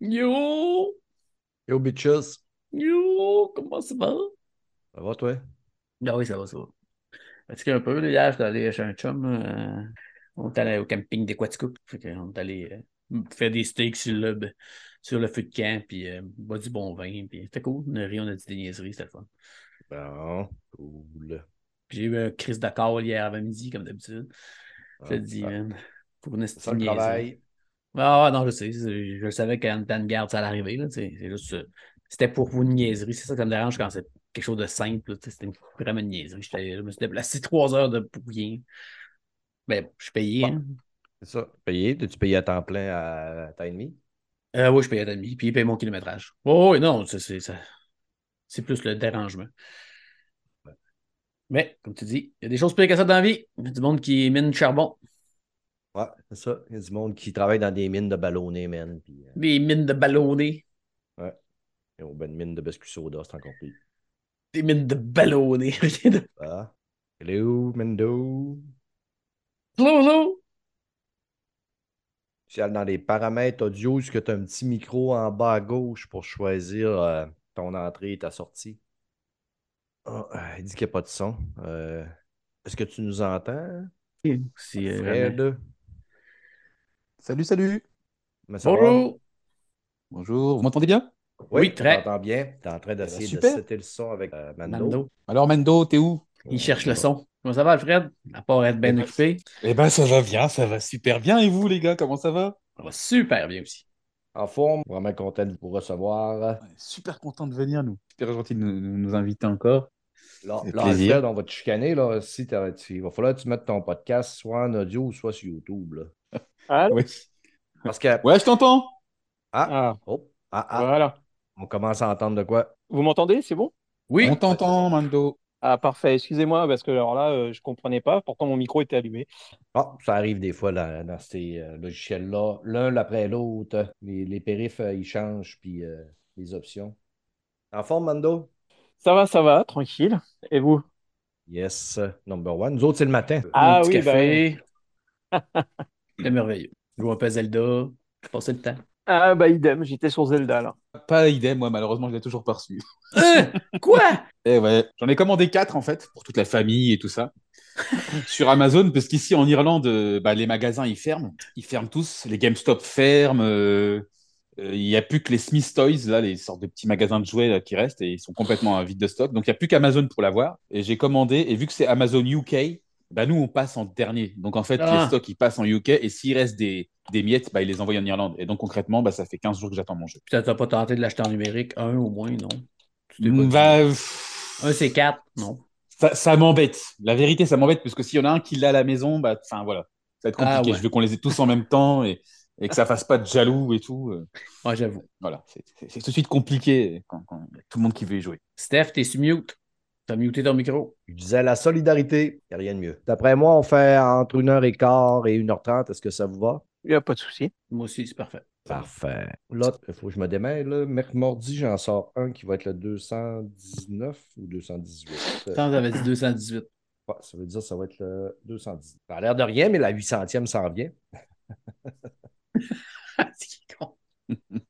Yo! Yo, bitches. Yo! Comment ça va? Ça va, toi? Ah oui, ça va, ça va. Fatigué un peu, là, hier, j'étais allé chez un chum. euh, on est allé au camping des Quaticook. Qu'on est allé euh, faire des steaks sur le, sur le feu de camp, puis euh, boire du bon vin. Puis c'était cool. On a ri, on a dit des niaiseries, c'était le fun. Bon, cool. Puis J'ai eu un crise d'accord hier avant midi, comme d'habitude. Je te Ah, dis, ça- man, pour une travail. Ah, non, je sais. Je savais qu'en temps de garde, ça allait arriver. là, tu C'est juste. euh, C'était pour vous une niaiserie. C'est ça qui me dérange quand c'est quelque chose de simple. tu C'était vraiment une niaiserie. Je me suis déplacé trois heures de pour rien. Ben, je suis payé. hein. C'est ça. Payé? T'es-tu payé à temps plein à temps et demi? Euh, oui, je paye à demi. Puis il paye mon kilométrage. Oh, oui, non, c'est c'est- ça- c'est plus le dérangement. Mais, comme tu dis, il y a des choses pires que ça dans la vie. Il y a du monde qui mine du charbon. Ouais, c'est ça. Il y a du monde qui travaille dans des mines de ballonnés, man. Puis, euh, Des mines de ballonnés. ils ont ben une mine de biscuits soda, c'est encore pire. Des mines de ballonnés. Ah. Hello, Mendo. Hello, hello. Tu dans les paramètres audio, est-ce que tu as un petit micro en bas à gauche pour choisir euh, ton entrée et ta sortie? Ah, euh, il dit qu'il n'y a pas de son. Euh, Est-ce que tu nous entends, Si. Fred? Salut, salut. Va? Bonjour. Bonjour, vous m'entendez bien? Oui, on très. bien. Tu es en train d'essayer de setter le son avec euh, Mando. Mando. Alors, Mendo, t'es où? Il cherche le son. Comment ça va, Alfred? À part être bien Eh ben, occupé, Eh ben, ça va bien, ça va super bien. Et vous, les gars, comment ça va? ça va super bien aussi. En forme, vraiment content de vous recevoir. Ouais, Super content de venir, nous. Super gentil de nous, nous- inviter encore. Là. Alfred, on va te chicaner. Là, si il va falloir que tu mettes ton podcast soit en audio ou soit sur YouTube. Là. Allô? Oui. Parce que. Ouais, je t'entends. Ah, Ah, oh, ah, ah, voilà. on commence à entendre de quoi? Vous m'entendez? C'est bon? Oui, On t'entend, Mando. Ah, parfait. Excusez-moi, parce que alors là, euh, je comprenais pas. Pourtant, mon micro était allumé. Ah, ça arrive des fois là, dans ces euh, logiciels-là, l'un après l'autre. Les, les périphes, euh, ils changent, puis euh, les options. En forme, Mando? Ça va, ça va, tranquille. Et vous? Yes, number one. Nous autres, c'est le matin. Ah un petit oui, bah café. C'est merveilleux. Jouer un peu à Zelda. Passer le temps. Ah, bah idem, j'étais sur Zelda là. Pas idem, moi, malheureusement, je l'ai toujours pas reçu. Hein? Quoi? Eh ouais, j'en ai commandé quatre, en fait, pour toute la famille et tout ça. Sur Amazon, parce qu'ici, en Irlande, euh, bah, les magasins, ils ferment. Ils ferment tous. Les GameStop ferment. euh, euh, Il n'y a plus que les Smith Toys, là, les sortes de petits magasins de jouets là, qui restent et ils sont complètement à vide de stock. Donc, il n'y a plus qu'Amazon pour l'avoir. Et j'ai commandé, et vu que c'est Amazon UK, bah, nous, on passe en dernier. Donc, en fait, Ah. les stocks, ils passent en UK et s'il reste des, des miettes, bah, ils les envoient en Irlande. Et donc, concrètement, bah, ça fait 15 jours que j'attends mon jeu. Putain, t'as pas tenté de l'acheter en numérique? Un au moins, non? Dit? Bah, pff, Un C4? Non? ça, ça m'embête. La vérité, ça m'embête parce que s'il y en a un qui l'a à la maison, bah, enfin voilà, ça va être compliqué. Ah ouais. Je veux qu'on les ait tous en même temps et, et que ça fasse pas de jaloux et tout. euh, Ouais, j'avoue. Voilà, c'est c'est- c'est tout de suite compliqué quand, quand il y a tout le monde qui veut y jouer. Steph, t'es sur mute. T'as muté ton micro. Je disais la solidarité, il n'y a rien de mieux. D'après moi, on fait entre 1h15 et 1h30. Est-ce que ça vous va? Il n'y a pas de souci. Moi aussi, c'est parfait. Parfait. Là, il faut que je me démêle. là. Mercredi, j'en sors un qui va être le 219 ou 218. Tant t'avais dit 218. Ouais, ça veut dire que ça va être le 210. Ça a l'air de rien, mais la 800e s'en vient. C'est con?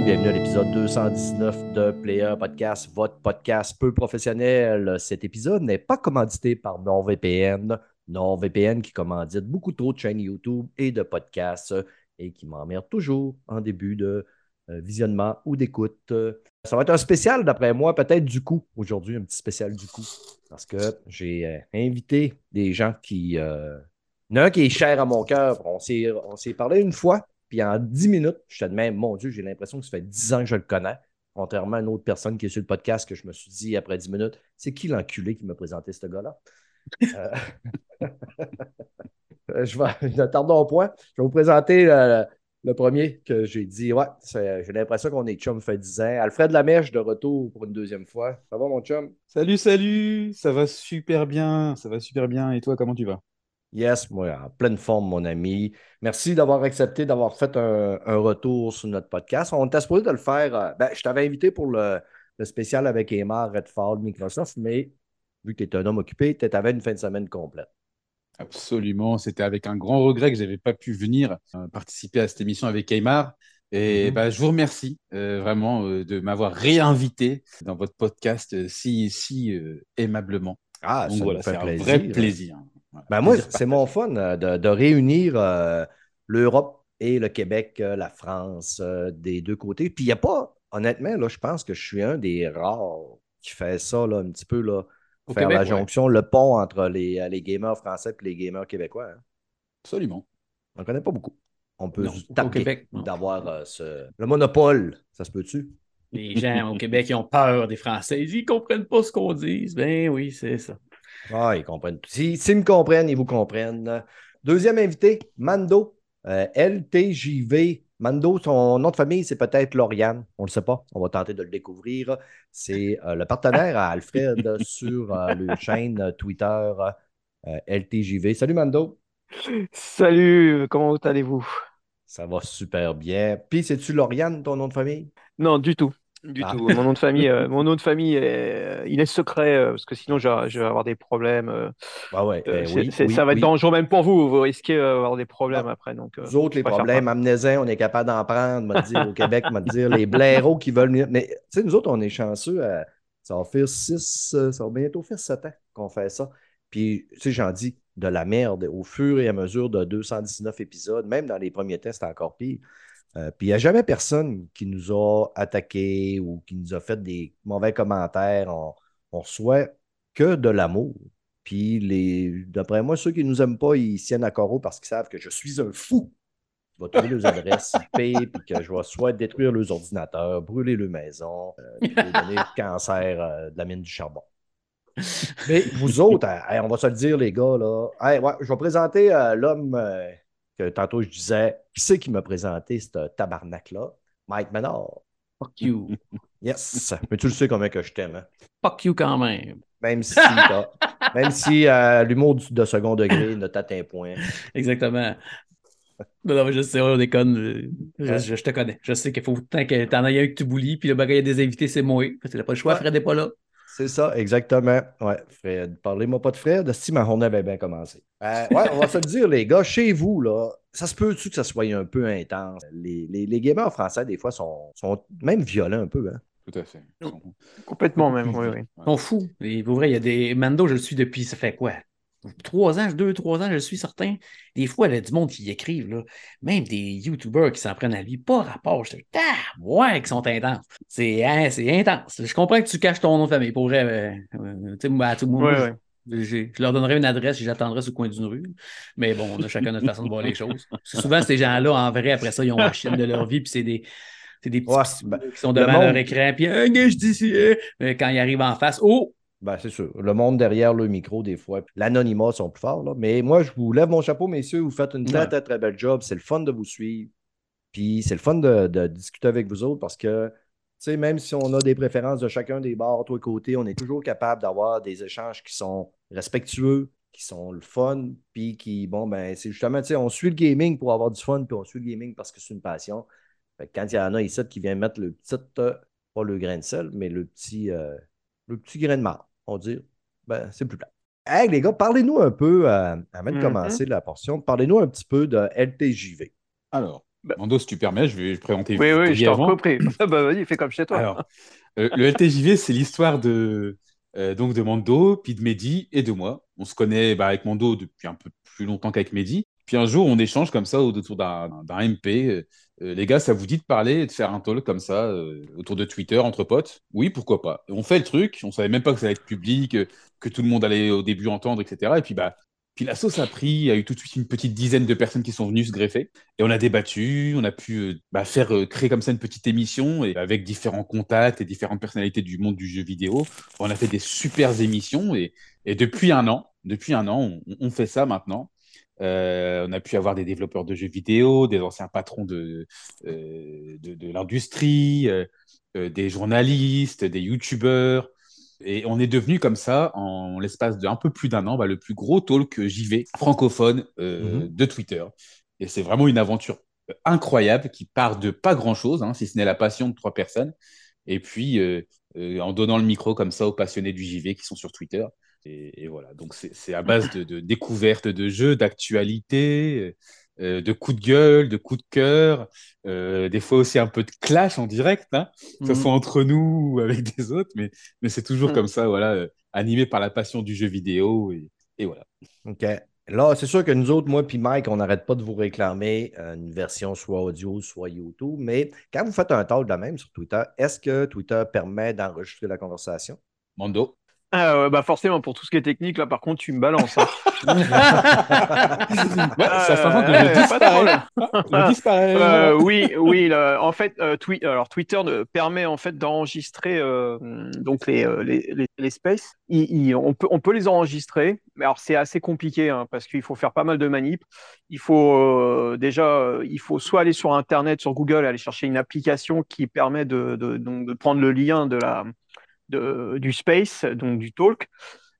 Bienvenue à l'épisode 219 de Player Podcast, votre podcast peu professionnel. Cet épisode n'est pas commandité par NordVPN. NordVPN qui commandite beaucoup trop de chaînes YouTube et de podcasts et qui m'emmerde toujours en début de euh, visionnement ou d'écoute. Ça va être un spécial, d'après moi, peut-être du coup, aujourd'hui, un petit spécial du coup. Parce que j'ai euh, invité des gens qui. Euh... Il y en a un qui est cher à mon cœur. On s'est parlé une fois, puis en 10 minutes, je te demande, mon Dieu, j'ai l'impression que ça fait 10 ans que je le connais. Contrairement à une autre personne qui est sur le podcast que je me suis dit après 10 minutes, c'est qui l'enculé qui m'a présenté ce gars-là? Euh, je vais, ne tardons point. Je vais vous présenter le premier que j'ai dit. Ouais, j'ai l'impression qu'on est chum fait 10 ans. Alfred Lamèche de retour pour une deuxième fois. Ça va, mon chum? Salut, salut, ça va super bien, ça va super bien. Et toi, comment tu vas? Yes, moi, en pleine forme, mon ami. Merci d'avoir accepté d'avoir fait un, un retour sur notre podcast. On était supposé de le faire. euh, ben, je t'avais invité pour le, le spécial avec Emma, Redfall, Microsoft, mais vu que tu es un homme occupé, tu avais une fin de semaine complète. Absolument, c'était avec un grand regret que j'avais pas pu venir euh, participer à cette émission avec Aymar. Et Mhm. bah, je vous remercie euh, vraiment de m'avoir réinvité dans votre podcast si, si aimablement. Ah, Donc ça voilà, c'est un vrai plaisir. Ben moi, c'est mon fun euh, de, de réunir euh, l'Europe et le Québec, euh, la France, euh, des deux côtés. Puis il n'y a pas, honnêtement, là, je pense que je suis un des rares qui fait ça là, un petit peu, là, Au faire Québec, la ouais. jonction, le pont entre les, les gamers français et les gamers québécois. hein. Absolument. On ne connaît pas beaucoup. On peut non. d'avoir ce... le monopole. Ça se peut-tu? Les gens au Québec, ils ont peur des Français. Ils ne comprennent pas ce qu'on dit. Ben oui, c'est ça. Ah, ils comprennent. Si- S'ils me comprennent, ils vous comprennent. Deuxième invité, Mando, euh, LTJV. Mando, son nom de famille, c'est peut-être Lauriane. On ne le sait pas. On va tenter de le découvrir. C'est euh, le partenaire à Alfred sur euh, le chaîne Twitter LTJV. Salut Mando. Salut, comment allez-vous? Ça va super bien. Puis, c'est-tu Lauriane, ton nom de famille? Non, du tout. Du Ah. tout. Mon nom de famille, euh, mon nom de famille, est- il est secret euh, parce que sinon je, je vais avoir des problèmes. euh, Ah ouais, euh, ben oui, oui, ça va oui. être dangereux même pour vous. Vous risquez euh, d'avoir des problèmes Ah. après. Donc, euh, Nous autres, les problèmes, amenez-en, on est capable d'en prendre, me dire au Québec, me dire les blaireaux qui veulent. venir. Mais tu sais, nous autres, on est chanceux. euh, ça va faire six, euh, ça va bientôt faire sept ans qu'on fait ça. Puis, tu sais, j'en dis de la merde au fur et à mesure de 219 épisodes, même dans les premiers tests, encore pire. Euh, puis, il n'y a jamais personne qui nous a attaqué ou qui nous a fait des mauvais commentaires. On, on reçoit que de l'amour. Puis, les, d'après moi, ceux qui ne nous aiment pas, ils tiennent à coraux parce qu'ils savent que je suis un fou. Je vais trouver leurs adresses IP, puis que je vais soit détruire leurs ordinateurs, brûler leurs maisons, euh, puis donner le cancer euh, de la mine du charbon. Mais vous autres, on va se le dire, les gars, là. Hey, ouais, je vais présenter l'homme que tantôt je disais. Qui c'est qui m'a présenté ce tabarnak-là? Mike Menard. Fuck you. Yes. Mais tu le sais comment que je t'aime. hein? Fuck you quand même. Même si, même si euh, l'humour de second degré ne t'atteint point. Exactement. Non, non, mais je sais, on déconne. Je, je- je te connais. Je sais qu'il faut tant que t'en aies un que tu boulis, puis le bagage, a des invités, c'est moi. Parce que t'as pas le choix. Fred n'est pas là. C'est ça, exactement. Ouais, Fred. Parlez-moi pas de Fred. Si ma journée avait bien commencé. Euh, ouais, on va se le dire, les gars, chez vous, là, ça se peut-tu que ça soit un peu intense? Les, les, les gamers français, des fois, sont, sont même violents un peu. Hein? Tout à fait. Complètement même. Oui, oui. Ils sont fous. Et pour vrai, il y a des. Mando, je le suis depuis, ça fait quoi? Trois ans, deux, trois ans, je suis certain. Des fois, il y a du monde qui y écrivent, là. même des YouTubers qui s'en prennent à lui. Pas rapport. Je dis, ah, ouais, qui sont intenses. C'est hein, c'est intense. Je comprends que tu caches ton nom de famille. Pour vrai, euh, euh, tu sais, moi, à tout le monde, Ouais, je- ouais. j'ai- je leur donnerai une adresse et j'attendrai sur le coin d'une rue. Mais bon, on a chacun notre façon de voir les choses. Parce que souvent, ces gens-là, en vrai, après ça, ils ont la chienne de leur vie, puis c'est des. C'est des petits Ouais, ben, qui sont le devant monde- leur écran, puis je dis, quand ils arrivent en face, oh, Ben, c'est sûr. Le monde derrière le micro, des fois. L'anonymat sont plus forts. Là. Mais moi, je vous lève mon chapeau, messieurs. Vous faites une très, très, très belle job. C'est le fun de vous suivre. Puis c'est le fun de, de discuter avec vous autres parce que, tu sais, même si on a des préférences de chacun des bars, toi côté, on est toujours capable d'avoir des échanges qui sont respectueux, qui sont le fun, puis qui, bon, ben, c'est justement, tu sais, on suit le gaming pour avoir du fun, puis on suit le gaming parce que c'est une passion. Fait que quand il y en a ici qui viennent mettre le petit, euh, pas le grain de sel, mais le petit, euh, le petit grain de marde, on va dire, ben, c'est plus plat. Hey, les gars, parlez-nous un peu, euh, avant de Mhm. commencer la portion, parlez-nous un petit peu de LTJV. Alors, Bah. Mando, si tu permets, je vais présenter Oui, oui, je t'en brièvement. repris. Ah bah vas-y, fais comme chez toi. Alors, euh, le LTJV, c'est l'histoire de, euh, donc de Mando, puis de Mehdi et de moi. On se connaît bah, avec Mando depuis un peu plus longtemps qu'avec Mehdi. Puis un jour, on échange comme ça autour d'un MP. Euh, euh, les gars, ça vous dit de parler de faire un talk comme ça euh, autour de Twitter entre potes? Oui, pourquoi pas. On fait le truc. On savait même pas que ça allait être public, que tout le monde allait au début entendre, etc. Et puis bah, puis la sauce a pris. Il y a eu tout de suite une petite dizaine de personnes qui sont venues se greffer. Et on a débattu, on a pu bah, faire créer comme ça une petite émission avec différents contacts et différentes personnalités du monde du jeu vidéo. On a fait des super émissions et, depuis un an, depuis un an, on fait ça maintenant. Euh, on a pu avoir des développeurs de jeux vidéo, des anciens patrons de, euh, de, de l'industrie, euh, des journalistes, des youtubeurs. Et on est devenu comme ça, en l'espace d'un peu plus d'un an, bah, le plus gros talk JV francophone Mhm. de Twitter. Et c'est vraiment une aventure incroyable qui part de pas grand-chose, hein, si ce n'est la passion de trois personnes. Et puis, en donnant le micro comme ça aux passionnés du JV qui sont sur Twitter. Et, et voilà, donc c'est à base de, de découvertes de jeux, d'actualités, euh, de coups de gueule, de coups de cœur, euh, des fois aussi un peu de clash en direct, hein, que ce Mhm. soit entre nous ou avec des autres, mais, mais c'est toujours Mhm. comme ça, voilà, euh, animé par la passion du jeu vidéo. Et, et voilà. OK. Là, c'est sûr que nous autres, moi puis Mike, on n'arrête pas de vous réclamer une version soit audio, soit YouTube. Mais quand vous faites un talk de la même sur Twitter, est-ce que Twitter permet d'enregistrer la conversation? Mando. Ah, ouais, bah forcément, pour tout ce qui est technique, là, par contre, tu me balances. hein. Ouais, ça fait longtemps que je disparais. disparais. Euh, oui, oui. là, en fait, euh, Twi- alors Twitter permet en fait d'enregistrer euh, donc les, euh, les, les, les spaces. Il- il- on peut on peut les enregistrer, mais alors c'est assez compliqué hein, parce qu'il faut faire pas mal de manips. Il faut euh, déjà, euh, il faut soit aller sur Internet, sur Google, aller chercher une application qui permet de, de, donc de prendre le lien de la de, du space, donc du talk,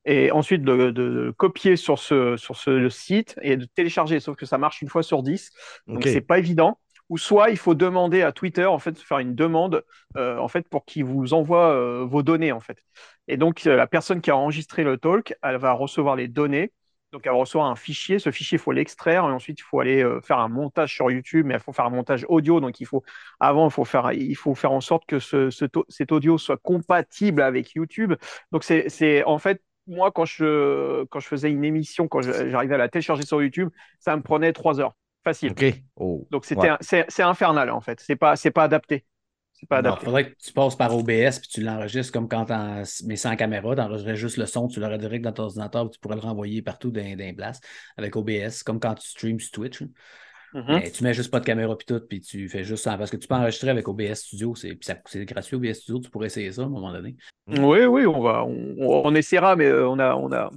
et ensuite de, copier sur ce, sur ce site et de télécharger. Sauf que ça marche une fois sur 10. Donc, OK. c'est pas évident. Ou soit il faut demander à Twitter, en fait, de faire une demande, euh, en fait, pour qu'il vous envoie euh, vos données, en fait. Et donc, euh, la personne qui a enregistré le talk, elle va recevoir les données. Donc, elle recevoir un fichier. Ce fichier, il faut l'extraire. Et ensuite, il faut aller euh, faire un montage sur YouTube. Mais il faut faire un montage audio. Donc, il faut, avant, il faut faire, il faut faire en sorte que ce, ce to- cet audio soit compatible avec YouTube. Donc, c'est, en fait, moi, quand je, quand je faisais une émission, quand j'arrivais à la télécharger sur YouTube, ça me prenait trois heures. Facile. OK. Oh. Donc c'était Ouais. un- c'est infernal en fait. C'est pas c'est pas adapté. C'est pas Non. Il adapté. faudrait que tu passes par OBS puis tu l'enregistres comme quand mais sans caméra, tu enregistrais juste le son, tu l'aurais direct dans ton ordinateur, tu pourrais le renvoyer partout dans, dans les places avec OBS, comme quand tu streams sur Twitch. hein. Mhm. Mais tu mets juste pas de caméra puis tout, puis tu fais juste ça. Parce que tu peux enregistrer avec OBS Studio, c'est c'est gratuit OBS Studio, tu pourrais essayer ça à un moment donné. Oui oui on va on, on essaiera mais euh, on a on a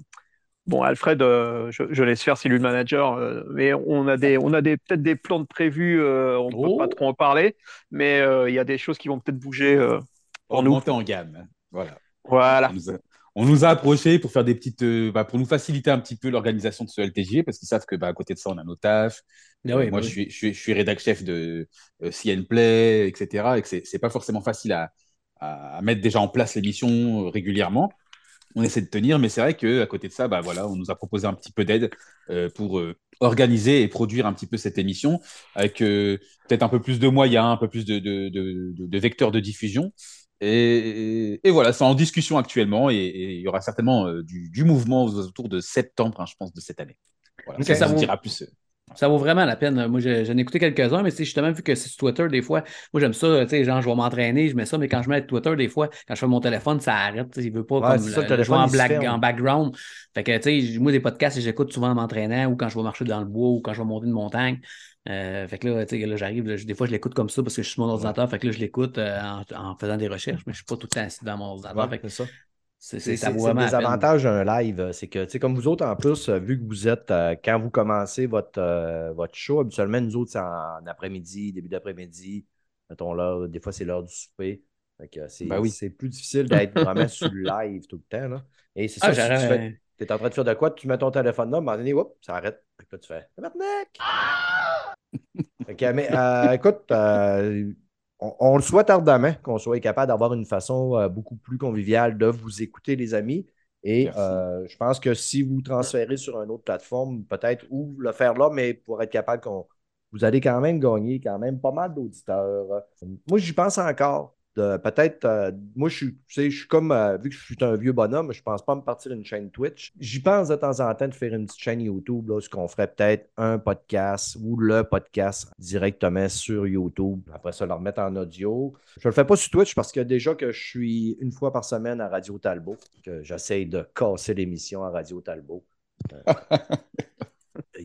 bon Alfred euh, je, je laisse faire c'est lui le manager euh, mais on a des on a des peut-être des plans de prévus euh, on Oh. peut pas trop en parler mais euh, il y a des choses qui vont peut-être bouger euh, pour nous. Augmenter en gamme. Voilà. Voilà. On nous a, on nous a approchés pour faire des petites, euh, bah, pour nous faciliter un petit peu l'organisation de ce LTG parce qu'ils savent que bah, à côté de ça, on a nos tâches. Ah moi, oui. je suis, je suis, je suis rédac chef de euh, CN Play, etc. Et que c'est c'est pas forcément facile à, à, mettre déjà en place l'émission régulièrement. On essaie de tenir, mais c'est vrai que à côté de ça, bah voilà, on nous a proposé un petit peu d'aide euh, pour euh, organiser et produire un petit peu cette émission avec euh, peut-être un peu plus de moyens, un peu plus de, de, de, de- de vecteurs de diffusion. Et, et voilà, c'est en discussion actuellement et, et il y aura certainement euh, du, du mouvement autour de septembre, hein, je pense, de cette année. Voilà, ça, ça vous dira plus. Ça vaut vraiment la peine. Moi, j'en ai écouté quelques-uns, mais justement, vu que c'est sur Twitter, des fois, moi, j'aime ça, tu sais, genre, je vais m'entraîner, je mets ça, mais quand je mets Twitter, des fois, quand je fais mon téléphone, ça arrête, il veut pas Ouais, comme ça, le téléphone, en, black- background. Fait que, tu sais, moi, des podcasts, j'écoute souvent en m'entraînant ou quand je vais marcher dans le bois ou quand je vais monter une montagne. Euh, fait que là, tu sais, là, j'arrive, des fois, je l'écoute comme ça parce que je suis sur mon ordinateur. Fait que là, je l'écoute euh, en, en faisant des recherches, mais je suis pas tout le temps assis dans mon ordinateur. Ouais, Fait que ça. C'est, ça peine. désavantage d'un live. euh, C'est que, tu sais, comme vous autres, en plus, euh, vu que vous êtes, euh, quand vous commencez votre, euh, votre show, habituellement, nous autres, c'est en après-midi, début d'après-midi. Mettons là, des fois, c'est l'heure du souper. C'est Ben oui. c'est plus difficile d'être vraiment sur le live tout le temps. Là. Et c'est ça, Ah, si tu fais- es en train de faire de quoi, tu mets ton téléphone là, à un moment donné, ça arrête. Que là, tu fais que, mais euh, écoute, euh, on, on le souhaite ardemment qu'on soit capable d'avoir une façon euh, beaucoup plus conviviale de vous écouter, les amis. Et euh, je pense que si vous transférez sur une autre plateforme, peut-être, ou le faire là, mais pour être capable qu'on. Vous allez quand même gagner quand même pas mal d'auditeurs. Moi, j'y pense encore. Peut-être, euh, moi, je suis, comme, euh, vu que je suis un vieux bonhomme, je pense pas me partir une chaîne Twitch. J'y pense de temps en temps de faire une petite chaîne YouTube, là, ce qu'on ferait peut-être un podcast ou le podcast directement sur YouTube. Après ça, le remettre en audio. Je le fais pas sur Twitch parce que déjà que je suis une fois par semaine à Radio Talbot, que j'essaye de casser l'émission à Radio Talbot.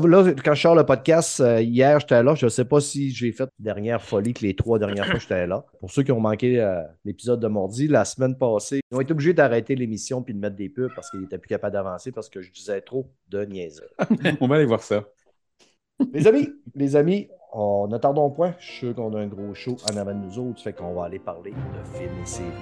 Là, quand je sors le podcast, euh, hier, j'étais là. Je ne sais pas si j'ai fait dernière folie que les trois dernières fois, j'étais là. Pour ceux qui ont manqué euh, l'épisode de mardi, la semaine passée, ils ont été obligés d'arrêter l'émission puis de mettre des pubs parce qu'ils n'étaient plus capables d'avancer parce que je disais trop de niaiseries. On va aller voir ça. Les amis, les amis, on ne tardons point. Je suis sûr qu'on a un gros show en avant de nous autres, fait qu'on va aller parler de films et séries.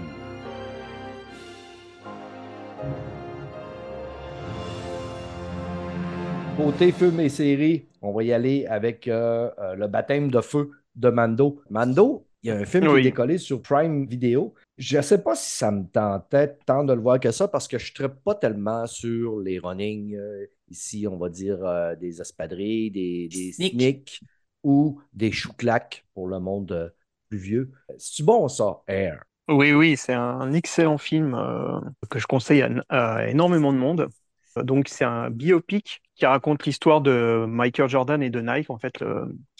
Côté films et séries, on va y aller avec euh, euh, le baptême de feu de Mando. Mando, il y a un film qui est décollé sur Prime Video. Je ne sais pas si ça me tentait tant de le voir que ça parce que je ne pas tellement sur les runnings. euh, ici, on va dire euh, des espadrilles, des, des Sneak. sneaks ou des chouclacs pour le monde euh, plus vieux. C'est bon ça, Air? Oui, oui, c'est un excellent film euh, que je conseille à, à énormément de monde. Donc, c'est un biopic qui raconte l'histoire de Michael Jordan et de Nike, en fait,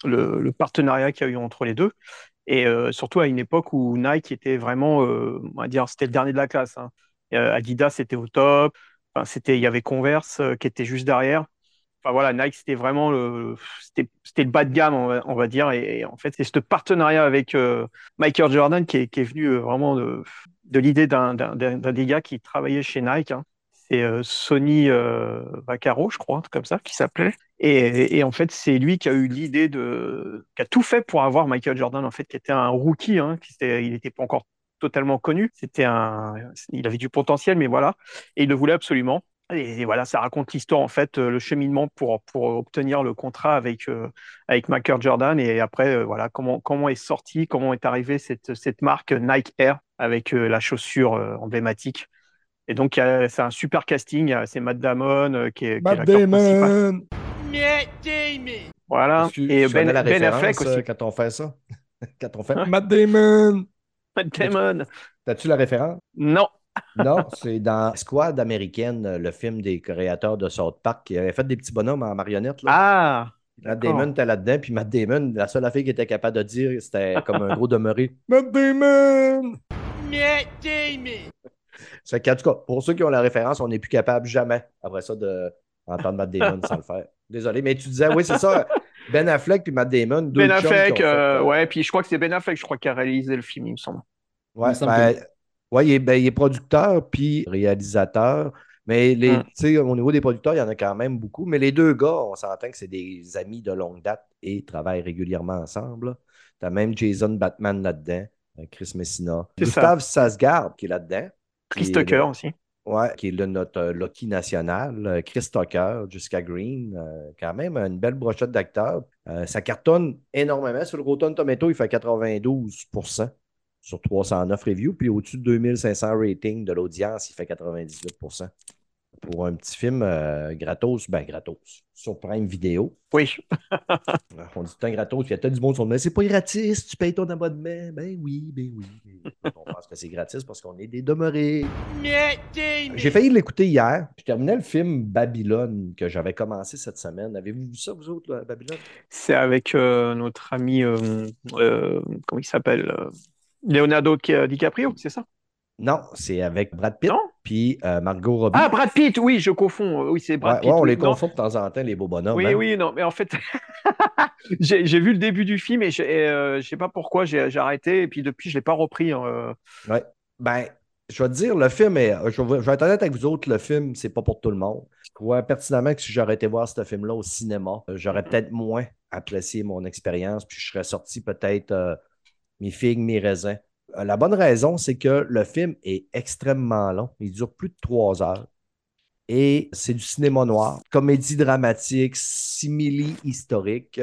le, partenariat qu'il y a eu entre les deux. Et euh, surtout à une époque où Nike était vraiment, euh, on va dire, c'était le dernier de la classe. hein. Euh, Adidas était au top. Enfin, c'était, il y avait Converse qui était juste derrière. Enfin voilà, Nike, c'était vraiment le, c'était, c'était le bas de gamme, on va, dire. Et, en fait, c'est ce partenariat avec euh, Michael Jordan qui est, venu vraiment de, l'idée d'un- d'un des gars qui travaillait chez Nike. hein. C'est euh, Sonny euh, Vaccaro, je crois, comme ça, qui s'appelait. Et, en fait, c'est lui qui a eu l'idée de, qui a tout fait pour avoir Michael Jordan, en fait, qui était un rookie, hein, qui était, il n'était pas encore totalement connu. Il avait du potentiel, mais voilà. Et il le voulait absolument. Et, voilà, ça raconte l'histoire, en fait, euh, le cheminement pour, pour obtenir le contrat avec, Michael Jordan. Et après, voilà, comment, est sorti, comment est arrivée cette, marque Nike Air avec la chaussure emblématique. Et donc, c'est un super casting. C'est Matt Damon euh, qui est, qui est Matt l'acteur principal. Damon! Voilà. Et Ben, la Ben référence, Affleck euh, aussi. quand on fait ça? quand on fait? Hein? Matt Damon! Matt Damon. T'as-tu la référence? Non. Non, c'est dans Squad américaine, euh, le film des créateurs de South Park qui avait fait des petits bonhommes en marionnette. Là. Ah, Matt. Damon était là-dedans, puis Matt Damon, la seule affaire qu'il était capable de dire, c'était comme un gros demeuré. Matt Damon! C'est qu'en tout cas, pour ceux qui ont la référence, on n'est plus capable jamais, après ça, d'entendre Matt Damon sans le faire. Désolé, mais tu disais, oui, c'est ça. Ben Affleck puis Matt Damon, deux Ben Affleck. ont fait, euh, euh, ouais, puis je crois que c'est Ben Affleck, je crois, qui a réalisé le film, il me semble. Ouais, Il me semble ben, ouais, il, est, ben, il est producteur puis réalisateur. Mais les, Hmm. tu sais, au niveau des producteurs, il y en a quand même beaucoup. Mais les deux gars, on s'entend que c'est des amis de longue date et travaillent régulièrement ensemble. Tu as même Jason Batman là-dedans, euh, Chris Messina. Gustave Sasgard qui est là-dedans. Chris Tucker le- aussi. Ouais, qui est le, notre euh, Loki national, euh, Chris Tucker, Jessica Green, euh, quand même une belle brochette d'acteurs. Ça cartonne énormément. Sur le Rotten Tomato, il fait 92% sur 309 reviews, puis au-dessus de 2500 ratings de l'audience, il fait 98 Pour un petit film euh, gratos, ben gratos, sur Prime Vidéo. Oui. On dit tout temps gratos, puis il y a peut-être du monde qui sont mais c'est pas gratis, tu payes ton abonnement. Ben oui, ben oui. ben On pense que c'est gratis parce qu'on est des demeurés. J'ai failli l'écouter hier. Je terminais le film Babylone que j'avais commencé cette semaine. Avez-vous vu ça, vous autres, là, Babylone? C'est avec euh, notre ami, euh, comment il s'appelle Leonardo Di- DiCaprio, c'est ça? Non, c'est avec Brad Pitt Non? puis euh, Margot Robbie. Ah, Brad Pitt, oui, je confonds. Oui, c'est Brad Ouais, Pitt. ouais, on oui. les Non, confond de temps en temps, les beaux bonhommes. Oui, hein. oui, non, mais en fait, j'ai vu le début du film et je ne sais pas pourquoi j'ai arrêté et puis depuis, je ne l'ai pas repris. euh. Ouais. Ben, je vais te dire, le film est. Je vais, je vais être honnête avec vous autres, le film, c'est pas pour tout le monde. Je crois pertinemment que si j'aurais été voir ce film-là au cinéma, euh, j'aurais peut-être moins apprécié mon expérience, puis je serais sorti peut-être euh, mes figues, mes raisins. Euh, la bonne raison, c'est que le film est extrêmement long. Il dure plus de trois heures. Et c'est du cinéma noir, comédie dramatique, simili-historique.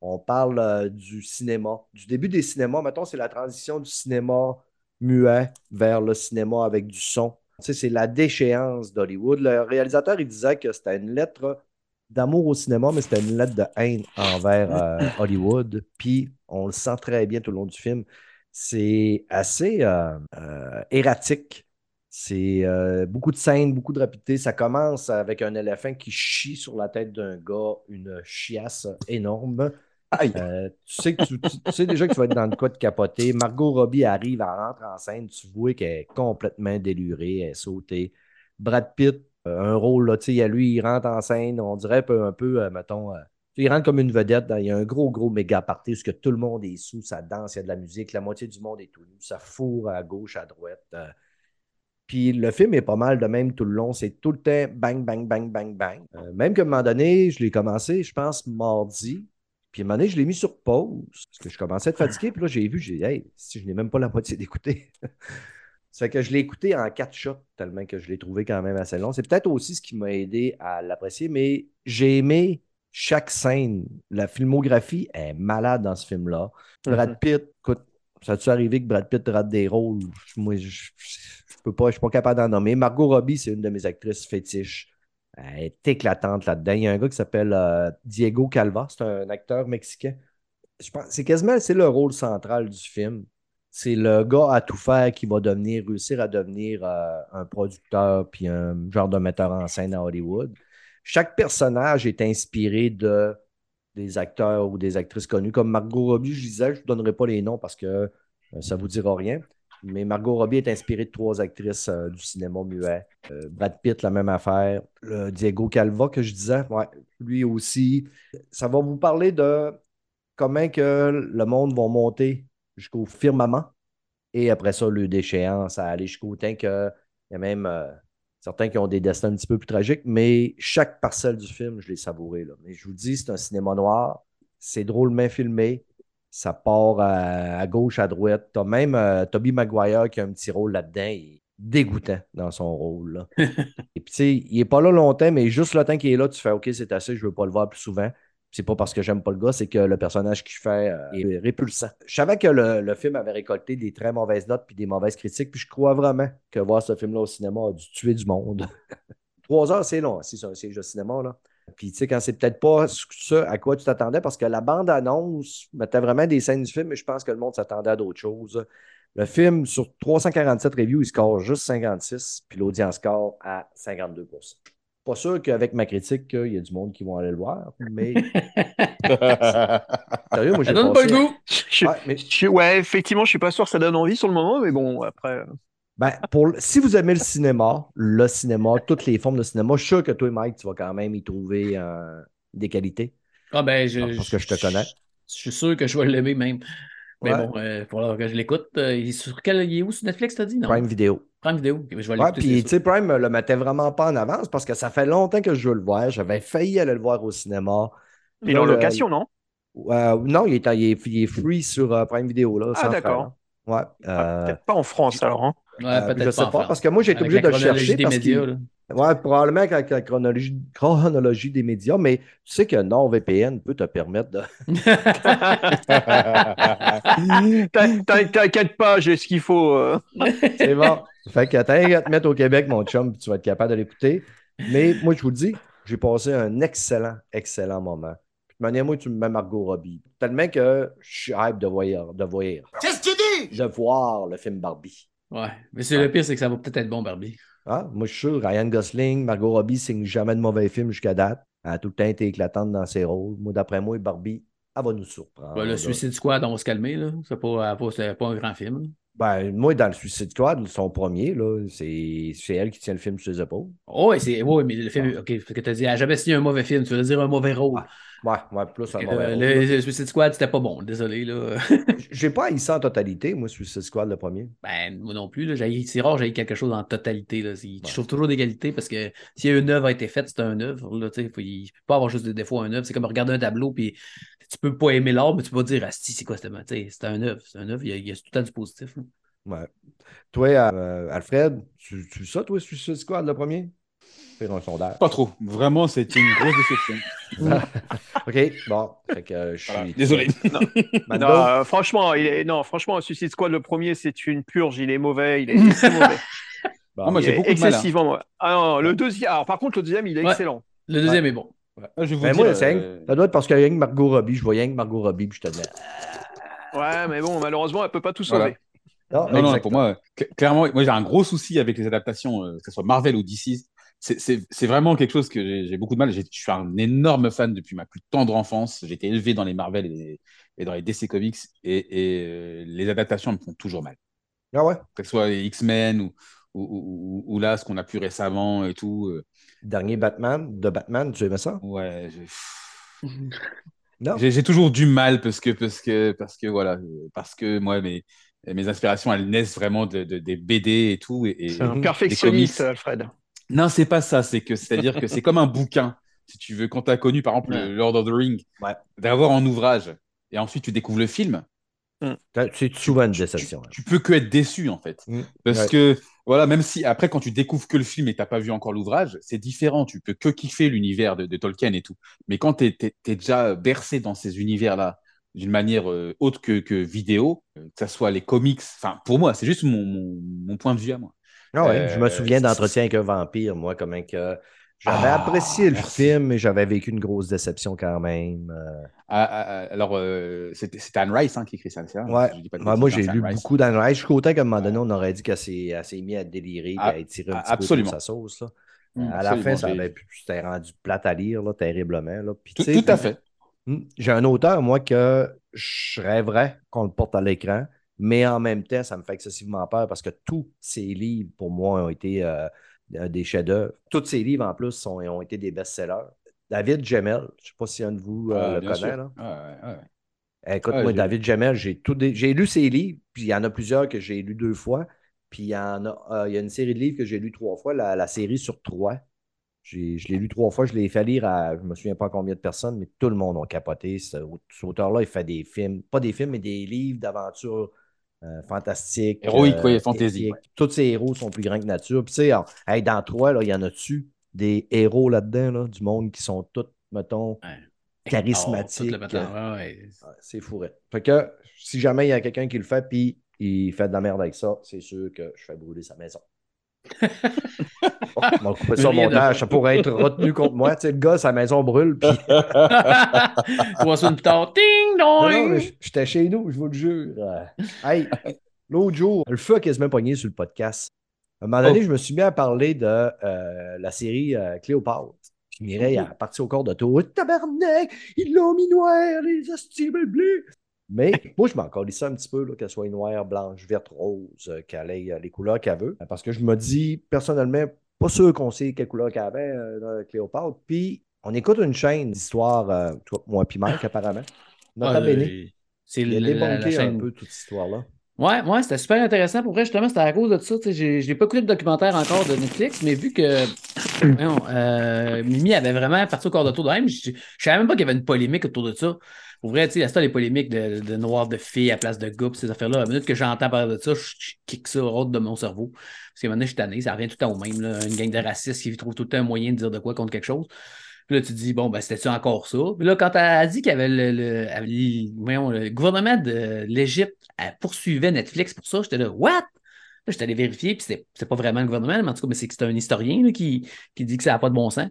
On parle euh, du cinéma, du début des cinémas. Mettons, c'est la transition du cinéma muet vers le cinéma avec du son. C'est la déchéance d'Hollywood. Le réalisateur, il disait que c'était une lettre d'amour au cinéma, mais c'était une lettre de haine envers euh, Hollywood. Puis, on le sent très bien tout le long du film. C'est assez euh, euh, erratique. C'est euh, beaucoup de scènes, beaucoup de rapidité. Ça commence avec un éléphant qui chie sur la tête d'un gars, une chiasse énorme. Aïe. Tu, sais que tu, tu- tu sais déjà que tu vas être dans le cas de capoter. Margot Robbie arrive, elle rentre en scène, tu vois qu'elle est complètement délurée, elle est sautée. Brad Pitt, un rôle, là, tu sais, à lui, il rentre en scène, on dirait un peu, un peu mettons, il rentre comme une vedette. dans- il y a un gros, gros méga party où tout le monde est sous, ça danse, il y a de la musique, la moitié du monde est tout nu, ça fourre à gauche, à droite. euh. Puis le film est pas mal de même tout le long. C'est tout le temps bang, bang, bang, bang, bang. Euh, même qu'à un moment donné, je l'ai commencé, je pense, mardi. Puis à un moment donné, je l'ai mis sur pause. Parce que je commençais à être fatigué. Puis là, j'ai vu, j'ai dit, hey, si je n'ai même pas la moitié d'écouter. Ça fait que je l'ai écouté en quatre shots, tellement que je l'ai trouvé quand même assez long. C'est peut-être aussi ce qui m'a aidé à l'apprécier, mais j'ai aimé chaque scène. La filmographie est malade dans ce film-là. Brad Pitt, écoute, ça a-tu arrivé que Brad Pitt rate des rôles? Moi, je, je, je peux pas, je suis pas capable d'en nommer. Margot Robbie, c'est une de mes actrices fétiches. Elle est éclatante là-dedans. Il y a un gars qui s'appelle euh, Diego Calva, c'est un acteur mexicain. Je pense, c'est quasiment c'est le rôle central du film. C'est le gars à tout faire qui va devenir, réussir à devenir euh, un producteur puis un genre de metteur en scène à Hollywood. Chaque personnage est inspiré de des acteurs ou des actrices connues. Comme Margot Robbie, je disais, je ne vous donnerai pas les noms parce que euh, ça ne vous dira rien. Mais Margot Robbie est inspirée de trois actrices euh, du cinéma muet. Euh, Brad Pitt, la même affaire. Diego Calva, que je disais, ouais, lui aussi. Ça va vous parler de comment que le monde va monter jusqu'au firmament. Et après ça, le déchéance à aller jusqu'au temps qu'il y a même certains qui ont des destins un petit peu plus tragiques. Mais chaque parcelle du film, je l'ai savouré. Là. Mais je vous dis, c'est un cinéma noir. C'est drôlement filmé. Ça part à, à gauche, à droite. T'as même euh, Toby Maguire qui a un petit rôle là-dedans. Il est dégoûtant dans son rôle. Là. Et puis, tu sais, il n'est pas là longtemps, mais juste le temps qu'il est là, tu fais OK, c'est assez, je ne veux pas le voir plus souvent. C'est pas parce que j'aime pas le gars, c'est que le personnage qu'il fait euh, est répulsant. Je savais que le, le, film avait récolté des très mauvaises notes puis des mauvaises critiques, puis je crois vraiment que voir ce film-là au cinéma a dû tuer du monde. Trois heures, c'est long, si c'est un siège de cinéma, là. Puis, tu sais, quand c'est peut-être pas ça à quoi tu t'attendais, parce que la bande-annonce mettait vraiment des scènes du film, mais je pense que le monde s'attendait à d'autres choses. Le film, sur 347 reviews, il score juste 56, puis l'audience score à 52 Pas sûr qu'avec ma critique, il y a du monde qui vont aller le voir, mais. Sérieux, moi, j'ai donne pas le goût. Je, ouais, mais... je, ouais, effectivement, je suis pas sûr que ça donne envie sur le moment, mais bon, après. Ben, pour, si vous aimez le cinéma, le cinéma, toutes les formes de cinéma, je suis sûr que toi, Mike, tu vas quand même y trouver euh, des qualités. Ah ben, je, parce que je te connais. Je, je suis sûr que je vais l'aimer même. Mais ouais. bon, il euh, faut que je l'écoute. Euh, il, est sur quel, il est où sur Netflix, t'as dit? Non? Prime Video. Je vais ouais, puis tu sais, Prime le mettait vraiment pas en avance parce que ça fait longtemps que je veux le voir. J'avais failli aller le voir au cinéma. Il est en location, non? Euh, non, il est, il, est, il est, free sur uh, Prime Video. Là, ah, d'accord. Ouais. Ah, Peut-être pas en France, alors. Hein? Ouais, peut-être je sais pas, parce que moi, j'ai été obligé de le chercher. Des parce médias, Ouais, probablement avec la chronologie, chronologie des médias, mais tu sais que NordVPN peut te permettre de. T'inquiète pas, j'ai ce qu'il faut. Euh. C'est bon. Fait que t'as à te mettre au Québec, mon chum, puis tu vas être capable de l'écouter. Mais moi, je vous le dis, j'ai passé un excellent, excellent moment. De manière, moi, tu me mets Margot Robbie. Tellement que je suis hype de voir. De voir. Qu'est-ce que tu dis? De voir le film Barbie. Ouais, mais c'est le pire, c'est que ça va peut-être être bon, Barbie. Ah, moi, je suis sûr, Ryan Gosling, Margot Robbie signe jamais de mauvais film jusqu'à date. Elle a tout le temps été éclatante dans ses rôles. Moi, d'après moi, Barbie, elle va nous surprendre. Ouais, le Suicide Squad, on va se calmer, là. C'est pas, pas, pas un grand film. Ben, moi, dans le Suicide Squad, son premier, là, c'est, elle qui tient le film sur ses épaules. Oh, oui, c'est, ouais, mais le film, OK, parce que tu as dit, elle n'a jamais signé un mauvais film, tu veux dire un mauvais rôle. Ouais, ouais, plus un mauvais rôle. Le, le Suicide Squad, c'était pas bon, désolé, là. j'ai pas haï ça en totalité, moi, Suicide Squad, le premier. Ben, moi non plus, là, c'est rare, j'ai quelque chose en totalité, là. Ouais. Je trouve toujours d'égalité parce que si une œuvre a été faite, c'est une œuvre, là, sais, il ne peut pas avoir juste des défauts à une œuvre. C'est comme regarder un tableau, puis tu peux pas aimer l'art, mais tu peux pas dire, ah, c'est quoi, c'est un œuvre, c'est un œuvre, il y, a, il y a tout le temps du positif, là. Ouais. Toi, euh, Alfred, tu, tu ça, toi, Suicide Squad, le premier? Faire un sondage. Pas trop. Vraiment, c'est une grosse déception. OK, bon. Fait que, euh, je suis... Voilà. Désolé. non, non euh, franchement, il est... non, franchement, Suicide Squad, le premier, c'est une purge. Il est mauvais. Il est, il est mauvais. Bon, non, moi, j'ai beaucoup excessivement de mal, hein. ah, non, le deuxième... Alors, par contre, le deuxième, il est ouais. excellent. Le deuxième ouais. est bon. Ouais. Je vais vous ben dire, moi, c'est euh... ça doit être parce qu'il y a une Margot Robbie. Je voyais une Margot Robbie, puis je te. Ouais, mais bon, malheureusement, elle ne peut pas tout sauver. Voilà. Non, non, non, pour moi, clairement, moi j'ai un gros souci avec les adaptations, euh, que ce soit Marvel ou DC. C'est vraiment quelque chose que j'ai beaucoup de mal. Je suis un énorme fan depuis ma plus tendre enfance. J'ai été élevé dans les Marvel et, dans les DC Comics et, et euh, les adaptations me font toujours mal. Ah ouais? Que ce soit X-Men ou, ou, ou, ou, là, ce qu'on a pu récemment et tout. euh. Dernier Batman, de Batman, tu aimais ça? Ouais. Non? J'ai toujours du mal parce que, parce que, parce que voilà, parce que moi, mes, mes inspirations, elles naissent vraiment de, de- des BD et tout. Et, et- C'est un des perfectionniste, comics. Alfred. Non, c'est pas ça. C'est que c'est-à-dire que c'est comme un bouquin. Si tu veux, quand tu as connu par exemple Ouais. Lord of the Ring, Ouais. d'avoir en ouvrage et ensuite tu découvres le film, C'est souvent déception. tu peux que être déçu en fait. Mm. Parce Ouais. que, voilà, même si après, quand tu découvres que le film et t'as pas vu encore l'ouvrage, c'est différent. Tu peux que kiffer l'univers de, de Tolkien et tout. Mais quand tu es, déjà bercé dans ces univers-là d'une manière euh, autre que, que vidéo, euh, que ce soit les comics, enfin, pour moi, c'est juste mon, mon, mon point de vue à moi. Ah ouais, je me Euh, souviens c'est- d'entretien avec un vampire, moi, comment que j'avais Ah, apprécié le merci. film, mais j'avais vécu une grosse déception quand même. euh. Ah, ah, alors, euh, c'était Anne Rice hein, qui écrit ça, c'est Ouais. De moi, hein, j'ai c'est lu Rice. beaucoup d'Anne Rice. Jusqu'au temps qu'à un moment donné, on aurait dit qu'elle s'est mise à délirer, qu'elle a tiré un petit absolument. peu sur sa sauce. là. Mm, à la fin, ça avait c'était rendu plate à lire, là, terriblement. Là. Puis, Tout, à fait. J'ai un auteur, moi, que je rêverais qu'on le porte à l'écran, mais en même temps, ça me fait excessivement peur parce que tous ces livres, pour moi, ont été euh, euh, des chefs-d'œuvre. Tous ces livres, en plus, sont- ont été des best-sellers. David Gemmel, je ne sais pas si un de vous euh, Ah, le connaît. Là. Ouais. Écoute, moi, David Gemmel, j'ai tout des- j'ai lu ses livres, puis il y en a plusieurs que j'ai lus deux fois, puis il y en a, euh, il y a une série de livres que j'ai lus trois fois, la, la série sur trois. Je l'ai lu trois fois, je l'ai fait lire à, je me souviens pas combien de personnes, mais tout le monde a capoté. Ce, cet auteur-là, il fait des films, pas des films, mais des livres d'aventure euh, fantastiques. Héroïque, euh, oui, fantasy, épiques. Tous ces héros sont plus grands que nature. Puis tu sais, hey, dans trois, là, il y en a-tu des héros là-dedans, là, du monde qui sont tous, mettons, Ouais. charismatiques. Oh. Ouais, c'est fourré. Fait que si jamais il y a quelqu'un qui le fait, puis il fait de la merde avec ça, c'est sûr que je fais brûler sa maison. Bon, on va ça au montage, ça pourrait être retenu contre moi. Tu sais, le gars, sa maison brûle, puis. Semaines plus tard, ding dong! j'étais chez nous, je vous le jure. Euh, Hey, l'autre jour, le feu a quasiment pogné sur le podcast. À un moment donné, Oh. je me suis mis à parler de euh, la série euh, Cléopâtre. Puis Mireille a parti au corps de tour. Tabarnak, ils l'ont mis noir, les hosties bleus. Mais moi, je m'en ça un petit peu, qu'elle soit noire, blanche, verte, rose, euh, qu'elle ait euh, les couleurs qu'elle veut. Parce que je me dis, personnellement, pas sûr qu'on sait quelle couleur qu'elle avait, euh, Cléopâtre. Puis, on écoute une chaîne d'histoire, euh, moi puis Mike, apparemment. Nota Ah, Bene. euh, C'est Il a débunké un peu toute cette histoire-là. Ouais, ouais, c'était super intéressant. Pour vrai, justement, c'était à cause de ça. Je n'ai pas écouté le documentaire encore de Netflix, mais vu que non, euh, Mimi avait vraiment parti au corps de tour de même, je ne savais même pas qu'il y avait une polémique autour de ça. Pour vrai, tu sais, la ça, les polémiques de, de noir de filles à place de gars, ces affaires-là, à la minute que j'entends parler de ça, je, je kick ça hors de mon cerveau. Parce que maintenant, je suis tanné, ça revient tout le temps au même. Une gang de racistes qui trouve tout le temps un moyen de dire de quoi contre quelque chose. Puis là, tu dis, bon, ben, c'était-tu encore ça? Puis là, quand elle a dit qu'il y avait le, gouvernement de l'Égypte poursuivait Netflix pour ça, j'étais là, what? Là, j'étais allé vérifier, puis c'est c'est pas vraiment le gouvernement, mais en tout cas, mais c'est que c'est un historien là, qui, qui dit que ça n'a pas de bon sens.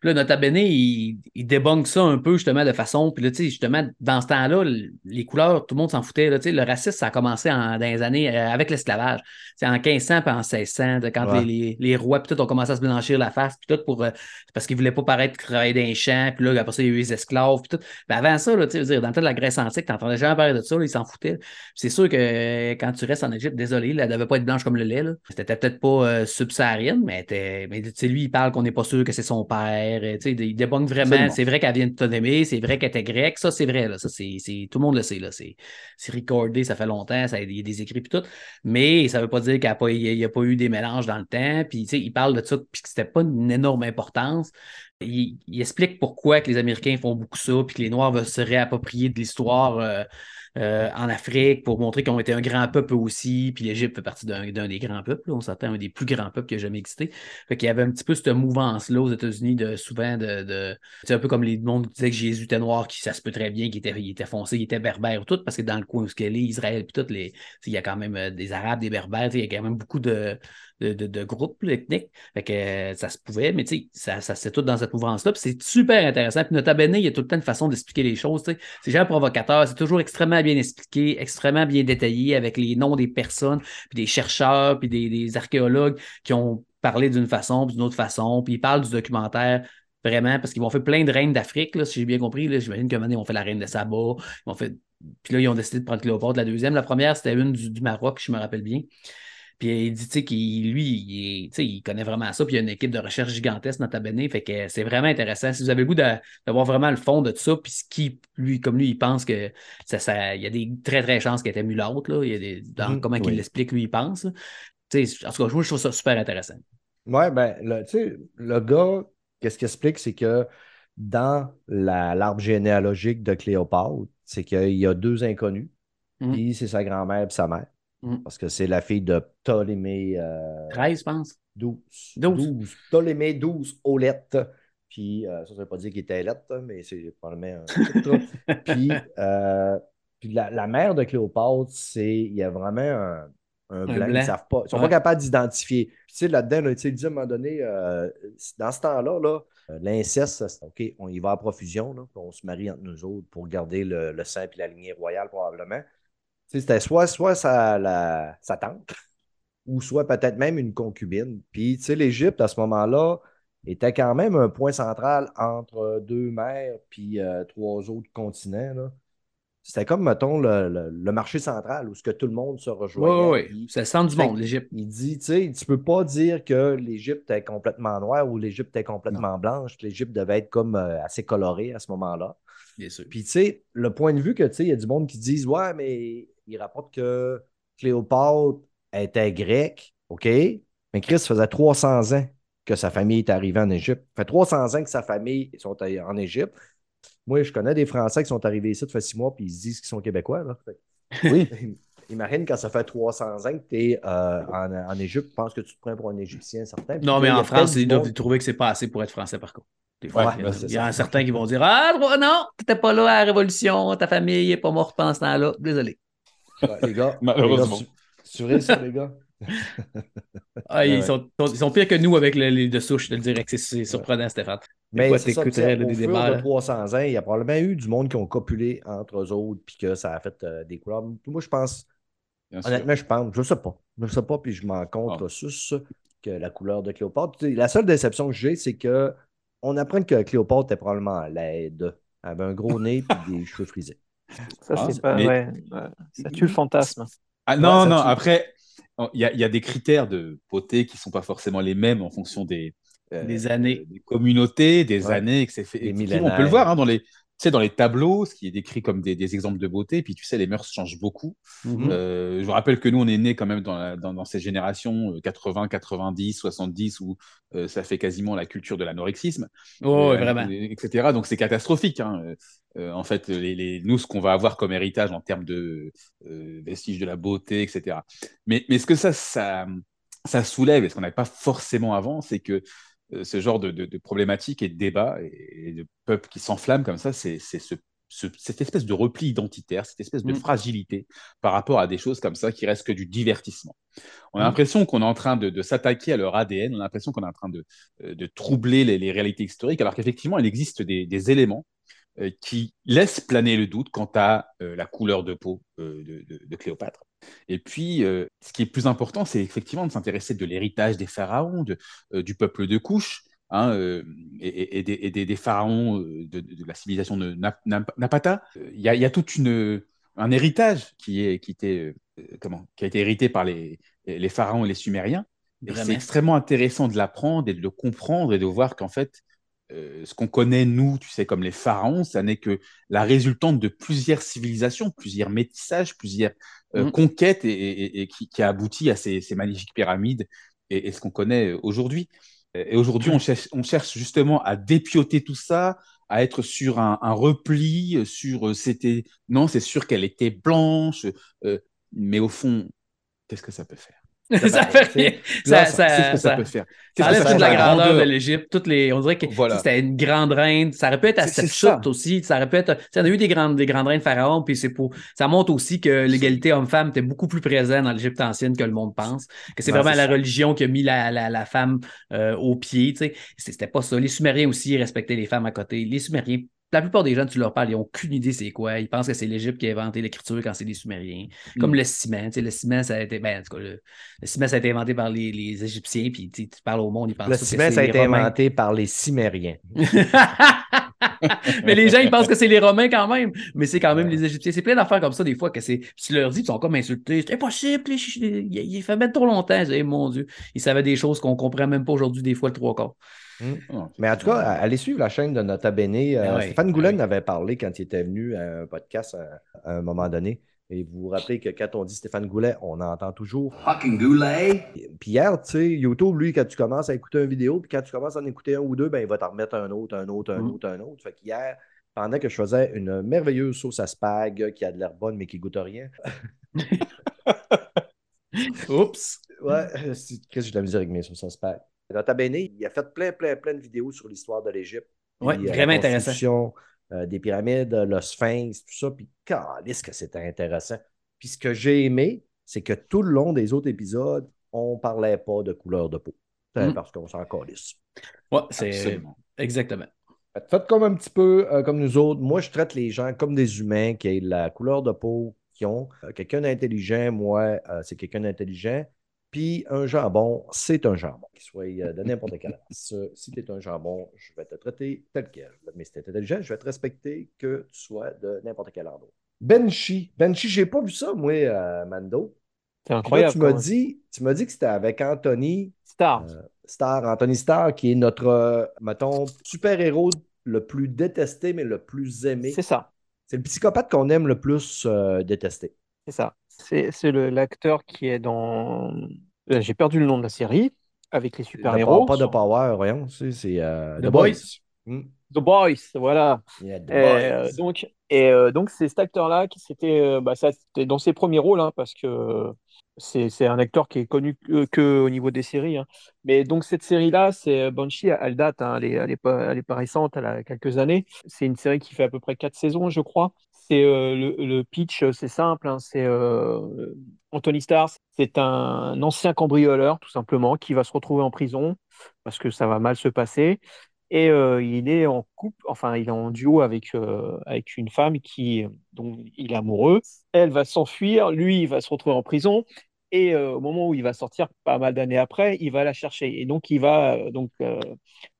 Puis là, Nota Bene, il, il débunk ça un peu, justement, de façon. Puis là, tu sais, justement, dans ce temps-là, le- les couleurs, tout le monde s'en foutait. Là, le racisme, ça a commencé en, dans les années euh, avec l'esclavage. C'est en 1500 puis en 1600, de quand Ouais. les, les, rois, puis tout, ont commencé à se blanchir la face, puis tout, pour, euh, parce qu'ils voulaient pas paraître travailler dans les champs. Puis là, après ça, il y a eu les esclaves, puis tout. Mais avant ça, là, tu sais, je veux dire, dans le temps de la Grèce antique, tu n'entendais jamais parler de ça, là, ils s'en foutaient. Puis C'est sûr que euh, quand tu restes en Égypte, désolé, là, elle devait pas être blanche comme le lait. là. C'était peut-être pas euh, subsaharienne, mais, était- mais lui, il parle qu'on n'est pas sûr que c'est son père. euh, Il débunk vraiment. C'est vrai qu'elle vient de Ptolémée, c'est vrai qu'elle était grecque. Ça, c'est vrai. Là. Ça, c'est, c'est- tout le monde le sait. Là. C'est, c'est recordé, ça fait longtemps, ça, il y a des écrits puis tout. Mais ça veut pas dire qu'il n'y a, pas eu des mélanges dans le temps. Puis, il parle de ça, puis que c'était pas une énorme importance. Il, il explique pourquoi que les Américains font beaucoup ça, puis que les Noirs veulent se réapproprier de l'histoire euh, euh, en Afrique pour montrer ont été un grand peuple aussi, puis l'Égypte fait partie d'un, des grands peuples, on s'attend un des plus grands peuples qui a jamais existé. Fait qu'il y avait un petit peu cette mouvance-là aux États-Unis de souvent de. c'est un peu comme les monde qui disaient que Jésus était noir, qui ça se peut très bien, qu'il était, il était foncé, il était berbère, tout, parce que dans le coin où qu'elle est, Israël, puis tout, les, il y a quand même euh, des Arabes, des Berbères, il y a quand même beaucoup de, de, groupes ethniques. Fait que euh, ça se pouvait, mais tu sais, ça, ça c'est tout dans cette mouvance-là. C'est super intéressant. Puis Nota Bene, il y a tout le temps une façon d'expliquer les choses. C'est jamais provocateur, c'est toujours extrêmement bien expliqué, extrêmement bien détaillé avec les noms des personnes, puis des chercheurs, puis des, archéologues qui ont parlé d'une façon, puis d'une autre façon. Puis ils parlent du documentaire. Vraiment, parce qu'ils vont faire plein de reines d'Afrique, si j'ai bien compris. là. J'imagine qu'à un moment ils fait la reine de Saba. Ils ont fait... Puis là, ils ont décidé de prendre Cléopâtre, la deuxième. La première, c'était une du, du Maroc, je me rappelle bien. Puis il dit, tu sais, qu'il, lui, il, est- il connaît vraiment ça, puis il y a une équipe de recherche gigantesque dans Tabané, fait que c'est vraiment intéressant. Si vous avez le goût de- d'avoir vraiment le fond de tout ça, puis ce qui, lui, comme lui, il pense que ça, ça, il y a des très, très chances qu'il ait ému l'autre, là. Il y a des, dans Mhm, comment oui. il l'explique, lui, il pense. Tu sais, en tout cas, moi, je trouve ça super intéressant. Ouais, ben, le, tu sais, le gars, qu'est-ce qu'il explique, c'est que dans la- l'arbre généalogique de Cléopâtre, c'est qu'il y a deux inconnus, Mhm. puis c'est sa grand-mère et sa mère. Mhm. Parce que c'est la fille de Ptolémée euh, 13, je pense. 12. 12. Ptolémée 12 Olette. Puis, euh, ça ne veut pas dire qu'il était lettre, mais c'est probablement un. Puis, euh, puis la, la mère de Cléopâtre, c'est il y a vraiment un, un blanc. blanc. Ils savent pas. Ils sont Ouais. pas capables d'identifier. Puis, tu sais, là-dedans, là, tu sais, il dit à un moment donné, euh, dans ce temps-là, là, euh, l'inceste, c'est OK, on y va à profusion, là, on se marie entre nous autres pour garder le, le sang et la lignée royale, probablement. C'était soit, soit sa, la- sa tante, ou soit peut-être même une concubine. Puis, tu sais, l'Égypte, à ce moment-là, était quand même un point central entre deux mers puis euh, trois autres continents. là. C'était comme, mettons, le, le- le marché central où ce que tout le monde se Oui, rejoignait. oui, Puis C'est le centre du monde, l'Égypte. Il dit, tu sais, tu peux pas dire que l'Égypte est complètement noire ou l'Égypte est complètement blanche. L'Égypte devait être comme euh, assez colorée à ce moment-là. Bien sûr. Puis, tu sais, le point de vue que, tu sais, il y a du monde qui disent, ouais, mais il rapporte que Cléopâtre était grecque, OK? Mais Christ faisait 300 ans que sa famille est arrivée en Égypte. Ça fait 300 ans que sa famille sont en Égypte. Moi, je connais des Français qui sont arrivés ici, ça fait six mois, puis ils se disent qu'ils sont Québécois. Là. Oui. Imagine quand ça fait 300 ans que tu es en, en Égypte, je pense que tu te prends pour un Égyptien certain. Non, mais en France, ils doivent trouver que c'est pas assez pour être français, par contre. Des Ouais, fois, il y a- c'est il y en a certains qui vont dire Ah, non, t'étais pas là à la Révolution, ta famille n'est pas morte pendant ce temps-là. Désolé. Ouais, les gars, Malheureusement. les gars, tu- tu ris ça, les gars? Ah, ils, ouais. sont, ils sont pires que nous avec le- les de souche, je te le dirais que c'est- surprenant, Stéphane. Mais c'est ça, au des fur débats, de là? 300 ans, il y a probablement eu du monde qui ont copulé entre eux autres, puis que ça a fait euh, des crowds. Moi, je pense, Bien sûr. honnêtement, je pense, je sais pas. Je sais pas, puis je m'en contre sus que la couleur de Cléopâtre. La seule déception que j'ai, c'est que on apprend que Cléopâtre était probablement laide. Elle avait un gros nez et des cheveux frisés. Ça, Ah, c'est pas. mais- ouais, ouais. Ça tue le fantasme. Ah, non, non, tue. après, il y a, il y a des critères de beauté qui ne sont pas forcément les mêmes en fonction des, euh, Des années. des communautés, des Ouais. années, que c'est fait. On peut le voir hein, dans les, sais, dans les tableaux, ce qui est décrit comme des, des exemples de beauté. Puis tu sais, les mœurs changent beaucoup. Mhm. Euh, je vous rappelle que nous, on est nés quand même dans, la- dans, dans ces générations euh, 80, 90, 70, où euh, ça fait quasiment la culture de l'anorexisme. Oh, euh, vraiment. etc. Donc c'est catastrophique. hein. En fait, les, les- nous, ce qu'on va avoir comme héritage en termes de vestiges de la beauté, etc. Mais, mais ce que ça, ça, ça soulève, et ce qu'on n'avait pas forcément avant, c'est que ce genre de, de, de problématiques et de débats et, et de peuples qui s'enflamment comme ça, c'est c'est ce, ce- cette espèce de repli identitaire, cette espèce de Mm. fragilité par rapport à des choses comme ça qui restent que du divertissement. On a Mm. l'impression qu'on est en train de, de s'attaquer à leur ADN, on a l'impression qu'on est en train de, euh, troubler les, les réalités historiques, alors qu'effectivement, il existe des, des éléments euh, qui laissent planer le doute quant à euh, la couleur de peau euh, de, de- de Cléopâtre. Et puis, euh, ce qui est plus important, c'est effectivement de s'intéresser de l'héritage des pharaons, de, euh, du peuple de Couche, hein, euh, et, des, et des- des pharaons euh, de, de la civilisation de Nap- Nap- Napata. Euh, Il y a, tout une, un héritage qui, est, qui, était, euh, comment, qui a été hérité par les, les pharaons et les Sumériens. C'est extrêmement intéressant de l'apprendre et de le comprendre et de voir qu'en fait, euh, ce qu'on connaît, nous, tu sais, comme les pharaons, ça n'est que la résultante de plusieurs civilisations, plusieurs métissages, plusieurs euh, Mm. conquêtes et, et- et qui, qui a abouti à ces, ces magnifiques pyramides et, et ce qu'on connaît euh, aujourd'hui. Et aujourd'hui, on cherche, on cherche justement à dépioter tout ça, à être sur un, un repli, sur c'était non, c'est sûr qu'elle était blanche, euh, mais au fond, qu'est-ce que ça peut faire? Ça fait Ça, ça- ça, ça, peut faire? ça enlève toute la grandeur de l'Égypte. Toutes les, on dirait que c'était une grande reine. Ça aurait pu être à chute aussi. Ça aurait pu être. tu sais, On a eu des grandes, des grandes reines pharaons, puis c'est pour. Ça montre aussi que l'égalité homme-femme était beaucoup plus présente dans l'Égypte ancienne que le monde pense. Que c'est vraiment la religion qui a mis la, la, la femme euh, au pied. tu sais. C'est- C'était pas ça. Les Sumériens aussi respectaient les femmes à côté. Les Sumériens. La plupart des gens, tu leur parles, ils n'ont aucune idée c'est quoi. Ils pensent que c'est l'Égypte qui a inventé l'écriture quand c'est les Sumériens. Comme Mm. le ciment. tu sais, Le ciment, ça a été. Ben, en tout cas, le, le ciment, ça a été inventé par les, les Égyptiens, puis tu parles au monde, ils pensent Le que ciment, ça a été Romains. inventé par les Cimériens. mais les gens, ils pensent que c'est les Romains quand même. Mais c'est quand même les Égyptiens. C'est plein d'affaires comme ça, des fois, que c'est. Tu leur dis, ils sont comme insultés. C'est impossible. Il, il fait mettre trop longtemps. J'ai mon Dieu. Ils savaient des choses qu'on comprend même pas aujourd'hui, des fois, le trois quarts. Hmm. Mais en tout cas, allez suivre la chaîne de Nota Bene. Euh, ouais, Stéphane ben Goulen oui. avait parlé quand il était venu à un podcast à, à un moment donné. Et vous vous rappelez que quand on dit Stéphane Goulet, on entend toujours. Fucking goulet. Puis hier, tu sais, YouTube, lui, quand tu commences à écouter une vidéo, puis quand tu commences à en écouter un ou deux, ben, il va t'en remettre un autre, un autre, un Mm. autre, un autre. Fait qu'hier, pendant que je faisais une merveilleuse sauce à spag qui a de l'air bonne, mais qui goûte à rien. Oups. Ouais, c'est- qu'est-ce que j'ai de la misère avec mes sauces à spag? Nota Bene, il a fait plein, plein, plein de vidéos sur l'histoire de l'Égypte. Puis, euh, vraiment la intéressant. euh, des pyramides, le sphinx, tout ça. Puis, calisse que c'était intéressant. Puis, ce que j'ai aimé, c'est que tout le long des autres épisodes, on ne parlait pas de couleur de peau. Mm. Parce qu'on s'en calisse. Ouais, c'est. Exactement. Faites- comme un petit peu euh, comme nous autres. Moi, je traite les gens comme des humains qui aient la couleur de peau qu'ils ont. Euh, quelqu'un d'intelligent, moi, euh, c'est quelqu'un d'intelligent. Puis un jambon, c'est un jambon. Qu'il soit euh, de n'importe quelle race. Si tu es un jambon, je vais te traiter tel quel. Mais si tu es intelligent, je vais te respecter que tu sois de n'importe quel endroit. Benchi. Benchi, j'ai pas vu ça, moi, euh, Mando. C'est là, incroyable. tu m'as dit, tu m'as dit que c'était avec Anthony Star. euh, Star, Anthony Starr, qui est notre, euh, mettons, super-héros le plus détesté, mais le plus aimé. C'est ça. C'est le psychopathe qu'on aime le plus détester. C'est ça. C'est c'est le- l'acteur qui est dans. Euh, J'ai perdu le nom de la série avec les super-héros. Pas de Power, voyons, c'est euh, The Boys. Hmm. The Boys, voilà. Yeah, The Et, euh, Boys. donc, et euh, donc c'est cet acteur-là qui c'était bah, ça, c'était dans ses premiers rôles, hein, parce que c'est c'est un acteur qui est connu que, que au niveau des séries. hein. Mais donc cette série-là, c'est Banshee, elle date, hein, elle est, elle est pas, elle est pas récente, elle a quelques années. C'est une série qui fait à peu près quatre saisons, je crois. C'est euh, le, pitch, euh, c'est simple. hein, c'est euh, Anthony Starr, c'est un ancien cambrioleur, tout simplement, qui va se retrouver en prison parce que ça va mal se passer. Et il est en couple, enfin, il est en duo avec, avec une femme qui, dont il est amoureux. Elle va s'enfuir, lui, il va se retrouver en prison. Et euh, au moment où il va sortir, pas mal d'années après, il va la chercher. Et donc, il va euh, donc euh,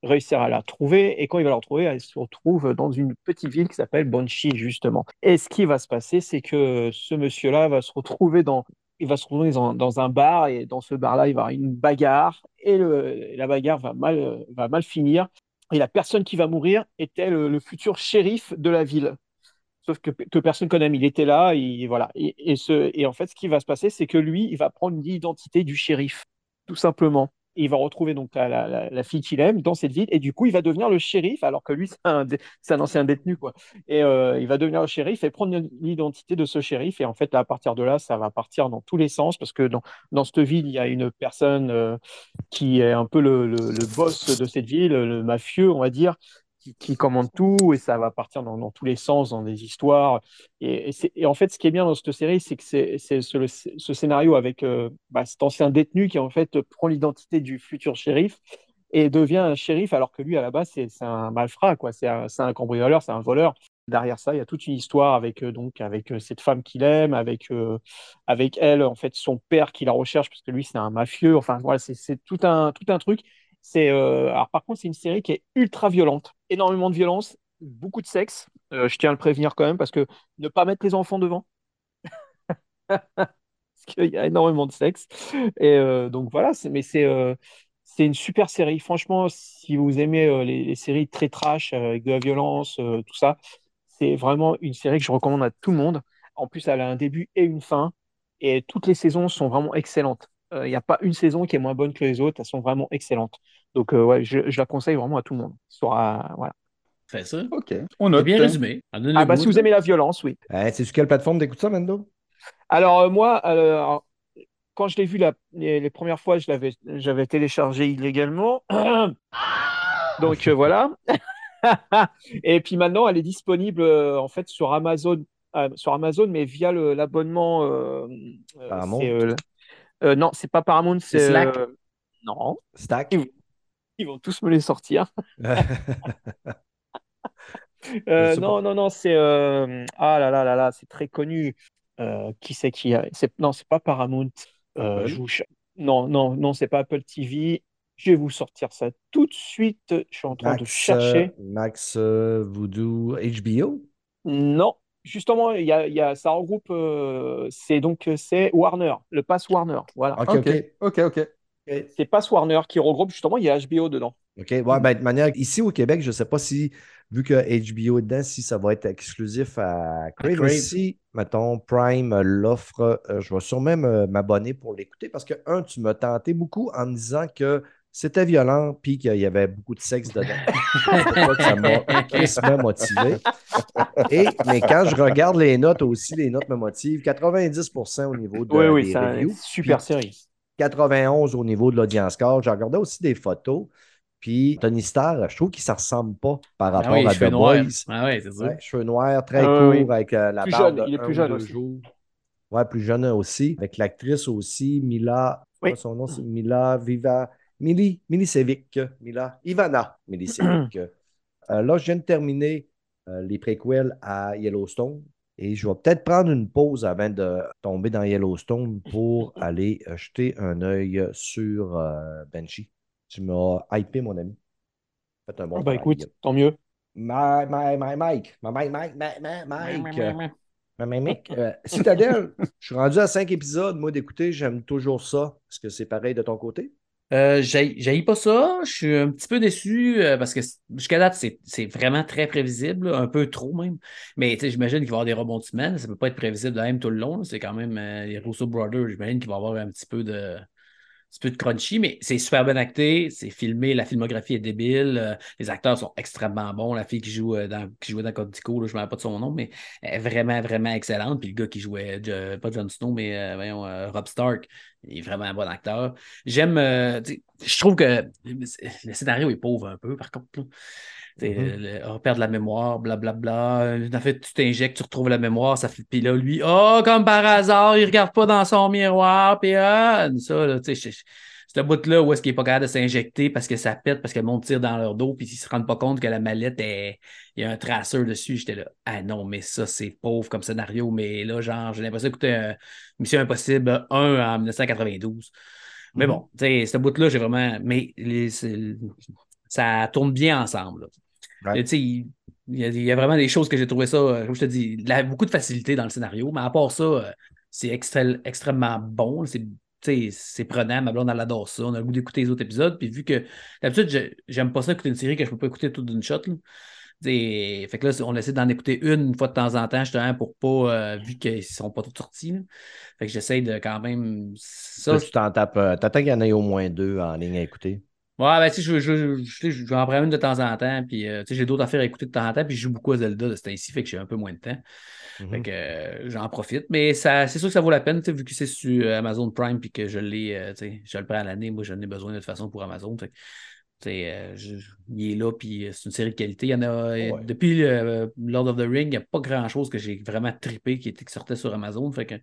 réussir à la trouver. Et quand il va la retrouver, elle se retrouve dans une petite ville qui s'appelle Banshee, justement. Et ce qui va se passer, c'est que ce monsieur-là va se retrouver dans, il va se retrouver dans, un bar. Et dans ce bar-là, il va avoir une bagarre. Et la bagarre va mal, va mal finir. Et la personne qui va mourir était le futur shérif de la ville. Sauf que, que personne connaît. Il était là, et voilà. Et, ce, et en fait, ce qui va se passer, c'est que lui, il va prendre l'identité du shérif, tout simplement. Il va retrouver donc la, fille qu'il aime dans cette ville, et du coup, il va devenir le shérif, alors que lui, c'est un, ancien détenu, quoi. Et euh, il va devenir le shérif et prendre l'identité de ce shérif. Et en fait, à partir de là, ça va partir dans tous les sens, parce que dans, cette ville, il y a une personne euh, qui est un peu le boss de cette ville, le mafieux, on va dire, qui, commande tout et ça va partir dans, tous les sens, dans des histoires. Et, en fait, ce qui est bien dans cette série, c'est que c'est ce, scénario avec euh, bah, cet ancien détenu qui en fait prend l'identité du futur shérif et devient un shérif alors que lui à la base c'est un malfrat quoi, c'est un, un, cambrioleur, c'est un voleur. Derrière ça, il y a toute une histoire avec euh, donc avec euh, cette femme qu'il aime, avec avec elle en fait son père qui la recherche parce que lui c'est un mafieux. Enfin voilà, c'est tout un tout un truc. Euh, alors par contre c'est une série qui est ultra violente, énormément de violence, beaucoup de sexe. Euh, je tiens à le prévenir quand même parce que ne pas mettre les enfants devant, parce qu'il y a énormément de sexe. Et euh, donc voilà, c'est une super série. Franchement, si vous aimez les, séries très trash avec de la violence, tout ça, c'est vraiment une série que je recommande à tout le monde. En plus, elle a un début et une fin, et toutes les saisons sont vraiment excellentes. Il n'y a pas une saison qui est moins bonne que les autres, elles sont vraiment excellentes. Donc, euh, ouais, je, je, la conseille vraiment à tout le monde. Sera, voilà. Fais ça. Ok, on note. bien résumé. Ah, bah, si vous aimez la violence, oui. Hein, c'est sur quelle plateforme t'écoutes ça, Mendo? Alors, euh, moi, alors, quand je l'ai vu la, les, les, premières fois, je l'avais, j'avais téléchargé illégalement. Donc, euh, voilà. Et puis maintenant, elle est disponible euh, en fait sur Amazon, euh, sur Amazon, mais via l'abonnement. Paramount. Euh, non, c'est pas Paramount, c'est Slack. non. Stack. Ils, ils, vont tous me les sortir. Euh, non, non, non, c'est euh... ah là là là là, c'est très connu. Euh, qui c'est qui a... Non, c'est pas Paramount. Euh, je vous... Non, non, non, c'est pas Apple TV. Je vais vous sortir ça tout de suite. Je suis en train de chercher. euh, Max euh, Voodoo HBO. Non, justement, il y a, il y a- ça regroupe. euh, c'est donc euh, c'est Warner, le pass Warner. Voilà. OK, OK. ok. C'est pass Warner qui regroupe justement. Il y a HBO dedans. OK. Ouais, ben, de manière, ici au Québec, je ne sais pas si, vu que HBO est dedans, si ça va être exclusif à Crave. Crave. Mais si, mettons, Prime l'offre, euh, je vais sûrement me- m'abonner pour l'écouter parce que, un, tu m'as tenté beaucoup en me disant que c'était violent puis qu'il y avait beaucoup de sexe dedans. C'est pour ça que ça m'a motivé. Et, mais quand je regarde les notes aussi, les notes me motivent. 90% au niveau de, oui, oui, des c'est reviews. une super série. 91 au niveau de l'audience score. J'ai regardé aussi des photos. Puis Tony Starr, je trouve qu'il ne se ressemble pas par Ah rapport oui, à The. Boys. Ah ouais, c'est ça. Ouais, cheveux noirs, très Ah courts, oui. avec euh, la Plus barbe jeune, il est plus un jeune aussi. jours. Ouais, plus jeune aussi. Avec l'actrice aussi, Mila. Oui. son nom, c'est Mila Viva. Mili, Milicevic. Mila. Ivana Milicevic. Euh, là, je viens de terminer euh, les préquels à Yellowstone. Et je vais peut-être prendre une pause avant de tomber dans Yellowstone pour aller euh, jeter un œil sur euh, Banshee. Tu m'as hypé, mon ami. Faites un bon Ah travail. écoute, tant mieux. My, my, my Mike. My, my, Mike, my, my, Mike. My, my, Mike. Euh, Citadel, je suis rendu à cinq épisodes, moi, d'écouter. J'aime toujours ça. Est-ce que c'est pareil de ton côté? Euh, j'haïs pas ça. Je suis un petit peu déçu euh, parce que jusqu'à date, c'est vraiment très prévisible, un peu trop même. Mais j'imagine qu'il va y avoir des rebondissements. Ça peut pas être prévisible de même tout le long. C'est quand même euh, les Russo Brothers. J'imagine qu'il va y avoir un petit peu de, petit peu de crunchy, mais c'est super bien acté. C'est filmé. La filmographie est débile. euh, les acteurs sont extrêmement bons. La fille qui joue euh, dans, qui jouait dans je ne me rappelle pas de son nom, mais elle est vraiment, vraiment excellente. Puis le gars qui jouait, pas Jon Snow, mais euh, Rob Stark, il est vraiment un bon acteur. J'aime. je trouve que le scénario est pauvre un peu, par contre. Mhm. on perd de la mémoire, blablabla. En fait, tu t'injectes, tu retrouves la mémoire, ça fait. Puis là, lui, oh, comme par hasard, il regarde pas dans son miroir, puis ah, ça, là, tu sais, ce bout-là où est-ce qu'il est pas capable de s'injecter parce que ça pète, parce que le monde tire dans leur dos, puis ils se rendent pas compte que la mallette est. Il y a un traceur dessus. J'étais là, ah non, mais ça, c'est pauvre comme scénario, mais là, genre, j'ai l'impression d'écouter euh, Mission Impossible 1 en 1992. Mais Mhm. bon, tu sais, ce bout-là, j'ai vraiment. Mais les- ça tourne bien ensemble. là. Ouais. Sais, il, il y a, il y a vraiment des choses que j'ai trouvé ça, euh, comme je te dis, il y a beaucoup de facilité dans le scénario, mais à part ça, euh, c'est extrêmement bon. C'est prenant, ma blonde, elle adore ça. On a le goût d'écouter les autres épisodes. Puis vu que d'habitude, j'aime pas ça écouter une série que je peux pas écouter toute d'une shot. là. Fait que là, on essaie d'en écouter une, une fois de temps en temps, justement, pour pas, euh, vu qu'ils sont pas tous sortis. là. Fait que j'essaie de quand même. Ça, Là, tu t'en tapes. euh, T'attends qu'il y en ait au moins deux en ligne à écouter. Ouais, ben, tu sais, je, je, en prendre une de temps en temps, puis euh, tu sais, j'ai d'autres affaires à écouter de temps en temps, puis je joue beaucoup à Zelda de ce temps-ci, fait que j'ai un peu moins de temps. Fait que euh, j'en profite. Mais ça, c'est sûr que ça vaut la peine, tu sais, vu que c'est sur euh, Amazon Prime, puis que je l'ai, tu sais, je le prends à l'année, moi, j'en ai besoin de toute façon pour Amazon. Fait euh, je- je- il est là, puis c'est une série de qualité. Il y en a, Ouais. depuis euh, Lord of the Ring, il n'y a pas grand-chose que j'ai vraiment trippé qui, était, qui sortait sur Amazon. Fait que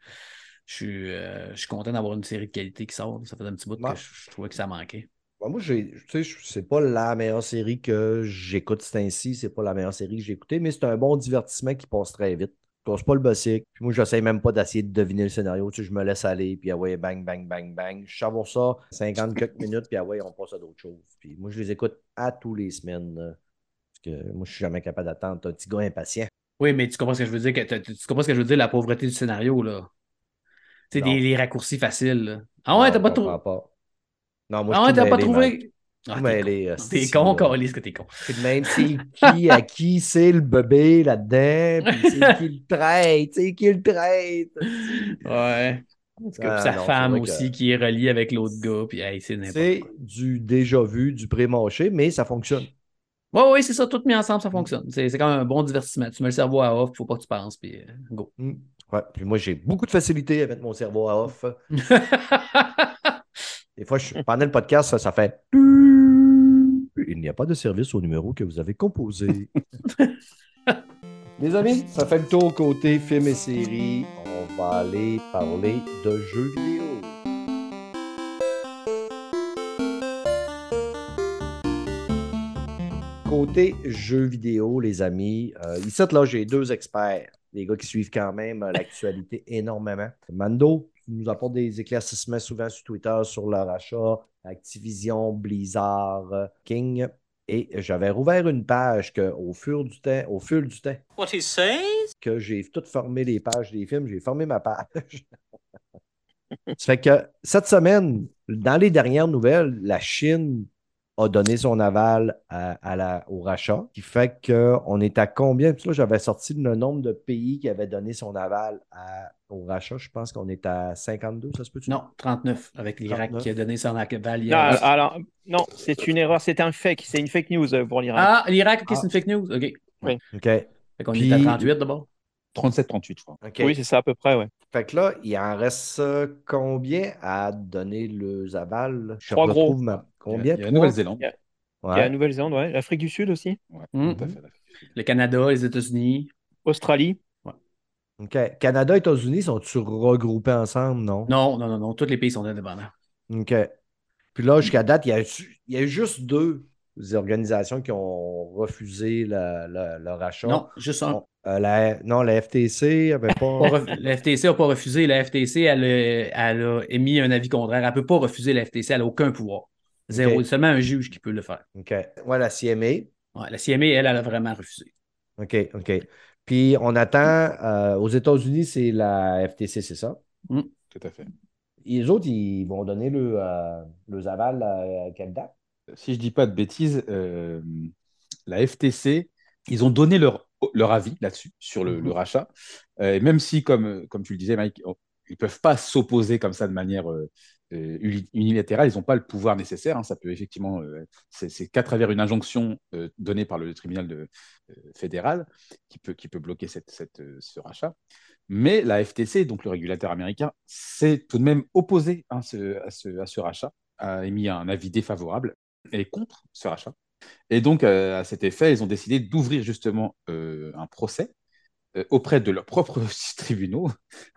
je suis, euh, je suis content d'avoir une série de qualité qui sort. Ça fait un petit bout Ouais. que je, je trouvais que ça manquait. Bah, moi, tu sais, c'est pas la meilleure série que j'écoute c'est ainsi, c'est pas la meilleure série que j'ai écoutée, mais c'est un bon divertissement qui passe très vite. Je passe pas le bossique. Puis moi, j'essaie même pas d'essayer de deviner le scénario. Tu sais, je me laisse aller, puis ah ouais, bang, bang, bang, bang. Je savoure ça 50 quelques minutes, puis ah ouais, on passe à d'autres choses. Puis moi, je les écoute à tous les semaines. là. Parce que moi, je suis jamais capable d'attendre. T'es un petit gars impatient. Oui, mais tu comprends ce que je veux dire? Que, tu, comprends ce que je veux dire, la pauvreté du scénario, là. Tu sais, des, les raccourcis faciles, là. Ah ouais, t'as pas pas. Non, moi, Ah t'as pas trouvé? Ah, t'es con. Calis, que t'es con. Puis même c'est qui, à qui c'est le bébé là-dedans, puis c'est qui le traite, c'est qui le traite. Ouais. Ah, sa non, c'est femme que- aussi qui est reliée avec l'autre gars, puis hey, c'est n'importe C'est du déjà vu, du pré-mâché, mais ça fonctionne. Ouais, ouais, c'est ça, tout mis ensemble, ça fonctionne. C'est c'est quand même un bon divertissement. Tu mets le cerveau à off, faut pas que tu penses, puis euh, go. Mm. Ouais, puis moi, j'ai beaucoup de facilité à mettre mon cerveau à off. Des fois, je, pendant le podcast, ça, ça fait. Il n'y a pas de service au numéro que vous avez composé. Les amis, ça fait le tour côté films et séries. On va aller parler de jeux vidéo. Côté jeux vidéo, les amis, euh, ici, là, j'ai deux experts. Des gars qui suivent quand même l'actualité énormément. Mando, nous apportes des éclaircissements souvent sur Twitter sur le rachat Activision, Blizzard, King. Et j'avais rouvert une page que, au fur du temps, au fil du temps, What he says? que j'ai tout formé les pages des films, j'ai formé ma page. Ça fait que cette semaine, dans les dernières nouvelles, la Chine a donné son aval à, à la, au rachat, qui fait qu'on est à combien? Puis là, j'avais sorti le nombre de pays qui avaient donné son aval à- au rachat. Je pense qu'on est à 52, ça se peut-tu? Non, 39, avec l'Irak 39. qui a donné son aval Non, alors, non, c'est une erreur, c'est un fake, c'est une fake news euh, pour l'Irak. Ah, l'Irak, ok, Ah. c'est une fake news. OK. OK. Fait qu'on Puis- est à 38 d'abord. 37-38, je crois. OK. Oui, c'est ça à peu près, ouais. Fait que là, il en reste combien à donner le aval? Je Trois gros. ma- Combien? Il y a la? Nouvelle-Zélande. Il y a- Il y a Ouais. la Nouvelle-Zélande, ouais. L'Afrique du Sud aussi. Ouais, Mhm. tout à fait. Le Canada, les États-Unis. Australie. OK. Canada et États-Unis sont-ils regroupés ensemble? Non? Non, non, non, non. Tous les pays sont indépendants. OK. Puis là, jusqu'à date, il y a, eu- il y a eu juste deux organisations qui ont refusé la- la- le rachat. Non, juste un. Bon, euh, la, non, la FTC avait Pas La FTC n'a pas refusé. La FTC, elle, a- elle a émis un avis contraire. Elle ne peut pas refuser la FTC. Elle n'a aucun pouvoir. Zéro. Ok. C'est seulement un juge qui peut le faire. OK. Ouais, la CMA. Ouais, la CMA, elle, elle a vraiment refusé. OK, OK. Puis on attend, euh, aux États-Unis, c'est la FTC, c'est ça? Tout à fait. Et les autres, ils vont donner le, euh, le aval à, à quelle date? Si je dis pas de bêtises, euh, la FTC, ils ont donné leur, leur avis là-dessus, sur le, le rachat. Euh, même si, comme, comme tu le disais, Mike, on- ils ne peuvent pas s'opposer comme ça de manière euh, euh, uni- unilatérale. Ils n'ont pas le pouvoir nécessaire. hein. Ça peut effectivement, euh, c'est qu'à travers une injonction euh, donnée par le tribunal de- fédéral qui peut, qui peut bloquer cette, cette, ce rachat. Mais la FTC, donc le régulateur américain, s'est tout de même opposé hein, ce- à, ce, à ce rachat, a émis un avis défavorable et contre ce rachat. Et donc, euh, à cet effet, ils ont décidé d'ouvrir justement euh, un procès euh, auprès de leurs propres tribunaux,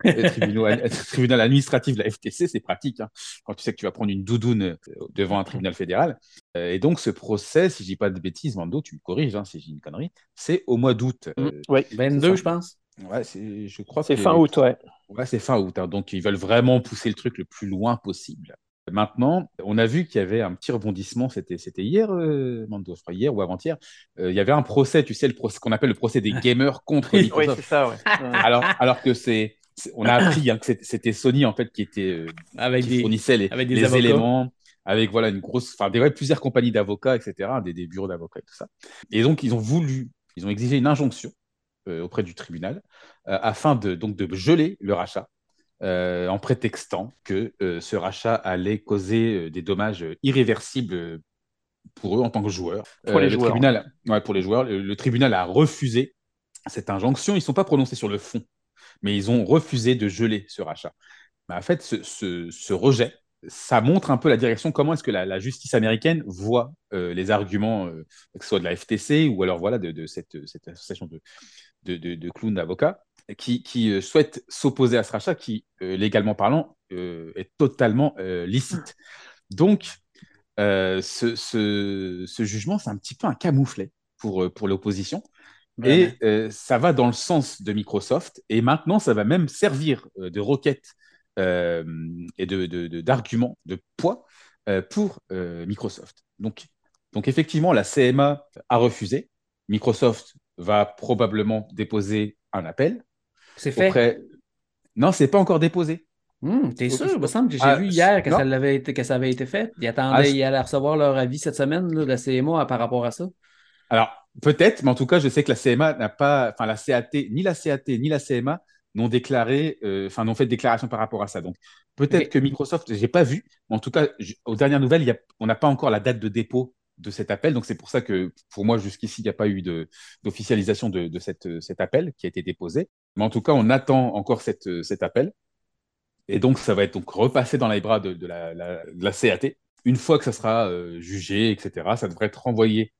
tribunaux tribunal administratif de la FTC, c'est pratique, hein, quand tu sais que tu vas prendre une doudoune devant un tribunal fédéral. Et donc, ce procès, si je dis pas de bêtises, Mando, tu me corriges hein, si j'ai une connerie, c'est au mois d'août. Euh, Oui. 22, ça. je pense. ouais, c'est- je crois C'est fin août, ouais. Ouais, c'est fin août. hein. donc, ils veulent vraiment pousser le truc le plus loin possible. Maintenant, on a vu qu'il y avait un petit rebondissement. C'était, hier, euh, Mando, je crois, hier ou avant-hier. Euh, il y avait un procès, tu sais, le procès qu'on appelle le procès des gamers contre Oui, Microsoft. c'est ça, ouais. Alors, alors que c'est, on a appris hein, que c'était- Sony en fait qui était, euh, Avec qui des. fournissait les, avec des les avocats. éléments, avec voilà une grosse, enfin des ouais, plusieurs compagnies d'avocats, etc., des, des bureaux d'avocats et tout ça. Et donc ils ont voulu, ils ont exigé une injonction euh, auprès du tribunal euh, afin de donc de geler le rachat. Euh, en prétextant que euh, ce rachat allait causer euh, des dommages irréversibles pour eux en tant que joueurs. Pour les le joueurs. Tribunal, ouais, pour les joueurs, le, le tribunal a refusé cette injonction. Ils ne sont pas prononcés sur le fond, mais ils ont refusé de geler ce rachat. Mais en fait, ce, ce- ce rejet, ça montre un peu la direction, comment est-ce que la, la justice américaine voit euh, les arguments, euh, que ce soit de la FTC ou alors voilà, de, de cette, cette association de, de, de, de clowns d'avocats qui, qui euh, souhaitent s'opposer à ce rachat qui, euh, légalement parlant, euh, est totalement licite. Donc, ce, ce- ce jugement, c'est un petit peu un camouflet pour, pour l'opposition. Et euh, ça va dans le sens de Microsoft. Et maintenant, ça va même servir euh, de requête euh, et de, de- de- d'argument, de, poids pour Microsoft. Donc, donc, effectivement, la CMA a refusé. Microsoft va probablement déposer un appel C'est fait. auprès. Non, c'est pas encore déposé. Hum, T'es sûr? Il me semble que j'ai Ah, vu hier que non. ça, l'avait été, que ça avait été fait. Ils Ah, attendaient, je- ils allaient recevoir leur avis cette semaine là, de la CMA par rapport à ça. Alors, peut-être, mais en tout cas, je sais que la CMA n'a pas, enfin, la CAT, ni la CAT, ni la CMA n'ont déclaré, euh, enfin, n'ont fait de déclaration par rapport à ça. Donc, peut-être que Microsoft, j'ai pas vu, mais en tout cas, aux dernières nouvelles, il y a- on n'a pas encore la date de dépôt de cet appel. Donc, c'est pour ça que, pour moi, jusqu'ici, il n'y a pas eu d'officialisation de, de cette, cet appel qui a été déposé. Mais en tout cas, on attend encore euh, cet appel. Et donc, ça va être repassé dans les bras de, la, CAT. Une fois que ça sera euh, jugé, etc., ça devrait être renvoyé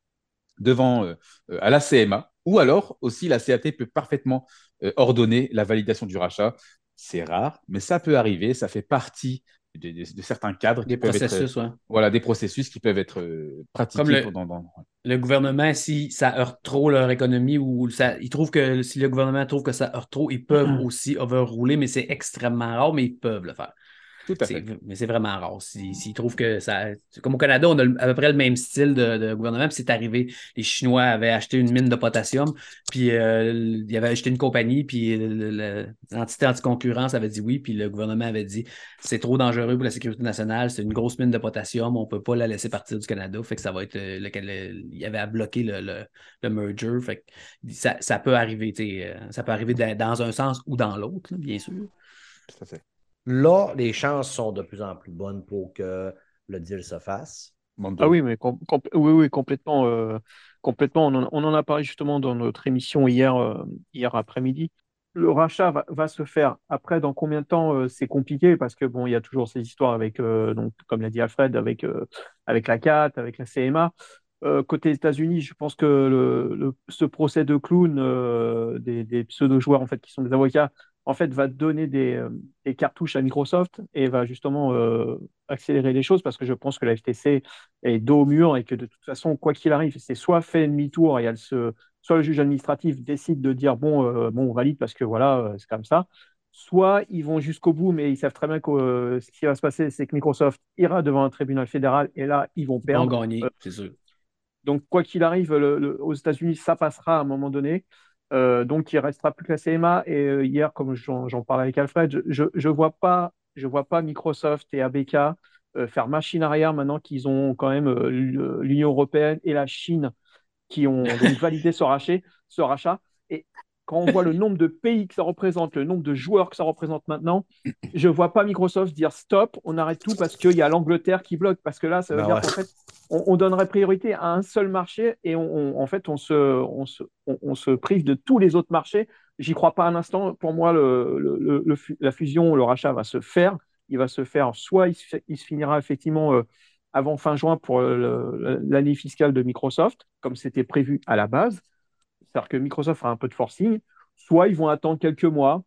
devant euh, à la CMA. Ou alors aussi, la CAT peut parfaitement ordonner la validation du rachat. C'est rare, mais ça peut arriver. Ça fait partie de, de- de certains cadres Des qui peuvent être, processus, ouais. voilà, des processus qui peuvent être euh, pratiqués Comme le- pendant. dans- le gouvernement, si ça heurte trop leur économie ou ça, ils trouvent que si le gouvernement trouve que ça heurte trop, ils peuvent aussi overrouler, mais c'est extrêmement rare, mais ils peuvent le faire. Tout à C'est- fait. Mais c'est vraiment rare. Si- S'ils trouvent que ça. Comme au Canada, on a à peu près le même style de, de gouvernement. Puis c'est arrivé. Les Chinois avaient acheté une mine de potassium. Puis euh, ils avaient acheté une compagnie. Puis le- le- l'entité anticoncurrence avait dit oui. Puis le gouvernement avait dit c'est trop dangereux pour la sécurité nationale. C'est une grosse mine de potassium. On ne peut pas la laisser partir du Canada. Fait que ça va être. euh, le- le- il y avait à bloquer le, le- le merger. Fait que ça, ça peut arriver. tu sais, euh, Ça peut arriver dans, un sens ou dans l'autre, bien sûr. Tout à fait. Là, les chances sont de plus en plus bonnes pour que le deal se fasse. Mando. Ah oui, mais com- com- oui, oui, complètement. euh, complètement. On en, on en a parlé justement dans notre émission hier, euh, hier après-midi. Le rachat va, va se faire. Après, dans combien de temps, euh, c'est compliqué parce que bon, il y a toujours ces histoires avec, euh, donc, comme l'a dit Alfred, avec, euh, avec la CAT, avec la CMA. Euh, côté États-Unis, je pense que le, le- ce procès de clown euh, des, des pseudo-joueurs en fait, qui sont des avocats en fait, va donner des, euh, des cartouches à Microsoft et va justement euh, accélérer les choses parce que je pense que la FTC est dos au mur et que de toute façon, quoi qu'il arrive, c'est soit fait demi-tour et elle se, soit le juge administratif décide de dire bon, euh, bon, on valide parce que voilà, euh, c'est comme ça. Soit ils vont jusqu'au bout, mais ils savent très bien que ce qui va se passer, c'est que Microsoft ira devant un tribunal fédéral et là, ils vont Ils vont perdre. gagner, c'est sûr. donc, quoi qu'il arrive, le- le- aux États-Unis, ça passera à un moment donné. Euh, donc, il restera plus que la CMA. Et euh, hier, comme j'en parlais avec Alfred, je ne vois, pas, je vois pas Microsoft et ABK euh, faire machine arrière maintenant qu'ils ont quand même l'Union européenne et la Chine qui ont donc validé ce rachat, ce rachat. Et quand on voit le nombre de pays que ça représente, le nombre de joueurs que ça représente maintenant, je ne vois pas Microsoft dire stop, on arrête tout parce qu'il y a l'Angleterre qui bloque. Parce que là, ça veut Ben dire ouais. qu'en fait, on, on donnerait priorité à un seul marché et on, en fait, on se, prive de tous les autres marchés. J'y crois pas un instant. Pour moi, la fusion, le rachat va se faire. Il va se faire, soit il se, finira effectivement euh, avant fin juin pour euh, l'année fiscale de Microsoft, comme c'était prévu à la base. C'est-à-dire que Microsoft fera un peu de forcing, soit ils vont attendre quelques mois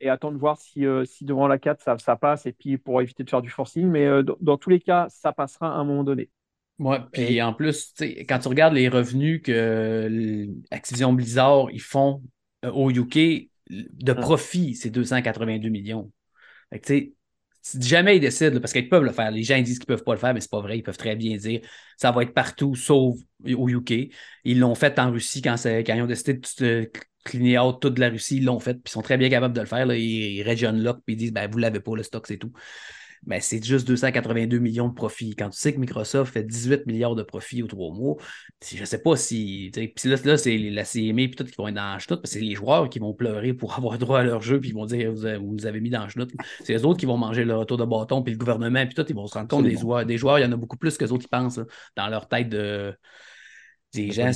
et attendre voir si, euh, devant la 4 ça, passe et puis pour éviter de faire du forcing. Mais dans tous les cas, ça passera à un moment donné. Ouais, puis en plus, quand tu regardes les revenus que Activision Blizzard ils font euh, au UK, de Hum. profit, c'est 282 millions. Fait que, tu sais, si jamais ils décident, là, parce qu'ils peuvent le faire, les gens disent qu'ils ne peuvent pas le faire, mais c'est pas vrai, ils peuvent très bien dire ça va être partout sauf au UK. Ils l'ont fait en Russie quand, quand ils ont décidé de se cleaner out toute la Russie, ils l'ont fait, puis ils sont très bien capables de le faire. Là. Ils, ils region lock, puis ils disent ben, vous l'avez pas, le stock, c'est tout. Ben, c'est juste 282 millions de profits. Quand tu sais que Microsoft fait 18 milliards de profits aux trois mois, je ne sais pas si. Puis là, là c'est la CMA et tout qui vont être dans que c'est les joueurs qui vont pleurer pour avoir droit à leur jeu, puis ils vont dire vous, vous nous avez mis dans chenoute. C'est les autres qui vont manger le retour de bâton, puis le gouvernement, puis tout, ils vont se rendre compte des joueurs. Des joueurs, il y en a beaucoup plus que les autres qui pensent là, dans leur tête de. Des De gens,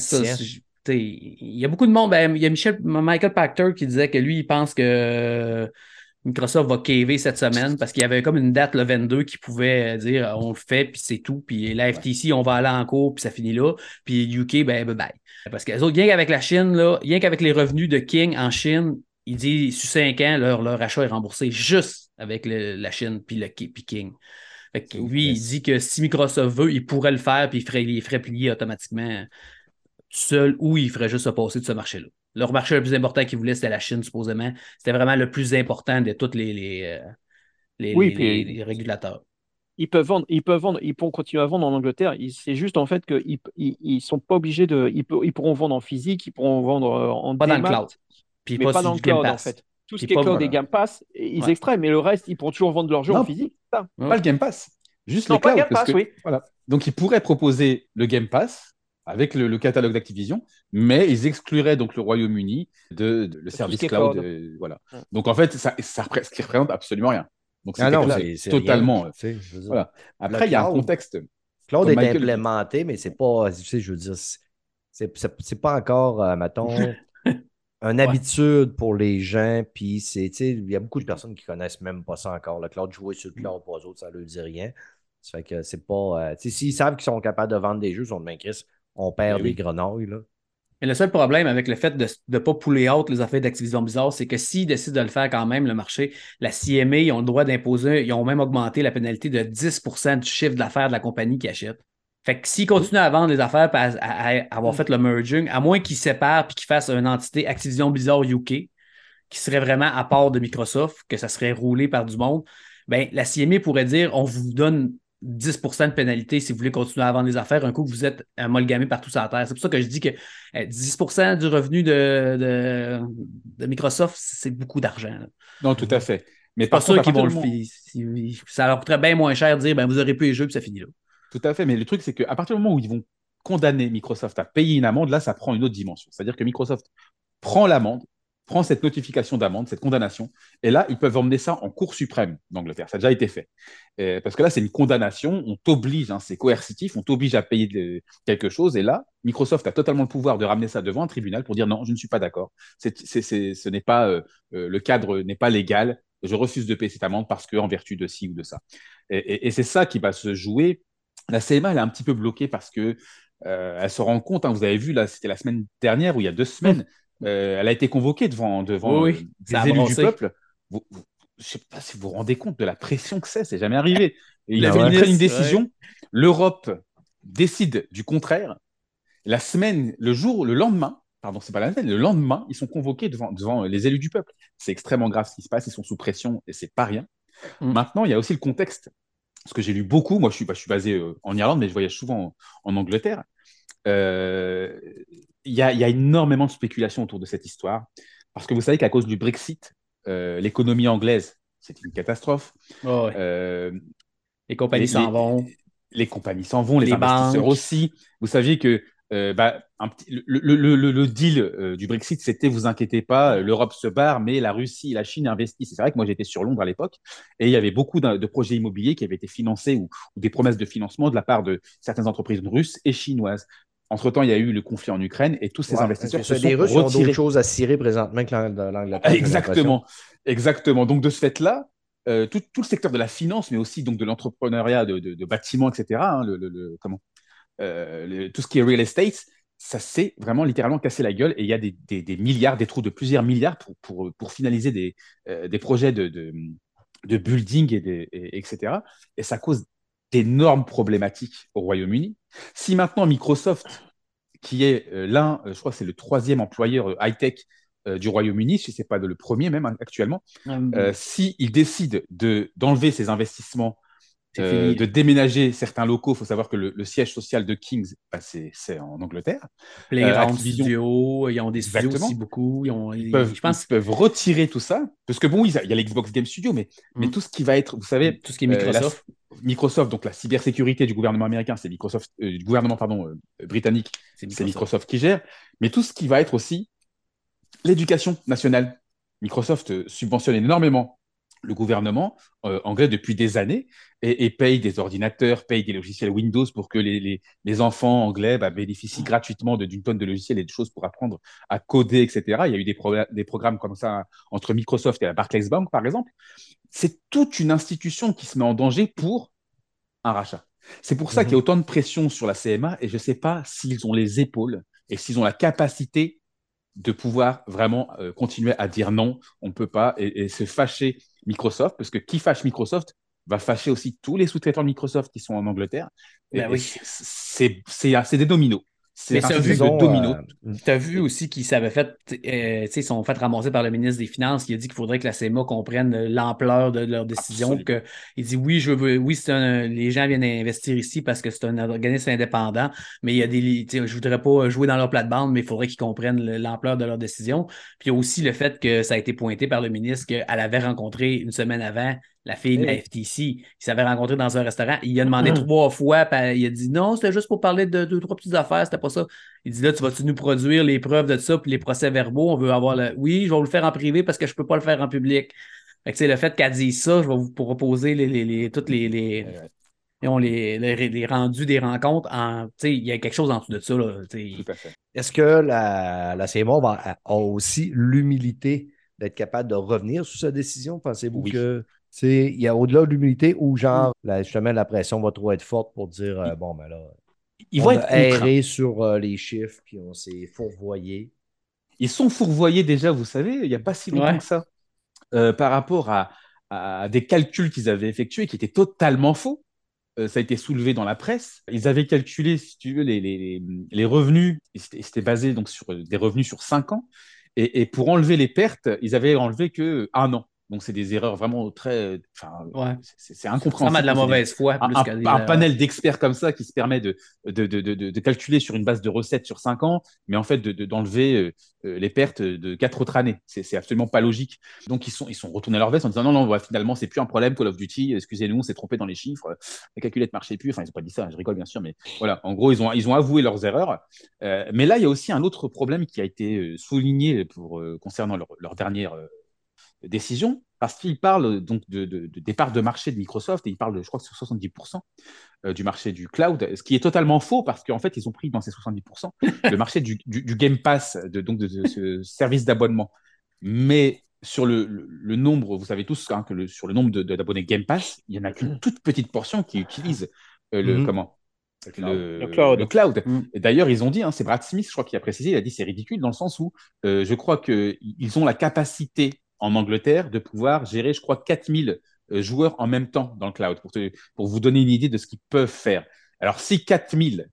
sais, il y a beaucoup de monde. Ben, il y a Michel, Michael Pachter qui disait que lui, il pense que Microsoft va caver cette semaine parce qu'il y avait comme une date le 22 qui pouvait dire euh, on le fait, puis c'est tout. Puis la FTC, on va aller en cours, puis ça finit là. Puis UK, ben bye bye. Parce que les autres, rien qu'avec la Chine, là, rien qu'avec les revenus de King en Chine, il dit sur 5 ans, leur, leur achat est remboursé juste avec le- la Chine puis le puis King. Fait que lui, il dit que si Microsoft veut, il pourrait le faire, puis il ferait, il ferait plier automatiquement tout seul ou il ferait juste se passer de ce marché-là. Leur marché le plus important qu'ils voulaient, c'était la Chine, supposément. C'était vraiment le plus important de tous les, les, euh, les, Oui, les- puis- les- les régulateurs. Ils peuvent vendre, ils peuvent vendre, ils pourront continuer à vendre en Angleterre. C'est juste en fait qu'ils ils, ils sont pas obligés de. Ils, peut- ils pourront vendre en physique, ils pourront vendre euh, en Pas dans le cloud. Puis mais pas, pas, dans le cloud en Pass. fait. Tout ce qui est cloud voilà. et Game Pass, ils Ouais. extraient, mais le reste, ils pourront toujours vendre leur jeu en physique. ça. Ouais. Pas le Game Pass, juste Non, le pas cloud. Game parce Pass, que- oui. Voilà. Donc, ils pourraient proposer le Game Pass avec le, le catalogue d'Activision, mais ils excluraient donc le Royaume-Uni de, de- le service cloud. cloud. euh, voilà. Ouais. Donc, en fait, ça, ça, ce qui représente absolument rien. Donc, c'est Ah c'est totalement. rien, voilà. Après, il y a un contexte. Cloud est Michael- implémenté, mais c'est pas, tu sais, je veux dire, c'est- pas encore, euh, mettons, une habitude pour les gens. Puis, c'est, tu sais, il y a beaucoup de personnes qui connaissent même pas ça encore. Le cloud, jouer sur le cloud pour eux autres, ça leur dit rien. Ça fait que c'est pas, euh, tu sais, s'ils savent qu'ils sont capables de vendre des jeux, ils sont de main Chris, on perd Ben oui. des grenouilles, là. Mais le seul problème avec le fait de ne pas pouler out les affaires d'Activision Bizarre, c'est que s'ils décident de le faire quand même, le marché, la CMA, ils ont le droit d'imposer, ils ont même augmenté la pénalité de 10% du chiffre d'affaires de la compagnie qui achète. Fait que s'ils continuent à vendre les affaires et à, avoir fait le merging, à moins qu'ils séparent et qu'ils fassent une entité Activision Blizzard UK, qui serait vraiment à part de Microsoft, que ça serait roulé par du monde, ben, la CMA pourrait dire on vous donne 10% de pénalité si vous voulez continuer à vendre des affaires un coup que vous êtes amalgamé partout sur la Terre. C'est pour ça que je dis que 10% euh, du revenu de, de, Microsoft, c'est beaucoup d'argent. Non, tout à fait. Mais pas sûr qu'ils vont le faire. Ça leur coûterait bien moins cher de dire ben, vous aurez plus les jeux puis ça finit là. Tout à fait. Mais le truc, c'est qu'à partir du moment où ils vont condamner Microsoft à payer une amende, là, ça prend une autre dimension. C'est-à-dire que Microsoft prend l'amende, prend cette notification d'amende, cette condamnation, et là, ils peuvent emmener ça en Cour suprême d'Angleterre. Ça a déjà été fait. parce que là, c'est une condamnation, on t'oblige, hein, c'est coercitif, on t'oblige à payer quelque chose, et là, Microsoft a totalement le pouvoir de ramener ça devant un tribunal pour dire non, je ne suis pas d'accord. ce n'est pas, euh, euh, le cadre n'est pas légal, je refuse de payer cette amende parce que en vertu de ci ou de ça. Et, c'est ça qui va se jouer. La CMA, elle est un petit peu bloquée parce que euh, elle se rend compte, hein, vous avez vu, là, c'était la semaine dernière ou il y a deux semaines, euh, elle a été convoquée devant, devant oui, des élus du peuple. je ne sais pas si vous vous rendez compte de la pression que c'est, c'est jamais arrivé. il a une, décision, l'Europe décide du contraire. La semaine, le jour, le lendemain, pardon, c'est pas la semaine, le lendemain, ils sont convoqués devant, devant les élus du peuple. C'est extrêmement grave ce qui se passe, ils sont sous pression et c'est pas rien. Mm. Maintenant, il y a aussi le contexte. Parce que j'ai lu beaucoup, moi je suis, bah, je suis basé euh, en Irlande, mais je voyage souvent en, Angleterre. Euh, il y, a, énormément de spéculation autour de cette histoire, parce que vous savez qu'à cause du Brexit, euh, l'économie anglaise, c'est une catastrophe. Oh, les compagnies s'en vont. Les compagnies s'en vont, les, investisseurs aussi. Vous saviez que bah, le, deal du Brexit, c'était vous inquiétez pas, l'Europe se barre, mais la Russie et la Chine investissent. C'est vrai que moi j'étais sur Londres à l'époque et il y avait beaucoup de, projets immobiliers qui avaient été financés ou, des promesses de financement de la part de certaines entreprises russes et chinoises. Entre-temps, il y a eu le conflit en Ukraine et tous ces investisseurs se sont les Russes ont d'autres choses à cirer présentement que l'Angleterre. Exactement, exactement. Donc de ce fait-là, euh, tout, le secteur de la finance, mais aussi donc de l'entrepreneuriat, de, bâtiments, etc. Hein, le, comment, euh, tout ce qui est real estate, ça s'est vraiment littéralement cassé la gueule et il y a des, milliards, des trous de plusieurs milliards pour, pour, pour finaliser des, euh, des projets de, de, building, et, et, etc. Et ça cause d'énormes problématiques au Royaume-Uni. Si maintenant Microsoft, qui est euh, l'un, euh, je crois que c'est le troisième employeur euh, high-tech du Royaume-Uni, si ce n'est pas le premier même hein, actuellement, euh, s'il décide d'enlever ses investissements de déménager certains locaux. Il faut savoir que le, siège social de Kings, bah, c'est en Angleterre. Playground Studio, ils ont des studios aussi beaucoup. Ils, peuvent, je pense... peuvent retirer tout ça. Parce que bon, il y a, l'Xbox Game Studio, mais, mais mm. tout ce qui va être, vous savez, tout ce qui est Microsoft. Microsoft, donc la cybersécurité du gouvernement américain, c'est Microsoft, euh, du gouvernement pardon, euh, britannique, c'est Microsoft. qui gère. Mais tout ce qui va être aussi l'éducation nationale. Microsoft euh, subventionne énormément le gouvernement anglais depuis des années et, paye des ordinateurs, paye des logiciels Windows pour que les, les, enfants anglais bah, bénéficient gratuitement d'une tonne de logiciels et de choses pour apprendre à coder, etc. Il y a eu des, des programmes comme ça entre Microsoft et la Barclays Bank, par exemple c'est toute une institution qui se met en danger pour un rachat. C'est pour ça mhm. qu'il y a autant de pression sur la CMA et je ne sais pas s'ils ont les épaules et s'ils ont la capacité de pouvoir vraiment euh, continuer à dire non, on ne peut pas, et, se fâcher Microsoft, parce que qui fâche Microsoft va fâcher aussi tous les sous-traitants de Microsoft qui sont en Angleterre. Ben oui. C'est des dominos. C'est un vu domino. Euh, tu as vu aussi qu'ils s'avaient fait, euh, ils sont fait ramasser par le ministre des Finances qui a dit qu'il faudrait que la CMA comprenne l'ampleur de leur décision. Que, il dit oui, je veux, oui, un, les gens viennent investir ici parce que c'est un organisme indépendant, mais il y a des, je voudrais pas jouer dans leur plate-bande, mais il faudrait qu'ils comprennent l'ampleur de leur décision. Puis il y a aussi le fait que ça a été pointé par le ministre qu'elle avait rencontré une semaine avant la fille de la FTC. Il s'avait rencontré dans un restaurant. Il a demandé trois fois. il a dit non, c'était juste pour parler de deux, trois petites affaires. C'était pas ça. Il dit là, tu vas-tu nous produire les preuves de ça puis les procès-verbaux? On veut avoir le. Oui, je vais vous le faire en privé parce que je peux pas le faire en public. Fait le fait qu'elle dise ça, je vais vous proposer les, les, les toutes les. les... les, les, rendus des rencontres, en, il y a quelque chose en dessous de ça. Là, Est-ce que la, la CMA a aussi l'humilité d'être capable de revenir sur sa décision? Pensez-vous que il y a au-delà de l'humilité où, genre, la, justement, la pression va trop être forte pour dire, euh, bon, ben là. ils on être erré sur euh, les chiffres, puis on s'est fourvoyé. Ils sont fourvoyés déjà, vous savez, il n'y a pas si longtemps Ouais. que ça, euh, par rapport à, à des calculs qu'ils avaient effectués qui étaient totalement faux. Euh, ça a été soulevé dans la presse. Ils avaient calculé, si tu veux, les, les, les- les revenus, et c'était c'était basé donc sur des revenus sur 5 ans. Et, et pour enlever les pertes, ils avaient enlevé que un an. Donc c'est des erreurs vraiment très, enfin, Ouais. c'est incompréhensible. vraiment de la mauvaise foi. un, Plus un- que des un erreurs. panel d'experts comme ça qui se permet de, de, de, de, de calculer sur une base de recettes sur 5 ans, mais en fait de- de- d'enlever euh, euh, les pertes de quatre autres années. C'est absolument pas logique. Donc ils sont, ils sont retournés à leur veste en disant non, non, ouais, finalement, c'est plus un problème Call of Duty, excusez-nous, on s'est trompé dans les chiffres, la calculette marchait plus. Enfin, ils n'ont pas dit ça, je rigole bien sûr, mais voilà, en gros, ils ont, ils ont avoué leurs erreurs. Euh, mais là, il y a aussi un autre problème qui a été euh, souligné pour, euh, concernant leur, leur dernière euh, décision, parce qu'ils parlent euh, donc de, de, de départ de marché de Microsoft et ils parlent, de, je crois que sur 70% euh, du marché du cloud, ce qui est totalement faux parce qu'en fait, ils ont pris dans ces 70% le marché du, du, du Game Pass, de, donc de, ce service d'abonnement. Mais sur le, le, le nombre, vous savez tous hein, que le, sur le nombre d'abonnés Game Pass, il y en a qu'une toute petite portion qui utilise euh, le Mhm. comment Le cloud. le cloud. Mm. Et D'ailleurs, ils ont dit, hein, c'est Brad Smith, je crois, qui a précisé, il a dit c'est ridicule dans le sens où euh, je crois qu'ils ont la capacité en Angleterre de pouvoir gérer, je crois, 4000 euh, joueurs en même temps dans le cloud, pour, te- pour vous donner une idée de ce qu'ils peuvent faire. Alors, si 4000,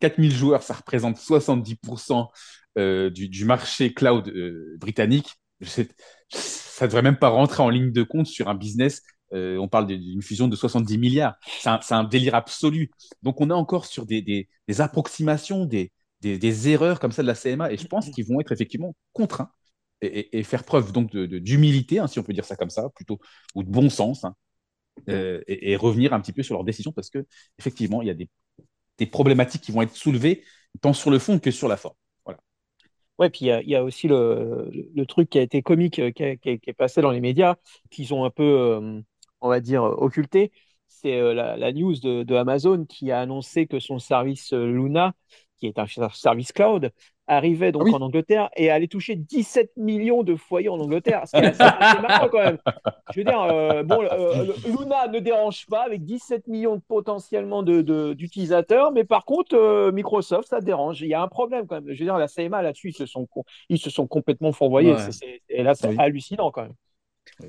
4000 joueurs, ça représente 70% euh, du, du marché cloud euh, britannique, ça ne devrait même pas rentrer en ligne de compte sur un business. euh, on parle d'une fusion de 70 milliards. C'est un, délire absolu. Donc, on est encore sur des, des- des approximations, des, des- des erreurs comme ça de la CMA, et je pense qu'ils vont être effectivement contraints et, faire preuve donc de- de- d'humilité, hein, si on peut dire ça comme ça, plutôt, ou de bon sens, hein, euh, et, et revenir un petit peu sur leurs décisions, parce que effectivement, il y a des, des problématiques qui vont être soulevées tant sur le fond que sur la forme. Ouais, puis il y a, il y a aussi le, truc qui a été comique, euh, qui, a- qui a- qui est passé dans les médias, qu'ils ont un peu, euh, on va dire, occulté. C'est euh, la, la news de, de Amazon qui a annoncé que son service Luna, qui est un service cloud, arrivait donc Oui. en Angleterre et allait toucher 17 millions de foyers en Angleterre. Ce qui est assez, assez marrant quand même. Je veux dire, euh, bon, euh, Luna ne dérange pas avec 17 millions de potentiellement de- de- d'utilisateurs, mais par contre, euh, Microsoft, ça dérange. Il y a un problème quand même. Je veux dire, la CMA là-dessus, ils se sont, ils se sont complètement fourvoyés. Ouais. C'est- c'est- et là, c'est Oui. hallucinant quand même.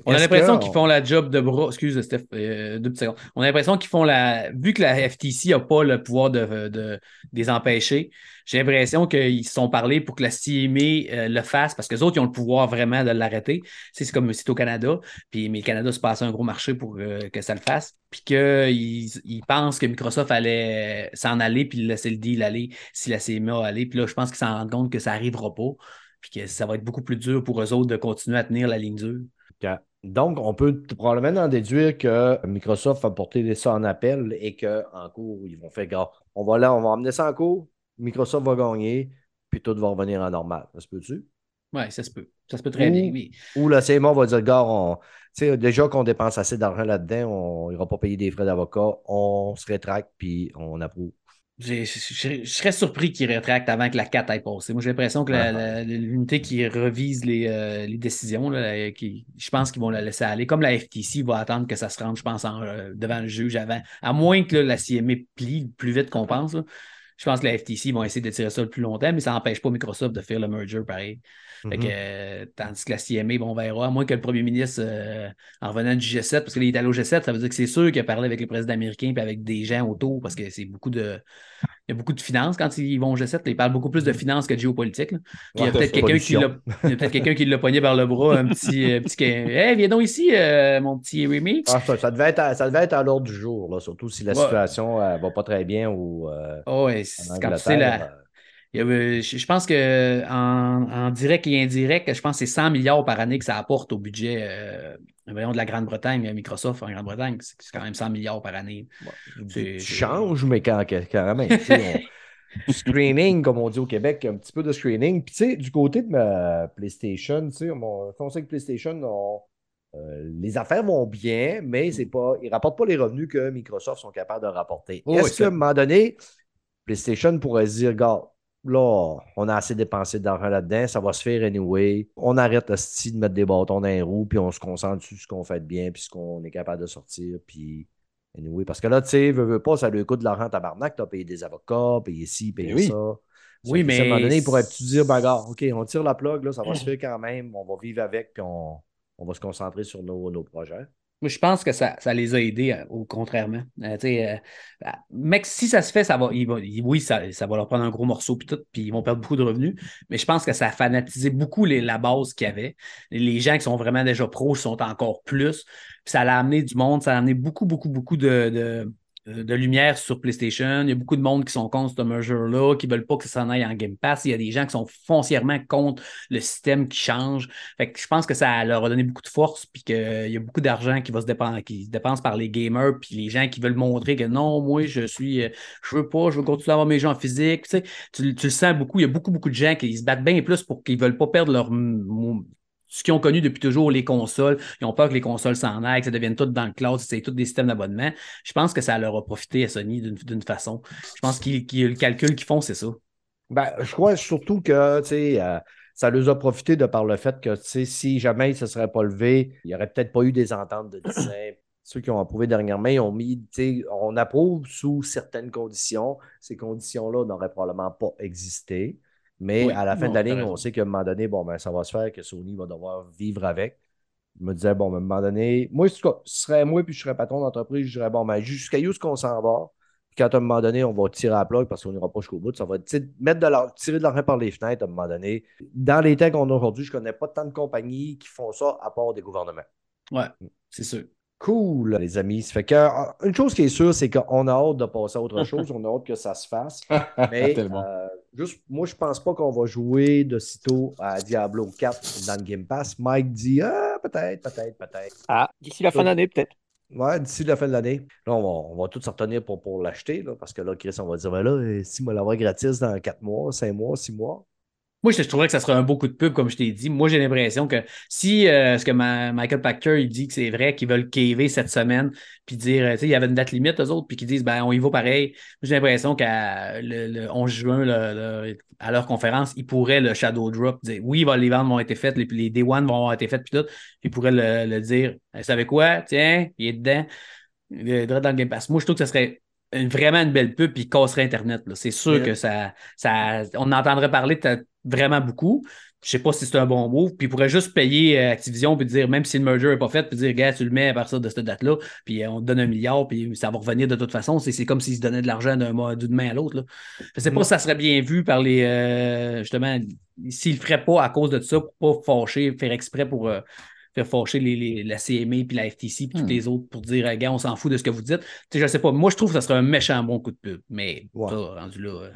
On a l'impression qu'ils on- font la job de bras. Excuse, Steph, euh, deux petites secondes. On a l'impression qu'ils font la. Vu que la FTC n'a pas le pouvoir de, de, des empêcher, j'ai l'impression qu'ils se sont parlé pour que la CMA euh, le fasse parce que les autres, ils ont le pouvoir vraiment de l'arrêter. C'est comme c'est au Canada. Puis, mais le Canada se passe un gros marché pour euh, que ça le fasse. Puis qu'ils ils pensent que Microsoft allait s'en aller puis laisser le deal aller si la CMA allait. Puis là, je pense qu'ils s'en rendent compte que ça n'arrivera pas. Puis que ça va être beaucoup plus dur pour eux autres de continuer à tenir la ligne dure. Donc, on peut probablement en déduire que Microsoft va porter ça en appel et qu'en cours, ils vont faire gars, on va là, on va emmener ça en cours, Microsoft va gagner, puis tout va revenir en normal. Ça se peut-tu? Oui, ça se peut. Ça se peut très Ou- bien. oui. Ou la CMA va dire, gars, on, déjà qu'on dépense assez d'argent là-dedans, on n'ira pas payer des frais d'avocat, on se rétracte, puis on approuve. Je serais surpris qu'ils rétractent avant que la 4 ait passé. Moi, j'ai l'impression que l'unité qui revise les, euh, les décisions, là, qui, je pense qu'ils vont la laisser aller. Comme la FTC va attendre que ça se rende, je pense, en, euh, devant le juge avant. À moins que là, la CMA plie plus vite qu'on pense. là. Je pense que la FTC vont essayer de tirer ça le plus longtemps, mais ça n'empêche pas Microsoft de faire le merger pareil. Fait que, tandis que la CMA, bon, on verra, à moins que le premier ministre, euh, en revenant du G7, parce qu'il est allé au G7, ça veut dire que c'est sûr qu'il a parlé avec le président américain et avec des gens autour, parce que c'est beaucoup de. Il y a beaucoup de finances quand ils vont au G7. là, ils parlent beaucoup plus de finances que de géopolitique. là. Puis il y a peut-être quelqu'un qui l'a peut-être quelqu'un qui l'a pogné par le bras, un petit. euh, petit Hey, viens donc ici, euh, mon petit Rémi. Ah, ça, ça devait être à, ça devait être à l'ordre du jour, là, surtout si la Ouais. situation ne va pas très bien ou Oh, ouais, c'est- quand tu Angleterre. sais, la, euh, je, pense que en, en direct et indirect, je pense que c'est 100 milliards par année que ça apporte au budget euh, voyons, de la Grande-Bretagne, euh, Microsoft en Grande-Bretagne. C'est quand même 100 milliards par année. Tu changes, mais quand, on- du screening, comme on dit au Québec, un petit peu de screening. Puis, tu sais, du côté de ma PlayStation, tu sais, on sait que PlayStation, on- euh, les affaires vont bien, mais c'est pas, ils ne rapportent pas les revenus que Microsoft sont capables de rapporter. Oh, Est-ce oui, qu'à ça- un moment donné, PlayStation pourrait se dire, gars, là, on a assez dépensé d'argent là-dedans, ça va se faire anyway. On arrête hostie, de mettre des bâtons dans les roues, puis on se concentre sur ce qu'on fait de bien, puis ce qu'on est capable de sortir, puis Anyway, parce que là, tu sais, veux, veux pas, ça lui coûte de l'argent tabarnak. Tu as payé des avocats, payé ci, payé oui. ça. Oui, mais- À un moment donné, il pourrait-tu dire, ben, gars, OK, on tire la plug, là, ça va se faire quand même, on va vivre avec, puis on, on va se concentrer sur nos, nos projets. Je pense que ça, ça les a aidés, euh, au contrairement. Euh, euh, mec, si ça se fait, ça va, oui, ça, ça va leur prendre un gros morceau puis tout, puis ils vont perdre beaucoup de revenus. Mais je pense que ça a fanatisé beaucoup les, la base qu'il y avait. Les gens qui sont vraiment déjà pros sont encore plus. Puis ça a amené du monde, ça a amené beaucoup, beaucoup, beaucoup de, de lumière sur PlayStation. Il y a beaucoup de monde qui sont contre ce merger-là, qui ne veulent pas que ça s'en aille en Game Pass. Il y a des gens qui sont foncièrement contre le système qui change. Fait que je pense que ça leur a donné beaucoup de force, puis qu'il y a beaucoup d'argent qui va se dépenser, qui se dépense par les gamers, puis les gens qui veulent montrer que non, moi, je suis, euh, je veux pas, je veux continuer à avoir mes gens en physique. Tu, tu, le sens beaucoup. Il y a beaucoup, beaucoup de gens qui se battent bien plus pour qu'ils veulent pas perdre leur ce qu'ils ont connu depuis toujours, les consoles. Ils ont peur que les consoles s'en aillent, que ça devienne tout dans le cloud, c'est tous des systèmes d'abonnement. Je pense que ça leur a profité à Sony d'une façon. Je pense que le calcul qu'ils font, c'est ça. Ben, je crois surtout que, tu sais, euh, ça leur a profité de par le fait que, tu sais, si jamais ils ne se seraient pas levés, il n'y aurait peut-être pas eu des ententes de dessin. Ceux qui ont approuvé dernièrement, ils ont mis, tu sais, on approuve sous certaines conditions. Ces conditions-là n'auraient probablement pas existé. Mais Oui, à la fin non, de la ligne, on sait qu'à un moment donné, bon, ben, ça va se faire, que Sony va devoir vivre avec. Je me disais, bon, ben, à un moment donné, moi, ce serait moi puis je serais patron d'entreprise, je dirais, bon, ben, jusqu'à où est-ce qu'on s'en va? Puis quand à un moment donné, on va tirer à la plug parce qu'on n'ira pas jusqu'au bout, ça va mettre de la- tirer de l'argent par les fenêtres à un moment donné. Dans les temps qu'on a aujourd'hui, je ne connais pas tant de compagnies qui font ça à part des gouvernements. Ouais, c'est sûr. Cool, les amis. Ça fait que, euh, une chose qui est sûre, c'est qu'on a hâte de passer à autre chose. on a hâte que ça se fasse. Mais euh, juste, moi, je pense pas qu'on va jouer de sitôt à Diablo 4 dans le Game Pass. Mike dit Ah, peut-être, peut-être, peut-être. Ah, d'ici la fin d'année, peut-être. Ouais, d'ici la fin de l'année. Là, on va, on va tous se retenir pour, pour l'acheter, parce que là, Chris, on va dire, ben là, euh, si moi l'avoir gratis dans 4 mois, 5 mois, 6 mois. Moi, je, trouverais que ça serait un beau coup de pub, comme je t'ai dit. Moi, j'ai l'impression que si euh, ce que Michael Packer il dit que c'est vrai qu'ils veulent caver cette semaine, puis dire, euh, tu sais, il y avait une date limite, eux autres, puis qu'ils disent, ben, on y va pareil. J'ai l'impression qu'à le, le 11 juin, à leur conférence, ils pourraient le shadow drop, dire, oui, les ventes vont être faites, les, les day one vont avoir été faites, puis tout. Ils pourraient le, dire, vous savez quoi? Tiens, il est dedans. Il est dans le Game Pass. Moi, je trouve que ce serait une- vraiment une belle pub, puis il casserait Internet. là. C'est sûr que ça, ça. On entendrait parler vraiment beaucoup. Je sais pas si c'est un bon move. Puis il pourrait juste payer euh, Activision puis dire, même si le merger n'est pas fait, puis dire, gars, tu le mets à partir de cette date-là, puis euh, on te donne un milliard, puis ça va revenir de toute façon. C'est c'est comme s'ils se donnaient de l'argent d'un mois- d'une main à l'autre. là. Je sais pas Mm. si ça serait bien vu par les. euh, justement, s'ils le feraient pas à cause de ça, pour pas fâcher, faire exprès pour. euh, fâcher les, les- la CMA puis la FTC puis Hmm. tous les autres pour dire, gars, on s'en fout de ce que vous dites. Tu sais, je sais pas. Moi, je trouve que ça serait un méchant bon coup de pub. Mais Ouais. ça, rendu là. euh,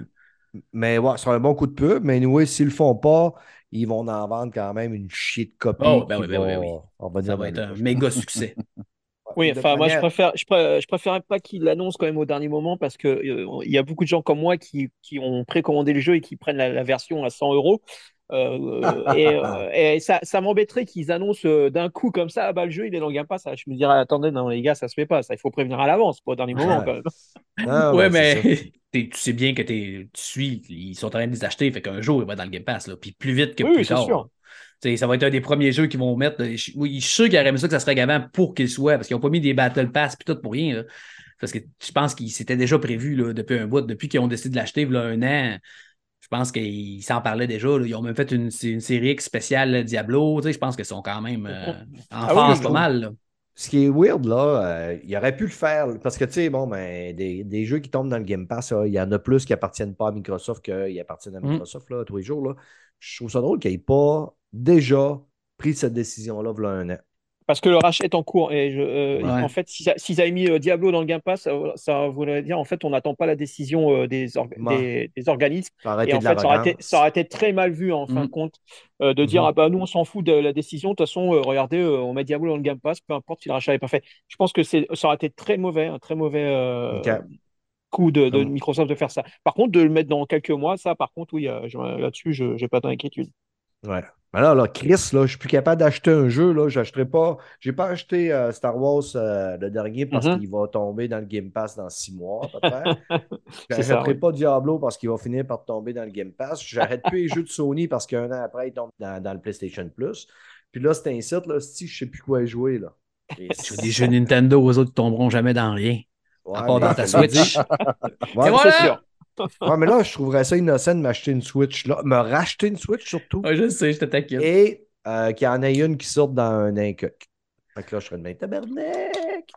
Mais ouais, ce sera un bon coup de pub. Mais anyway, s'ils le font pas, ils vont en vendre quand même une chier de copies. Oh, ben oui, ben va- oui. on va ça dire va dans être un méga succès. Oui, De enfin, moi, je préfère, je, pré- je préférais pas qu'il l'annonce quand même au dernier moment parce que euh, il y a beaucoup de gens comme moi qui, qui ont précommandé le jeu et qui prennent la, la version à 100 euros. Euh, et euh, et ça, ça m'embêterait qu'ils annoncent euh, d'un coup comme ça, ah bah, le jeu il est dans le Game Pass. Ah, Je me dirais, attendez, non les gars, ça se fait pas, ça, il faut prévenir à l'avance, pas au dernier moment Ouais. quand même. Ah, ouais, mais tu sais bien que t'es- tu suis, ils sont en train de les acheter, fait qu'un jour, il va être dans le Game Pass, là, puis plus vite que Oui, plus tard. sûr. Ça va être un des premiers jeux qu'ils vont mettre. Je, oui, je suis sûr qu'ils auraient aimé ça que ça serait avant pour qu'ils soient, parce qu'ils n'ont pas mis des Battle Pass puis tout pour rien. là. Parce que je pense qu'ils s'étaient déjà prévu là, depuis un bout, depuis qu'ils ont décidé de l'acheter il y a un an. Je pense qu'ils s'en parlaient déjà. là. Ils ont même fait une, une série X spéciale Diablo. Tu sais, je pense qu'ils sont quand même euh, en Ah oui, phase je pas mal. là. Ce qui est weird, là, euh, il aurait pu le faire. Parce que, tu sais, bon, ben, des, des jeux qui tombent dans le Game Pass, là, il y en a plus qui appartiennent pas à Microsoft qu'ils appartiennent à Mm. Microsoft là, tous les jours. Là. Je trouve ça drôle qu'il n'ait pas déjà pris cette décision-là, voilà un an. Parce que le rachat est en cours. Et je, euh, Ouais. en fait, si ça- s'ils avaient mis euh, Diablo dans le Game Pass, ça, ça voudrait dire en fait on n'attend pas la décision euh, des, orga- Ouais. des, des organismes. Ça aurait Et été en de fait, ça aurait, été, l'arrogance. ça aurait été très mal vu en fin Mhm. de compte euh, de dire Mhm. ah bah nous on s'en fout de la décision. De toute façon, euh, regardez, euh, on met Diablo dans le Game Pass, peu importe si le rachat n'est pas fait. Je pense que ça aurait été très mauvais, un très mauvais euh, coup de, Microsoft de faire ça. Par contre, de le mettre dans quelques mois, ça, par contre, oui, euh, là-dessus, je n'ai pas d'inquiétude. Ouais. Mais là, là, Chris, là, je suis plus capable d'acheter un jeu. Là, j'achèterai pas. J'ai pas acheté euh, Star Wars euh, le dernier parce Mhm. qu'il va tomber dans le Game Pass dans six mois, à peu près. C'est ça, J'achèterai oui. pas Diablo parce qu'il va finir par tomber dans le Game Pass. J'arrête plus les jeux de Sony parce qu'un an après, il tombe dans, dans le PlayStation Plus. Puis là, c'est un site, là, si je sais plus quoi jouer. Là. Et Sur des jeux Nintendo, eux autres, ils tomberont jamais dans rien. Ouais, à part dans ta je Switch. Ouais, voilà! Ouais, mais là, je trouverais ça innocent de m'acheter une Switch, là. me racheter une Switch surtout, Ouais, je sais, je te taquine. et euh, qu'il y en ait une qui sorte dans un incuc. Fait que là, je serais de même tabarnak.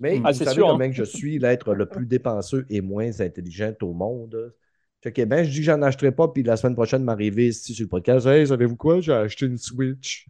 Mais Ah, vous c'est savez sûr, comment hein. que je suis l'être le plus dépenseux et moins intelligent au monde. Fait que ben, je dis que j'en achèterai pas, puis la semaine prochaine m'arriver ici sur le podcast. Hey, savez-vous quoi? J'ai acheté une Switch.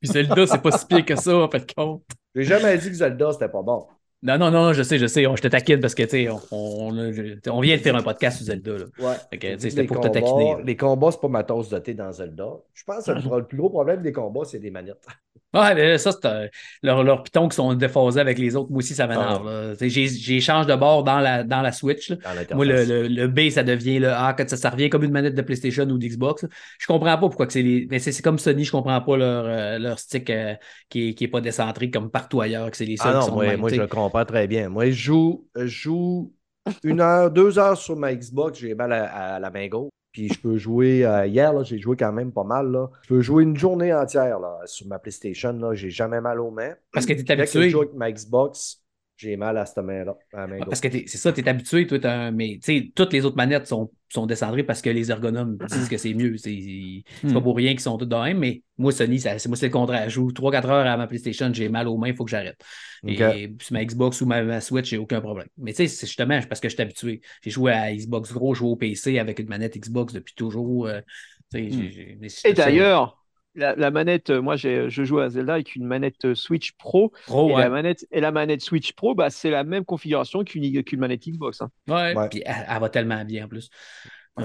Puis Zelda, c'est pas si pire que ça, en fait, compte. J'ai jamais dit que Zelda, c'était pas bon. Non, non, non, je sais, je sais. On- je te taquine parce que, tu sais, on, on, vient de faire un podcast sur Zelda. Là. Ouais. C'était pour te combats- taquiner. là. Les combats, c'est pas ma tasse de thé dans Zelda. Je pense que le plus gros problème des combats, c'est des manettes. Ouais, mais ça, c'est euh, leurs leurs pitons qui sont déphasés avec les autres. Moi aussi, ça m'énerve. Ah. Tu sais, J'ai change de bord dans la, dans la Switch. Dans. Moi, le, le, le B, ça devient le A, quand ça, ça revient comme une manette de PlayStation ou d'Xbox. Je comprends pas pourquoi que c'est les. Mais c'est comme Sony, je comprends pas leur, euh, leur stick euh, qui, est, qui est pas décentré comme partout ailleurs, que c'est les Ah seuls qui non, sont moi, de même, moi tu je sais. Comprends très bien. Moi, je joue, je joue une heure, deux heures sur ma Xbox, j'ai mal à, à la main gauche. Puis je peux jouer, euh, hier, j'ai joué quand même pas mal. Là. Je peux jouer une journée entière là, sur ma PlayStation. Là, j'ai jamais mal aux mains. Parce que tu es que je habitué. joue avec ma Xbox, j'ai mal à cette main-là, main gauche. Parce que c'est ça, tu es habitué, toi, un- mais tu sais, toutes les autres manettes sont, sont décentrées parce que les ergonomes disent que c'est mieux. C'est pas Hmm. pour rien qu'ils sont tous de même, mais moi, Sony, ça- c'est moi, c'est le contraire. Je joue 3-4 heures à ma PlayStation, j'ai mal aux mains, il faut que j'arrête. Et sur ma Xbox ou ma, ma Switch, j'ai aucun problème. Mais tu sais, c'est justement parce que je suis habitué. J'ai joué à Xbox Gros, joué au PC avec une manette Xbox depuis toujours. euh, c'est Et ça. d'ailleurs, la, la manette, euh, moi j'ai- je joue à Zelda avec une manette euh, Switch Pro. Pro, et, ouais. la manette, et la manette Switch Pro, bah, c'est la même configuration qu'une qu'une manette Xbox. hein. Ouais, Ouais. Puis elle, elle va tellement bien en plus. Ah.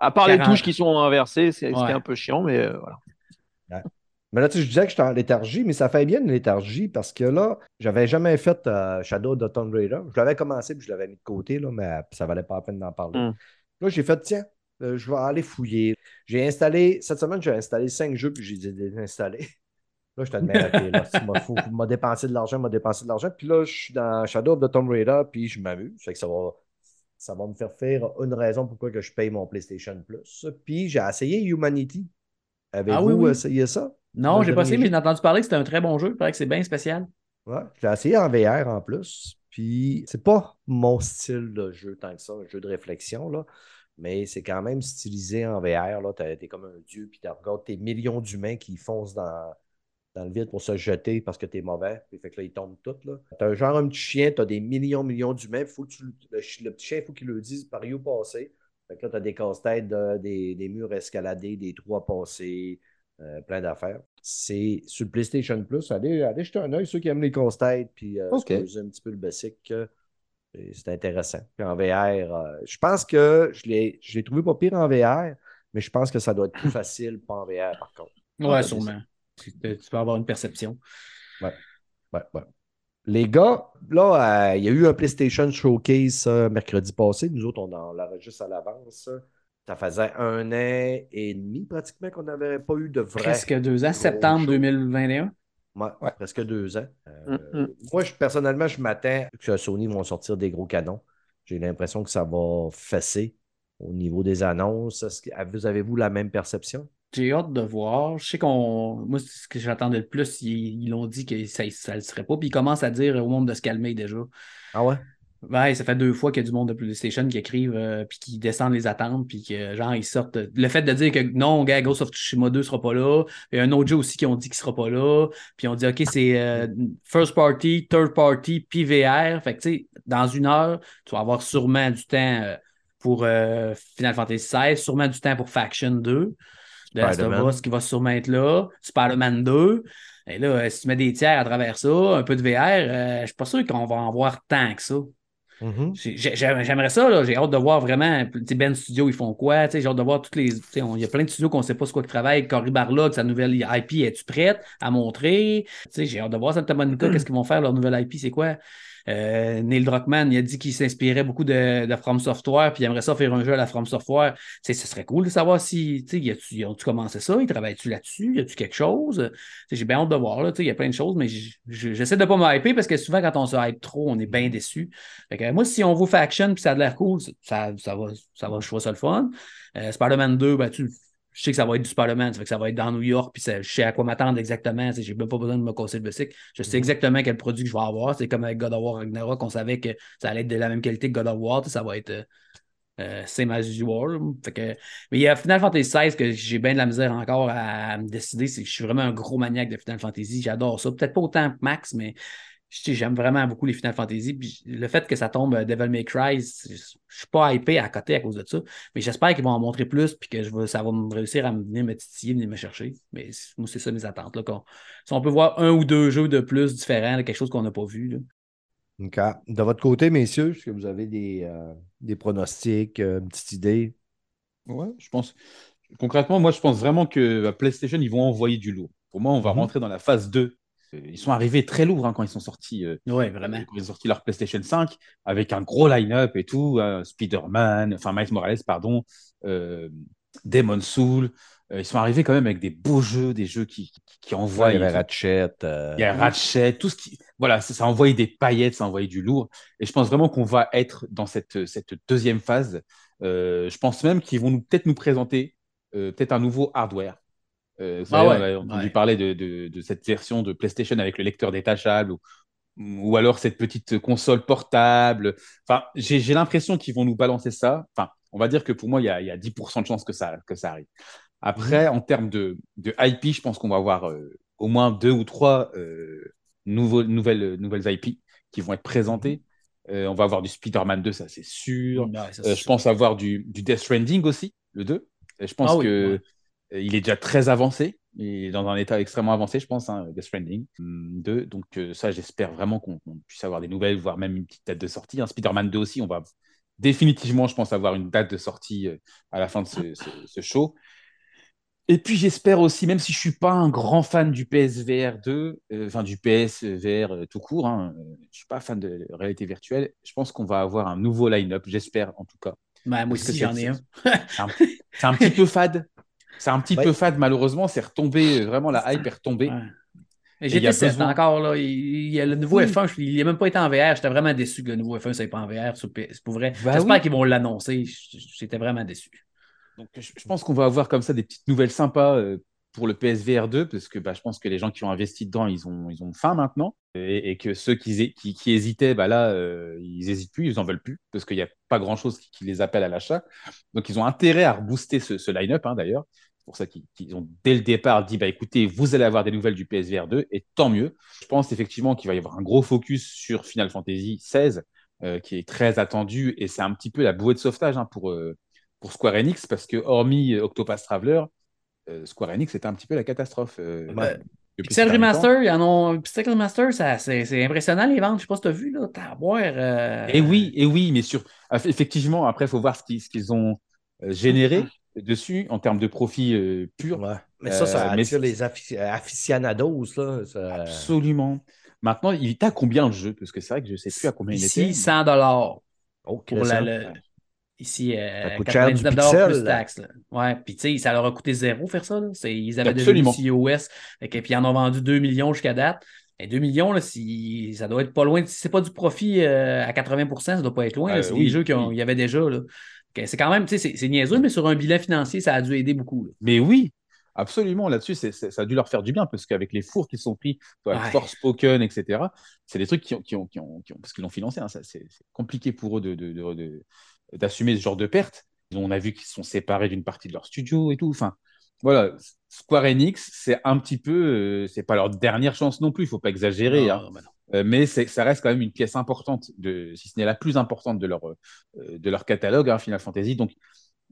À part les 40. touches qui sont inversées, c'est- un peu chiant, mais euh, voilà. Mais là, tu sais, je disais que j'étais en léthargie, mais ça fait bien une léthargie parce que là, j'avais jamais fait euh, Shadow of the Tomb Raider. Je l'avais commencé puis je l'avais mis de côté, là, mais euh, ça valait pas la peine d'en parler. Mm. Là, j'ai fait, tiens, euh, je vais aller fouiller. J'ai installé, cette semaine, j'ai installé cinq jeux puis j'ai désinstallé. Là, je OK, là, tu m'as- m'a dépensé de l'argent, m'a dépensé de l'argent. Puis là, je suis dans Shadow of the Tomb Raider puis je m'amuse. Fait que ça va, ça va me faire faire une raison pourquoi que je paye mon PlayStation Plus. Puis j'ai essayé Humanity. Avez-vous Ah oui, oui. essayé ça? Non, j'ai pas essayé, mais j'ai entendu parler que c'était un très bon jeu. Il paraît que c'est bien spécial. Ouais, je l'ai essayé en VR en plus. Puis c'est pas mon style de jeu tant que ça, un jeu de réflexion, là. Mais c'est quand même stylisé en VR. Là. T'es, comme un dieu, puis tu regardes tes millions d'humains qui foncent dans, dans le vide pour se jeter parce que t'es mauvais. Puis fait que là, ils tombent tous. Là. T'as un genre un petit chien, t'as des millions, millions d'humains. Faut que tu, le, petit chien, il faut qu'il le dise par où passer. Fait que là, t'as des casse-têtes, de- des, des murs escaladés, des trous à passer, euh, plein d'affaires. C'est sur le PlayStation Plus. Allez, allez jeter un œil, ceux qui aiment les casse-têtes, puis euh, Ok. se poser un petit peu le basic. C'est intéressant. Puis en VR, euh, je pense que je l'ai, trouvé pas pire en VR, mais je pense que ça doit être plus facile pas en VR par contre. Ouais, Ah, sûrement. Tu tu peux avoir une perception. Ouais, ouais. Les gars, là, euh, il y a eu un PlayStation Showcase euh, mercredi passé. Nous autres, on en l'enregistre à l'avance. Ça faisait un an et demi pratiquement qu'on n'avait pas eu de vrai. Presque deux ans, septembre show. 2021. Ouais, presque deux ans. Euh, Mm, mm. Moi, je, personnellement, je m'attends que Sony vont sortir des gros canons. J'ai l'impression que ça va fesser au niveau des annonces. Avez-vous la même perception? J'ai hâte de voir. Je sais qu'on. Moi, ce que j'attendais le plus. Ils ils l'ont dit que ça ne le serait pas. Puis ils commencent à dire au monde de se calmer déjà. Ah ouais? Ouais, ça fait deux fois qu'il y a du monde de PlayStation qui écrivent euh, puis qui descendent les attentes puis que genre ils sortent. Le fait de dire que non, gars, Ghost of Tsushima 2 sera pas là. Il y a un autre jeu aussi qui ont dit qu'il sera pas là. Puis on dit OK, c'est euh, first party, third party, puis VR. Fait que tu sais, dans une heure, tu vas avoir sûrement du temps euh, pour euh, Final Fantasy XVI, sûrement du temps pour Faction 2. De Last of Spider-Man. Us qui va sûrement être là. Spider-Man 2. Et là, si tu mets des tiers à travers ça, un peu de VR, je suis pas sûr qu'on va en voir tant que ça. Mhm. J'ai- J'aimerais ça, là. j'ai hâte de voir vraiment. Ben Studio, ils font quoi? J'ai hâte de voir toutes les. Il y a plein de studios qu'on ne sait pas ce quoi qu'ils travaillent. Cory Barlog, sa nouvelle IP, es-tu prête à montrer? J'ai hâte de voir Santa Monica, qu'est-ce qu'ils vont faire, leur nouvelle IP, c'est quoi? Euh, Neil Druckmann, il a dit qu'il s'inspirait beaucoup de, de From Software, puis il aimerait ça faire un jeu à la From Software. Tu ce serait cool de savoir si, tu sais, y a-tu- y ont-tu commencé ça? Ils travaillent-tu là-dessus? Y a-tu quelque chose? Tu J'ai bien hâte de voir, là. Tu sais, Il y a plein de choses, mais j'essaie de pas me hyper parce que souvent, quand on se hype trop, on est bien déçu. Fait que, moi, si on vaut Faction puis ça a l'air cool, ça, ça, va, ça va, je trouve ça le fun. Euh, Spider-Man 2, ben, tu, je sais que ça va être du Spider-Man, ça fait que ça va être dans New York, puis ça- je sais à quoi m'attendre exactement. Je n'ai même pas besoin de me casser le bicycle. Je sais Mhm. exactement quel produit que je vais avoir. C'est comme avec God of War Ragnarok, on savait que ça allait être de la même qualité que God of War. Ça va être euh, euh, same as usual. Fait que... Mais il y a Final Fantasy XVI que j'ai bien de la misère encore à, à me décider. Je suis vraiment un gros maniaque de Final Fantasy. J'adore ça. Peut-être pas autant Max, mais j'aime vraiment beaucoup les Final Fantasy. Puis le fait que ça tombe euh, Devil May Cry, je suis pas hypé à côté à cause de ça. Mais j'espère qu'ils vont en montrer plus puis que je ça va me réussir à me venir me titiller, venir me chercher. Mais moi, c'est ça mes attentes. Là, qu'on- si on peut voir un ou deux jeux de plus différents, là, quelque chose qu'on n'a pas vu. Là. OK. De votre côté, messieurs, est-ce que vous avez des, euh, des pronostics, euh, une petite idée? Ouais, je pense. Concrètement, moi, je pense vraiment que à PlayStation, ils vont envoyer du lourd. Pour moi, on va Mhm. rentrer dans la phase 2. Ils sont arrivés très lourds hein, quand ils sont sortis. euh, Oui, vraiment. quand ils ont sorti leur PlayStation 5 avec un gros line-up et tout, euh, Spider-Man, enfin Miles Morales, pardon, euh, Demon Soul. Euh, ils sont arrivés quand même avec des beaux jeux, des jeux qui, qui, qui envoient. Ouais, il y avait Ratchet. euh, il y a Ratchet, tout ce qui. Voilà, ça, ça a envoyé des paillettes, ça a envoyé du lourd. Et je pense vraiment qu'on va être dans cette, cette deuxième phase. Euh, je pense même qu'ils vont nous- peut-être nous présenter euh, peut-être un nouveau hardware. Euh, Ah ouais, on a entendu ouais. parler de, de- de cette version de PlayStation avec le lecteur détachable ou, ou alors cette petite console portable. Enfin, j'ai l'impression qu'ils vont nous balancer ça. Enfin, on va dire que pour moi, il y a, il y a 10% de chances que ça, que ça arrive. Après, en termes de, de IP, je pense qu'on va avoir euh, au moins deux ou trois euh, nouveaux, nouvelles, nouvelles IP qui vont être présentées. Euh, on va avoir du Spider-Man 2, ça c'est sûr. Ça, je pense avoir du, du Death Stranding aussi, le 2. Et je pense Ah oui, que ouais. Euh, il est déjà très avancé. Il est dans un état extrêmement avancé, je pense, hein, Death Stranding hum, 2. Donc euh, ça, j'espère vraiment qu'on puisse avoir des nouvelles, voire même une petite date de sortie. Un Spider-Man 2 aussi, on va définitivement, je pense, avoir une date de sortie euh, à la fin de ce, ce- ce show. Et puis j'espère aussi, même si je suis pas un grand fan du PSVR 2, euh, enfin du PSVR tout court, hein, je suis pas fan de réalité virtuelle, je pense qu'on va avoir un nouveau line-up, j'espère en tout cas. Ben, moi aussi, j'en ai un. C'est un, c'est un petit peu fade. C'est un petit Ouais. peu fade, malheureusement. C'est retombé, euh, vraiment, la hype est retombée. Ouais. Et GT7 besoin- encore, là, il, il y a le nouveau Oui. F1, je- il n'a même pas été en VR. J'étais vraiment déçu que le nouveau F1 ne soit pas en VR. C'est pour vrai. Bah J'espère oui. qu'ils vont l'annoncer. J'étais vraiment déçu. Donc, je, je pense qu'on va avoir comme ça des petites nouvelles sympas euh, pour le PSVR 2, parce que bah, je pense que les gens qui ont investi dedans, ils ont, ils ont faim maintenant. Et, et que ceux qui, qui, qui hésitaient, bah là, euh, ils n'hésitent plus, ils n'en veulent plus, parce qu'il n'y a pas grand-chose qui, qui les appelle à l'achat. Donc, ils ont intérêt à rebooster ce, ce line-up, hein, d'ailleurs. C'est pour ça qu'ils ont, dès le départ, dit bah, écoutez, vous allez avoir des nouvelles du PSVR 2, et tant mieux. Je pense effectivement qu'il va y avoir un gros focus sur Final Fantasy XVI, euh, qui est très attendu, et c'est un petit peu la bouée de sauvetage hein, pour, euh, pour Square Enix, parce que hormis euh, Octopath Traveler, euh, Square Enix, c'était un petit peu la catastrophe. Pixel. Remaster, ils en ont. Pixel Remaster, c'est, impressionnant les ventes. Je sais pas si tu as vu, là. T'as à boire. Et oui, et oui, mais sur effectivement, après, il faut voir ce qu'ils ont généré dessus en termes de profit euh, pur. Ouais. Mais ça, ça Euh, mais attire c'est- les aficionados. Là. Ça- Absolument. Maintenant, il est à combien le jeu? Parce que c'est vrai que je ne sais plus à combien il Ici, était. 100 dollars Oh, pour la, le- Ici, euh, Ça coûte cher du 99 pixel, plus taxes. Ouais, puis tu sais, ça leur a coûté zéro faire ça. Là. Ils avaient Absolument. déjà eu COS, et puis ils en ont vendu 2 millions jusqu'à date. Et 2 millions, là, si, ça doit être pas loin. Si c'est pas du profit euh, à 80% ça doit pas être loin. Euh, c'est oui, des jeux qu'il oui. y avait déjà. Là. C'est quand même, tu sais, c'est- niaiseux, mais sur un bilan financier, ça a dû aider beaucoup. là. Mais oui, absolument. Là-dessus, ça a dû leur faire du bien parce qu'avec les fours qu'ils sont pris, avec Ouais. Forspoken, etc., c'est des trucs qui ont, qui ont, qui ont, qui ont- parce qu'ils l'ont financé. hein, ça, c'est c'est compliqué pour eux de, de- de- de- d'assumer ce genre de pertes. On a vu qu'ils se sont séparés d'une partie de leur studio et tout. Enfin, voilà. Square Enix, c'est un petit peu, euh, c'est pas leur dernière chance non plus. Il faut pas exagérer. Non, hein. non. Euh, mais ça reste quand même une pièce importante, de, si ce n'est la plus importante de leur, euh, de leur catalogue, hein, Final Fantasy. Donc,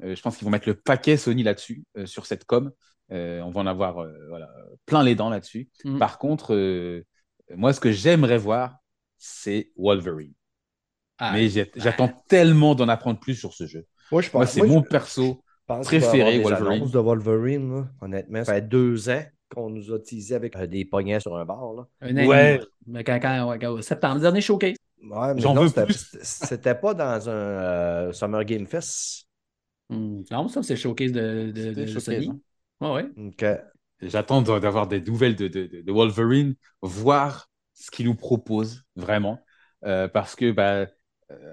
euh, je pense qu'ils vont mettre le paquet Sony là-dessus, euh, sur cette com. Euh, on va en avoir euh, voilà, plein les dents là-dessus. Mm. Par contre, euh, moi, ce que j'aimerais voir, c'est Wolverine. Ah, mais j'attends tellement d'en apprendre plus sur ce jeu. Moi, je pense, Moi, c'est mon je perso. Pense préféré, avoir des Wolverine. de Wolverine, là, honnêtement. Ça fait deux ans qu'on nous a teasé avec euh, des poignets sur un bar. Là. un an Ouais. Mais quand, quand- ouais, quand- septembre, dernier showcase. Ouais, mais non, c'était- pas dans un euh, Summer Game Fest. Hmm. Non, ça, c'est le showcase de, de, de showcase, Sony. hein. Ouais, J'attends d'avoir des nouvelles de, de- Wolverine, voir ce qu'il nous propose vraiment. Euh, parce que bah,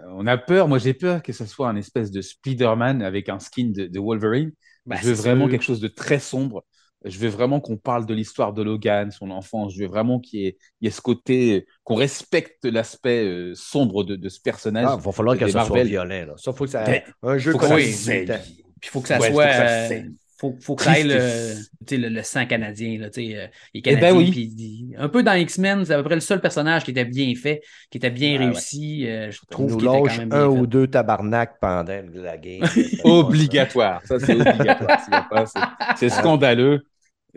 on a peur, moi j'ai peur que ce soit un espèce de Spider-Man avec un skin de, de Wolverine. Ben, je veux vraiment quelque chose de très sombre. Je veux vraiment qu'on parle de l'histoire de Logan, son enfance. Je veux vraiment qu'il y ait, il y ait ce côté, qu'on respecte l'aspect euh, sombre de, de ce personnage. Ah, il va falloir que des ça soit Marvel. violent. Là. Ça, faut que ça. Ben, un jeu faut que ça ça. Puis il faut que ça Ouais, soit. faut que ça euh. Faut, faut que ça ait le, le, le sang canadien. Là, il est Eh ben canadien. oui. puis il- un peu dans X-Men, c'est à peu près le seul personnage qui était bien fait, qui était bien Ouais, ouais. réussi. euh, je trouve nous qu'il était quand lâche même un ou deux tabarnak pendant la game. Obligatoire. Ça, c'est obligatoire. C'est- scandaleux.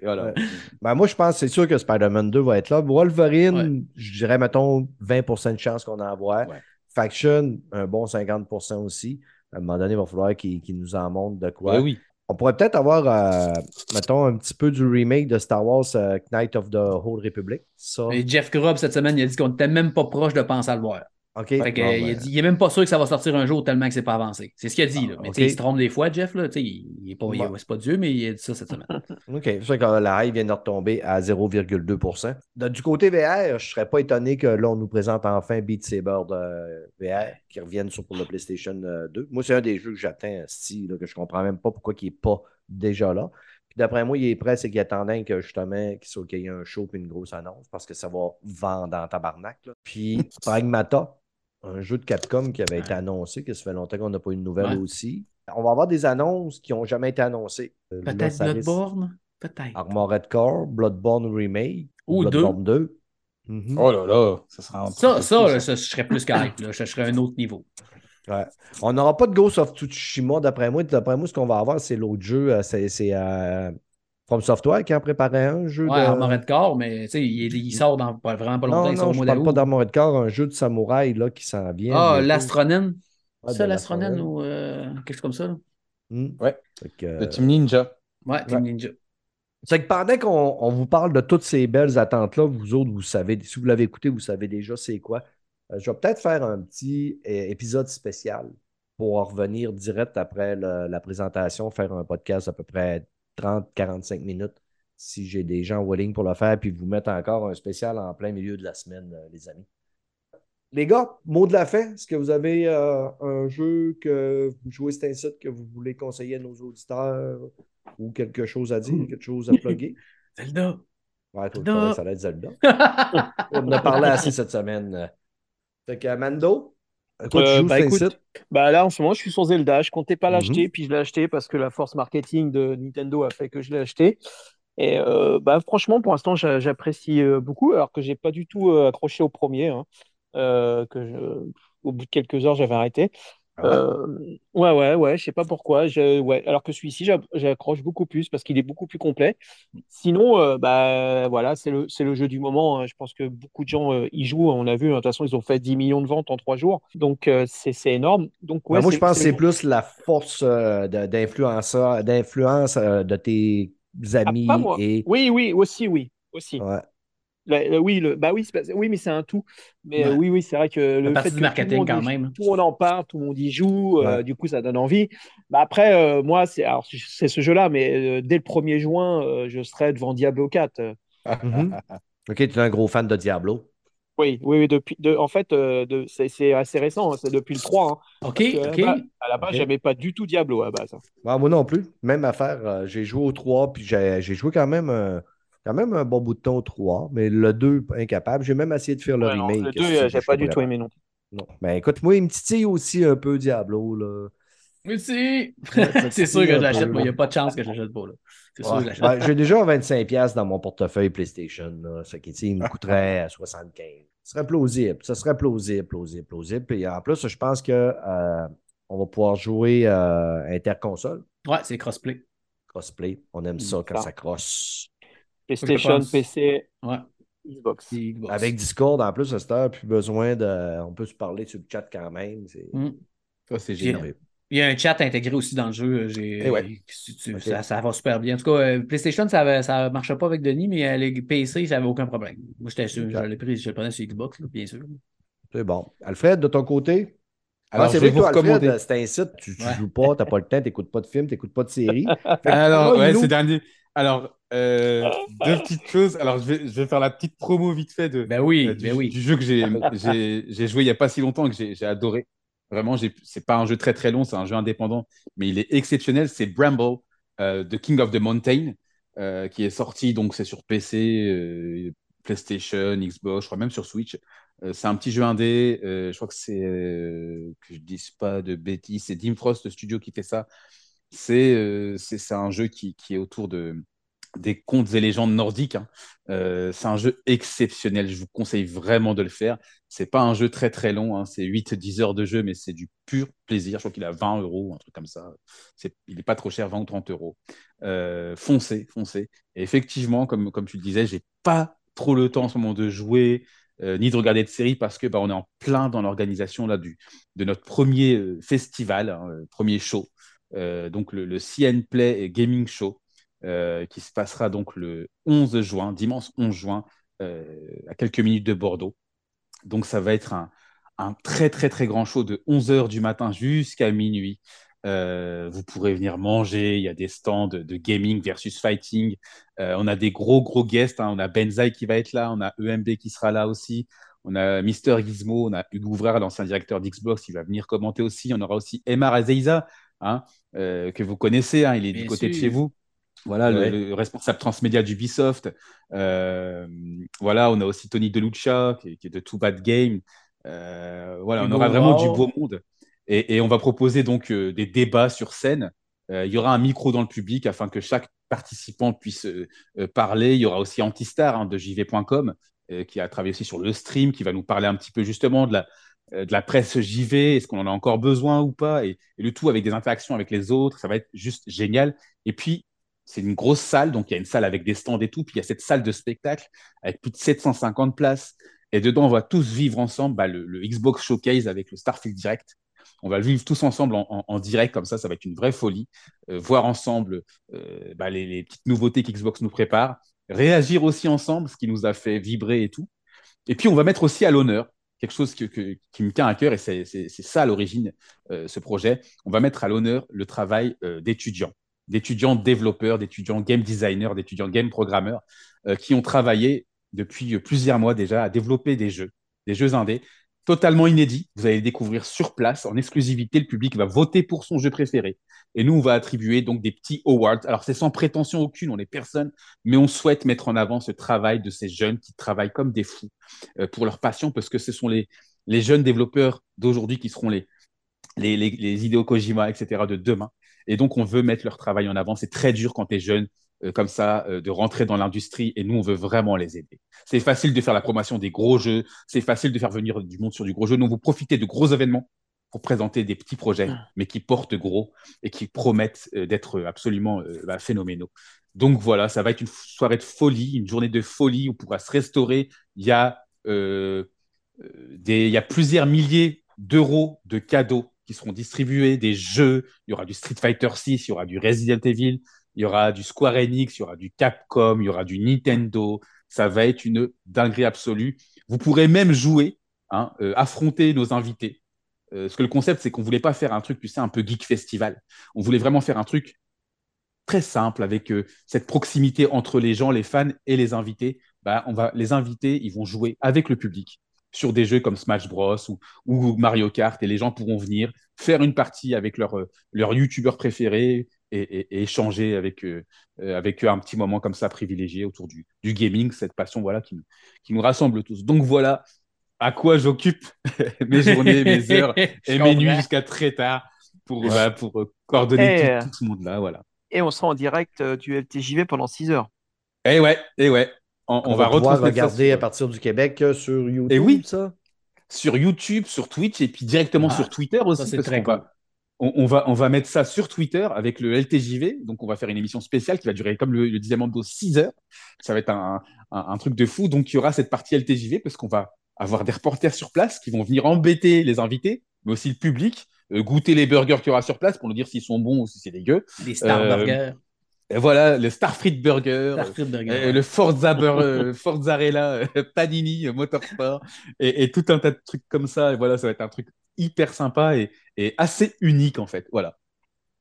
Voilà. Ouais. Ben, moi, je pense que c'est sûr que Spider-Man 2 va être là. Wolverine, Ouais. je dirais, mettons, 20 de chance qu'on en voit. Ouais. Faction, un bon 50 aussi. À un moment donné, il va falloir qu'il nous en montre de quoi. Ouais, oui. On pourrait peut-être avoir, euh, mettons, un petit peu du remake de Star Wars euh, Knight of the Old Republic. Ça. Et Jeff Grubb, cette semaine, il a dit qu'on n'était même pas proche de penser à le voir. OK. Fait que, Bon, euh, il, ben, dit, il est même pas sûr que ça va sortir un jour tellement que c'est pas avancé. C'est ce qu'il a dit. Là. Mais Ah, ok. il se trompe des fois, Jeff. Là, tu sais, il, il est pas, Bon. c'est pas Dieu, mais il a dit ça cette semaine. OK. C'est sûr que la high vient de retomber à 0,2 De- Du côté VR, je ne serais pas étonné que là, on nous présente enfin Beat Saber de VR qui reviennent sur pour le PlayStation euh, 2. Moi, c'est un des jeux que j'attends, style, que je comprends même pas pourquoi il n'est pas déjà là. Puis d'après moi, il est prêt, c'est qu'il attendait que justement qu'il soit- qu'il y ait un show et une grosse annonce parce que ça va vendre en tabarnak. là. Puis Pragmata, un jeu de Capcom qui avait été annoncé, que ça fait longtemps qu'on n'a pas eu de nouvelles Ouais. aussi. On va avoir des annonces qui n'ont jamais été annoncées. Euh, Peut-être Bloodborne? Peut-être. Armored Core, Bloodborne Remake, Ou Bloodborne 2. Mhm. Oh là là, ça sera un Ça, ça, fou, là, ça, je serais plus qu'hype. là. Je serais un autre niveau. Ouais. On n'aura pas de Ghost of Tsushima, d'après moi. D'après moi, ce qu'on va avoir, c'est l'autre jeu. euh, C'est c'est, euh, From Software qui en préparait un jeu Ouais, de. Armored Core, mais tu sais, il, il sort dans pas- vraiment pas longtemps. non, il sort non, au je parle pas d'Armored Core, un jeu de samouraï là, qui s'en vient. Ah, l'Astronen. Ouais, ça, l'Astronen. ou euh, quelque chose comme ça. là. Hmm. Ouais. Que, euh, Le Team Ninja. Ouais, Team Ouais. Ninja. C'est que pendant qu'on on vous parle de toutes ces belles attentes-là, vous autres, vous savez, si vous l'avez écouté, vous savez déjà c'est quoi. Euh, je vais peut-être faire un petit épisode spécial pour en revenir direct après le- la présentation, faire un podcast à peu près 30-45 minutes si j'ai des gens willing pour le faire, puis vous mettre encore un spécial en plein milieu de la semaine, euh, les amis. Les gars, mot de la fin, est-ce que vous avez euh, un jeu que vous jouez cet incite que vous voulez conseiller à nos auditeurs ou quelque chose à dire, quelque chose à plugger? Zelda. Ouais, toi, ça allait être Zelda. On en a parlé assez cette semaine. Fait que Mando, toi, tu Euh, joues bah, écoute? Bah là, en ce moment, je suis sur Zelda. Je comptais pas Mhm. l'acheter, puis je l'ai acheté parce que la force marketing de Nintendo a fait que je l'ai acheté. Et euh, bah, franchement, pour l'instant, j'a- j'apprécie euh, beaucoup, alors que j'ai pas du tout euh, accroché au premier. hein. Euh, que je... Au bout de quelques heures, j'avais arrêté. Ah ouais? Euh, ouais, ouais, ouais, je sais pas pourquoi. Je... Ouais. Alors que celui-ci, j'a- j'accroche beaucoup plus parce qu'il est beaucoup plus complet. Sinon, euh, bah, voilà, c'est le, le jeu du moment. hein. Je pense que beaucoup de gens euh, y jouent. On a vu, hein, de toute façon, ils ont fait 10 millions de ventes en trois jours. Donc, c'est énorme. Donc, ouais, Ben, moi, je pense que c'est plus la force de- d'influence de tes amis Ah, pas moi. et. Oui, oui, aussi, oui. Aussi. Ouais. Le- le- oui, le, bah oui, oui, mais c'est un tout. Mais euh, Ouais. oui, oui, c'est vrai que le fait que marketing, tout le monde, quand y- même. tout le monde en parle, tout le monde y joue, euh, du coup, ça donne envie. Bah après, euh, moi, c'est alors c'est ce jeu-là, mais euh, dès le 1er juin, euh, je serai devant Diablo 4. euh. Mhm. Ok, tu es un gros fan de Diablo. Oui, oui, oui, depuis, de, en fait, euh, de, c'est c'est assez récent, hein, c'est depuis le 3. hein. OK, que, OK. la base- à la base, Ok. j'aimais pas du tout Diablo à la base. hein. Ouais, moi non plus. Même affaire. euh, j'ai joué au 3, puis j'ai j'ai joué quand même, euh, quand même un bon bout de temps au 3, mais le 2, incapable. J'ai même essayé de faire le Ouais, non, remake. le 2, si, euh, je j'ai pas du tout aimé non plus. Non. Ben écoute, moi, il me titille aussi un peu Diablo. Là. Ouais, ça c'est sûr que je l'achète. il n'y a pas de chance que je l'achète pas. là. C'est sûr que je Ouais. l'achète. Ouais, J'ai déjà 25$ dans mon portefeuille PlayStation. Là, ce qui, il me coûterait à 75$. Ce serait plausible. Ça serait plausible, plausible, plausible. Puis en plus, je pense que euh, on va pouvoir jouer euh, interconsole, Ouais, c'est crossplay. crossplay. On aime ça quand ça. ça crosse. PlayStation. PC, Ouais. Xbox. c'est Xbox. Avec Discord, en plus, à cette heure, plus besoin de. On peut se parler sur le chat quand même. C'est Mm. Ça, c'est génial. Il y a un chat intégré aussi dans le jeu. J'ai, Eh ouais. si tu- Ok. ça, ça va super bien. En tout cas, euh, PlayStation, ça ne marchait pas avec Denis, mais euh, les PC, ça n'avait aucun problème. Moi, j'étais sûr. Je l'ai pris, je le prenais sur Xbox, là, bien sûr. c'est bon. Alfred, de ton côté? Alors, Ah, c'est je vais vrai que toi, Alfred, c'est un site, tu, tu Ouais. joues pas, tu n'as pas le temps, tu n'écoutes pas de films, tu n'écoutes pas de séries. Alors, Oh, ouais, Ilou. ces derniers. Alors, euh, deux petites choses. Alors, je vais, je vais faire la petite promo vite fait de, Ben oui, euh, du, ben oui. du jeu que j'ai joué il n'y a pas si longtemps et que j'ai adoré. Vraiment, c'est pas un jeu très très long, c'est un jeu indépendant, mais il est exceptionnel. C'est Bramble. euh, The King of the Mountain, euh, qui est sorti, donc c'est sur PC, PlayStation, Xbox, je crois même sur Switch. C'est un petit jeu indé, je crois que c'est, que je dise pas de bêtises, c'est Dim Frost le studio qui fait ça. C'est euh, c'est un jeu qui, est autour de, des contes et légendes nordiques. hein. Euh, c'est un jeu exceptionnel, je vous conseille vraiment de le faire. C'est pas un jeu très très long, hein, c'est 8-10 heures de jeu, mais c'est du pur plaisir. Je crois qu'il a 20 euros, un truc comme ça. Il n'est pas trop cher, 20 ou 30 euros. Euh, foncez, foncez. Effectivement, comme, comme tu le disais, j'ai pas trop le temps en ce moment de jouer, ni de regarder de séries parce que bah, on est en plein dans l'organisation de notre premier festival, hein, premier show, donc le, CN Play Gaming Show, euh, qui se passera donc le 11 juin, dimanche 11 juin, euh, à quelques minutes de Bordeaux. Donc ça va être un, très très très grand show de 11h du matin jusqu'à minuit. Euh, vous pourrez venir manger, il y a des stands de, gaming versus fighting. Euh, on a des gros gros guests, hein. on a Benzaï qui va être là, on a EMB qui sera là aussi. On a Mister Gizmo, on a Hugo Ouvrard, l'ancien directeur d'Xbox, qui va venir commenter aussi. On aura aussi Emar Azeiza, hein, euh, que vous connaissez, hein, il est Bien du côté de chez vous. Voilà, le- Ouais. le, responsable transmédia d'Ubisoft. Euh, voilà, on a aussi Tony Deluccia, qui, est- qui est de Too Bad Game. Euh, voilà, on aura vraiment du beau monde. Et, et on va proposer donc euh, des débats sur scène. Il y aura un micro dans le public afin que chaque participant puisse parler. Il y aura aussi Antistar hein, de JV.com qui a travaillé aussi sur le stream, qui va nous parler un petit peu justement de la, de la presse JV. Est-ce qu'on en a encore besoin ou pas? Et, le tout avec des interactions avec les autres. Ça va être juste génial. Et puis, c'est une grosse salle, donc il y a une salle avec des stands et tout, puis il y a cette salle de spectacle avec plus de 750 places. Et dedans, on va tous vivre ensemble bah, le, Xbox Showcase avec le Starfield Direct. On va le vivre tous ensemble en, en- en direct, comme ça, ça va être une vraie folie. Euh, voir ensemble euh, bah, les, les petites nouveautés qu'Xbox nous prépare. Réagir aussi ensemble, ce qui nous a fait vibrer et tout. Et puis, on va mettre aussi à l'honneur quelque chose qui me tient à cœur, et c'est ça à l'origine, euh, ce projet. On va mettre à l'honneur le travail euh, d'étudiants, d'étudiants développeurs, d'étudiants game designers, d'étudiants game programmeurs, euh, qui ont travaillé depuis plusieurs mois déjà à développer des jeux, des jeux indés, totalement inédits. Vous allez découvrir sur place, en exclusivité. Le public va voter pour son jeu préféré. Et nous, on va attribuer donc des petits awards. Alors, c'est sans prétention aucune, on n'est personne, mais on souhaite mettre en avant ce travail de ces jeunes qui travaillent comme des fous euh, pour leur passion, parce que ce sont les, jeunes développeurs d'aujourd'hui qui seront les, les, les, Hideo Kojima, etc., de demain. Et donc, on veut mettre leur travail en avant. C'est très dur quand tu es jeune, euh, comme ça, euh, de rentrer dans l'industrie. Et nous, on veut vraiment les aider. C'est facile de faire la promotion des gros jeux. C'est facile de faire venir du monde sur du gros jeu. Nous, vous profitez de gros événements pour présenter des petits projets, mais qui portent gros et qui promettent euh, d'être absolument bah, phénoménaux. Donc voilà, ça va être une soirée de folie, une journée de folie où on pourra se restaurer. Il y a, des, il y a plusieurs milliers d'euros de cadeaux qui seront distribués, des jeux. Il y aura du Street Fighter 6, il y aura du Resident Evil, il y aura du Square Enix, il y aura du Capcom, il y aura du Nintendo. Ça va être une dinguerie absolue. Vous pourrez même jouer, hein, euh, affronter nos invités. Euh, parce que le concept, c'est qu'on voulait pas faire un truc, tu sais, un peu geek festival. On voulait vraiment faire un truc très simple avec euh, cette proximité entre les gens, les fans et les invités. Bah, on va, les invités, ils vont jouer avec le public sur des jeux comme Smash Bros ou, ou Mario Kart et les gens pourront venir faire une partie avec leur, euh, leur youtubeur préféré et, et- et échanger avec, eux, euh, avec eux un petit moment comme ça privilégié autour du, du gaming, cette passion voilà, qui, nous- qui nous rassemble tous. Donc voilà à quoi j'occupe mes journées, mes heures et mes nuits jusqu'à très tard pour, bah, pour euh, coordonner tout, tout ce monde-là. Voilà. Et on sera en direct euh, du LTJV pendant 6 heures. Et ouais, et ouais. On, on On, va ça regarder sur- à partir du Québec sur YouTube, Et oui. ça? Sur YouTube, sur Twitch et puis directement Ah, sur Twitter aussi. ça, parce très qu'on va, on, on va, on va mettre ça sur Twitter avec le LTJV. Donc, on va faire une émission spéciale qui va durer, comme le, le disait Mando, 6 heures. Ça va être un, un, un truc de fou. Donc, il y aura cette partie LTJV parce qu'on va avoir des reporters sur place qui vont venir embêter les invités, mais aussi le public, euh, goûter les burgers qu'il y aura sur place pour nous dire s'ils sont bons ou si c'est dégueu. Des Star Euh, Burgers. Et voilà, le Starfrit Burger. Euh, le Forza Bur- euh, Forzarella euh, Panini euh, Motorsport et, et tout un tas de trucs comme ça. Et voilà, ça va être un truc hyper sympa et, et assez unique en fait. Voilà.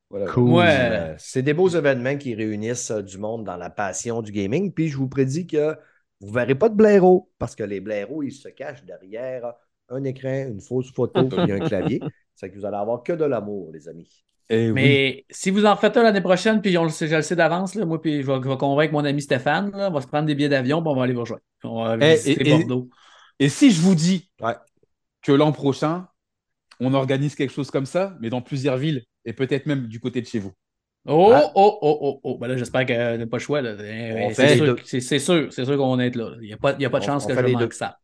Voilà. Cool. Ouais. C'est des beaux événements qui réunissent du monde dans la passion du gaming. Puis je vous prédis que vous ne verrez pas de blaireaux parce que les blaireaux, ils se cachent derrière un écran, une fausse photo et un clavier. C'est que vous allez avoir que de l'amour, les amis. Eh oui. Mais si vous en faites un l'année prochaine, puis on le sait, je le sais d'avance, moi, puis je vais, je vais convaincre mon ami Stéphane, là, on va se prendre des billets d'avion, puis on va aller vous rejoindre. On va Eh, visiter et- Bordeaux. Et si je vous dis Ouais. que l'an prochain, on organise quelque chose comme ça, mais dans plusieurs villes, et peut-être même du côté de chez vous. Oh, Ah. oh, oh, oh, oh. Ben là, j'espère qu'on n'a pas le choix. Eh, C'est sûr, c'est sûr, qu'on va être là. Il n'y a pas, il y a pas de On- chance on que je manque deux. ça.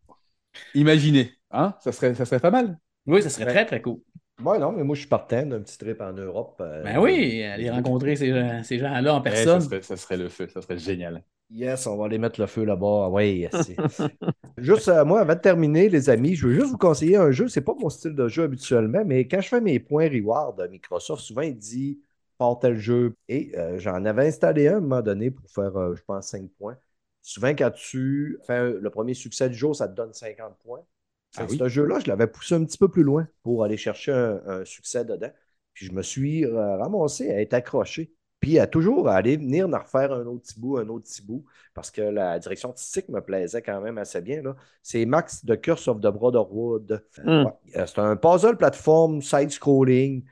Imaginez, hein ça, serait, ça serait pas mal. Oui, ça serait Ouais. très, très cool. Ouais, non, mais moi, je suis partant d'un petit trip en Europe. euh, Ben oui, aller rencontrer ces, gens- ces gens-là en Eh, ça, personne. serait, ça serait le feu, ça serait génial. Yes, on va aller mettre le feu là-bas. Oui, c'est- juste, euh, moi, avant de terminer, les amis, je veux juste vous conseiller un jeu. C'est pas mon style de jeu habituellement, mais quand je fais mes points reward à Microsoft, souvent, il dit part tel jeu. Et euh, j'en avais installé un à un moment donné pour faire, euh, je pense, 5 points. Souvent, quand tu fais le premier succès du jour, ça te donne 50 points. Ah oui? Ce jeu-là, je l'avais poussé un petit peu plus loin pour aller chercher un, un succès dedans. Puis je me suis euh, ramassé à être accroché. Puis à toujours aller venir en refaire un autre petit bout, un autre petit bout, parce que la direction artistique me plaisait quand même assez bien. C'est Max de Curse of the Brotherhood. Mm. ouais. Euh, C'est un puzzle plateforme side-scrolling,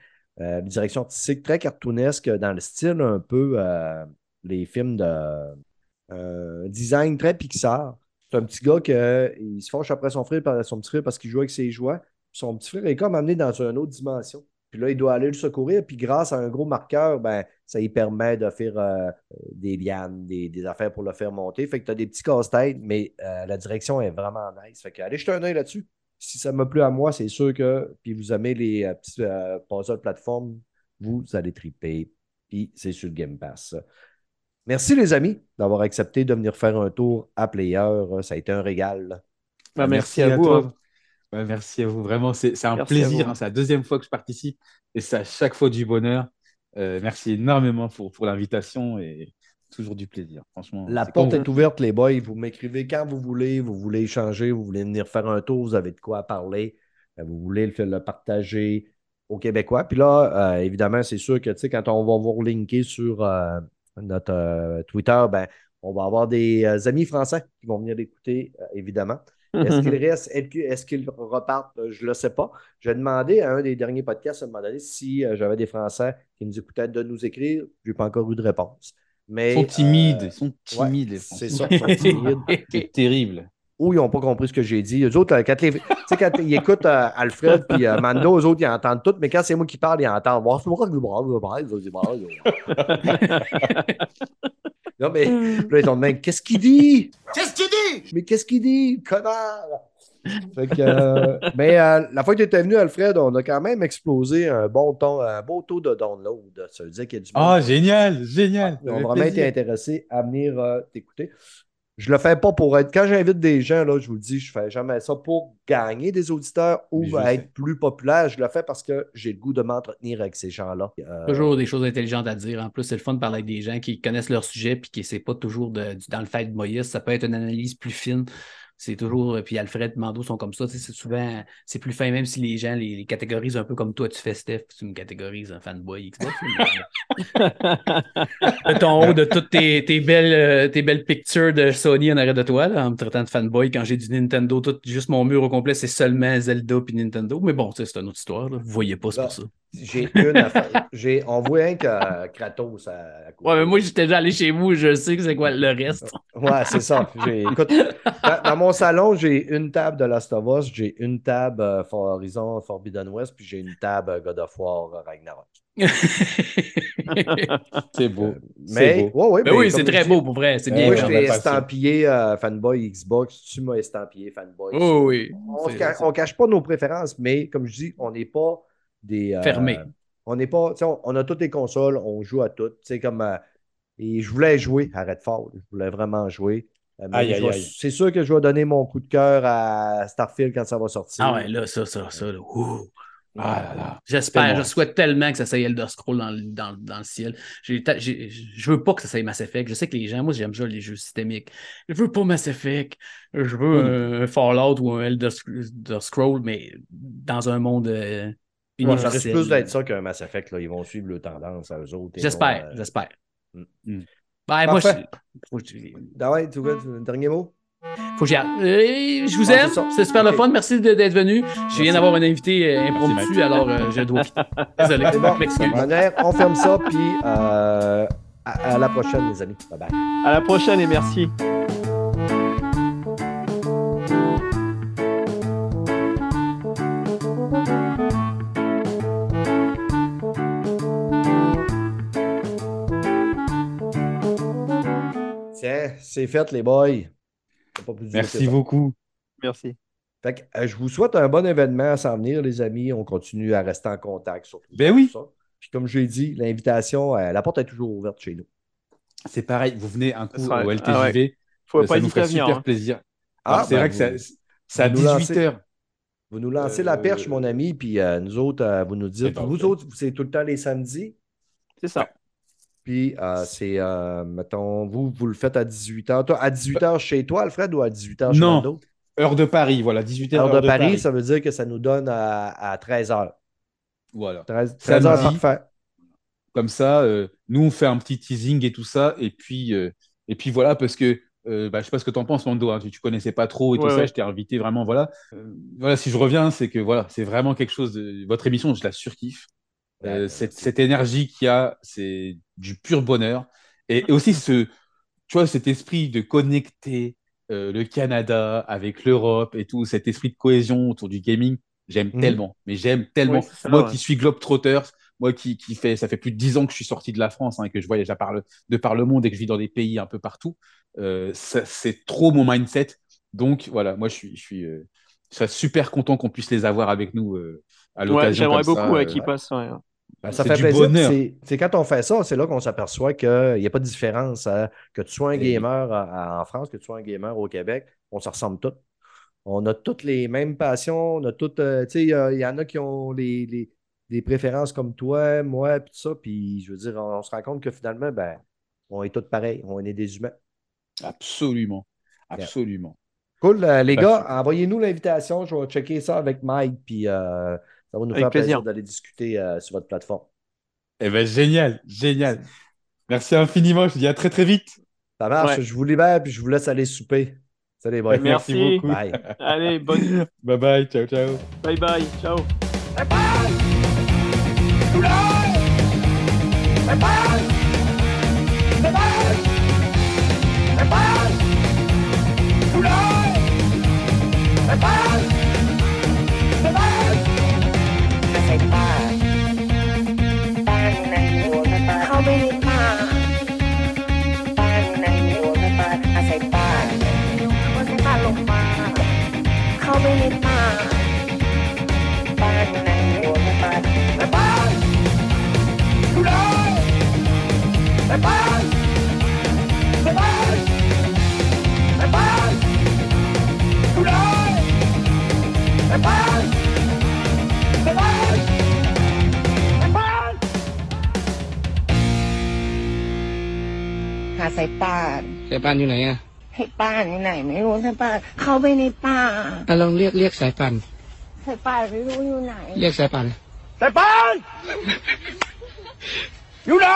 euh, direction artistique très cartoonesque dans le style un peu euh, les films de design très Pixar. C'est un petit gars qui euh, se fâche après son frère, son petit frère parce qu'il joue avec ses jouets. Son petit frère est comme amené dans une autre dimension. Puis là, il doit aller le secourir. Puis grâce à un gros marqueur, ben, ça lui permet de faire euh, des lianes, des, affaires pour le faire monter. Fait que tu as des petits casse-têtes, mais euh, la direction est vraiment nice. Fait que allez jeter un œil là-dessus. Si ça m'a plu à moi, c'est sûr que. Puis vous aimez les euh, petits puzzles plateformes, vous allez triper. Puis c'est sur le Game Pass. Merci les amis d'avoir accepté de venir faire un tour à Player. Ça a été un régal. Bah, merci, à, vous. toi. hein. Ouais, merci à vous. Vraiment, c'est c'est un Merci plaisir. hein. C'est la deuxième fois que je participe et c'est à chaque fois du bonheur. Euh, merci énormément pour, pour l'invitation et toujours du plaisir. Franchement, La porte est ouverte, les boys. Vous m'écrivez quand vous voulez. Vous voulez échanger, vous voulez venir faire un tour, vous avez de quoi parler. euh, Vous voulez le, le partager aux Québécois. Puis là, euh, évidemment, c'est sûr que tu sais, quand on va vous relinker sur euh, notre euh, Twitter, ben, on va avoir des euh, amis français qui vont venir l'écouter, euh, évidemment. Est-ce qu'il reste, est-ce qu'ils repartent? Je ne le sais pas. J'ai demandé à un des derniers podcasts à un moment donné si j'avais des Français qui nous écoutaient de nous écrire. Je n'ai pas encore eu de réponse. Mais, Ils sont timides. Ils sont timides, les c'est Français. ça, ils sont timides. C'est terrible. Ou ils n'ont pas compris ce que j'ai dit. Eux autres, euh, quand, les- tu sais, quand ils écoutent euh, Alfred puis euh, Mando, eux autres, ils entendent tout, mais quand c'est moi qui parle, ils entendent. Non, mais là, ils sont de même. Qu'est-ce qu'il dit? Qu'est-ce qu'il dit? Mais qu'est-ce qu'il dit, connard? Fait que, euh, mais euh, la fois que tu étais venu, Alfred, on a quand même explosé un bon, ton, un beau taux de download. Ça veut dire qu'il y a du monde Ah, génial, génial. ils ont Ça fait vraiment été intéressés à venir euh, t'écouter. Je le fais pas pour être. Quand j'invite des gens, là, je vous le dis, je fais jamais ça pour gagner des auditeurs ou être sais. plus populaire. Je le fais parce que j'ai le goût de m'entretenir avec ces gens-là. Euh, Toujours des choses intelligentes à dire. En plus, c'est le fun de parler avec des gens qui connaissent leur sujet puis qui c'est pas toujours de- dans le fait de Moïse. Ça peut être une analyse plus fine. C'est toujours. Puis Alfred Mando sont comme ça. tu sais, C'est souvent. C'est plus fin, même si les gens les, les catégorisent un peu comme toi, tu fais Steph. Tu me catégorises un fanboy Xbox. De ton haut de toutes tes, tes belles, euh, tes belles pictures de Sony en arrière de toi, là, en me traitant de fanboy. Quand j'ai du Nintendo, tout, juste mon mur au complet, c'est seulement Zelda puis Nintendo. Mais bon, tu sais, c'est une autre histoire. Là. Vous voyez pas, c'est pour ça. J'ai une affaire. J'ai, on voit un que Kratos à, à côté. Ouais, mais moi, j'étais déjà allé chez vous, je sais que c'est quoi le reste. Ouais, c'est ça. J'ai- écoute, dans, dans mon salon, j'ai une table de Last of Us, j'ai une table euh, For Horizon Forbidden West, puis j'ai une table euh, God of War euh, Ragnarok. C'est beau. Mais, C'est beau. ouais, ouais, mais oui, c'est très dis, beau pour vrai. C'est bien. Moi, je t'ai estampillé euh, fanboy Xbox, tu m'as estampillé fanboy. Oh oui. on ne cache pas nos préférences, mais comme je dis, on n'est pas des. euh, Fermés. On n'est pas. On, on a toutes les consoles, on joue à toutes. Sais, comme. euh, et je voulais jouer à Redfall. Je voulais vraiment jouer. Euh, je. C'est sûr que je vais donner mon coup de cœur à Starfield quand ça va sortir. Ah ouais, là, ça, ça, ça. là, ouh. Ah là là. J'espère, je souhaite tellement que ça soit Elder Scroll dans, le- dans, dans le ciel. Ta- j'ai- je veux pas que ça soit Mass Effect. Je sais que les gens, moi j'aime ça les jeux systémiques. Je veux pas Mass Effect. Je veux un Fallout ou un Elder Elder Scroll, mais dans un monde euh, Ouais, ça risque plus d'être ça qu'un Mass Effect. Là. Ils vont suivre le tendance à eux autres. J'espère, euh, j'espère. Mm. Mm. Ben, moi, je- Ah ouais, un dernier mot? Faut que j'y aille. Euh, je vous Ouais, aime. c'est super le fun. Merci de- d'être venu. Je viens d'avoir un invité euh, impromptu, alors euh, je dois quitter. Désolé. Bon. On ferme ça, puis euh, à, à la prochaine, les amis. Bye bye. À la prochaine et merci. C'est fait, les boys. Faut pas plus Merci beaucoup. Merci. Fait que, euh, je vous souhaite un bon événement à s'en venir, les amis. On continue à rester en contact sur tout Ben oui. ça. Puis comme je l'ai dit, l'invitation, euh, la porte est toujours ouverte chez nous. C'est pareil, vous venez un coup au ah LTJV, Faut euh, pas ça nous ferait venir. super hein. plaisir. Ah, Alors, c'est ben vrai que vous- ça- à vous nous lancez. 18h. Vous nous lancez Euh, la perche, mon ami, puis euh, nous autres, euh, vous nous dites. vous autres, c'est tout le temps les samedis. C'est ça. Puis euh, c'est, euh, mettons, vous, vous le faites à 18h. Toi, à 18h chez toi, Alfred, ou à 18h chez Non. Heure de Paris, voilà, 18h. Heure de Paris, ça veut dire que ça nous donne à, à 13h. Voilà. 13, 13h, Samedi. parfait. Comme ça, euh, nous, on fait un petit teasing et tout ça. Et puis, euh, et puis voilà, parce que euh, bah, je sais pas ce que tu en penses, Mando. hein, tu, tu connaissais pas trop et tout Ouais, ça. Je t'ai invité vraiment. Voilà. Euh, voilà, si je reviens, c'est que voilà, c'est vraiment quelque chose. De... Votre émission, je la surkiffe. Euh, Ouais, cette, cette énergie qu'il y a, c'est du pur bonheur. Et, et aussi, ce, tu vois, cet esprit de connecter euh, le Canada avec l'Europe et tout, cet esprit de cohésion autour du gaming, j'aime Mhm. tellement. Mais j'aime tellement. Ça, moi ouais. qui suis Globetrotters, moi qui, qui fait, ça fait plus de dix ans que je suis sorti de la France, hein, et que je voyage à par le, de par le monde et que je vis dans des pays un peu partout, euh, c'est trop mon mindset. Donc voilà, moi je suis, je suis, je serais super content qu'on puisse les avoir avec nous à Ouais, l'occasion. J'aimerais beaucoup euh, qu'ils passent. ouais. Ben, ça fait du plaisir. C'est quand on fait ça, c'est là qu'on s'aperçoit qu'il n'y a pas de différence. hein. Que tu sois un Eh gamer à- en France, que tu sois un gamer au Québec, on se ressemble tous. On a toutes les mêmes passions. On a toutes. euh, tu sais, il y, en a qui ont les, les- des préférences comme toi, moi, puis tout ça. Puis je veux dire, on, on se rend compte que finalement, ben, on est tous pareils. On est des humains. Absolument, absolument. Cool. euh, les gars, envoyez-nous l'invitation. Je vais checker ça avec Mike. Puis euh, ça va nous faire plaisir, d'aller discuter euh, sur votre plateforme. Eh bien, génial, génial. Merci infiniment. Je vous dis à très, très vite. Ça marche. Je vous libère puis je vous laisse aller souper. Salut, boys. Merci. Merci, beaucoup. Allez, bonne. nuit. bye bye. Ciao, ciao. Bye bye. Ciao. Bye bye. Bye bye. หาสายป่านสายป่านอยู่ไหนอะให้ป่านอยู่ไหน ไม่รู้สายป่านเข้าไปในป่าอะลองเรียกเรียกสายป่านสายป่านไม่รู้อยู่ไหน เรียกสายป่านสายปานอยู่ไหน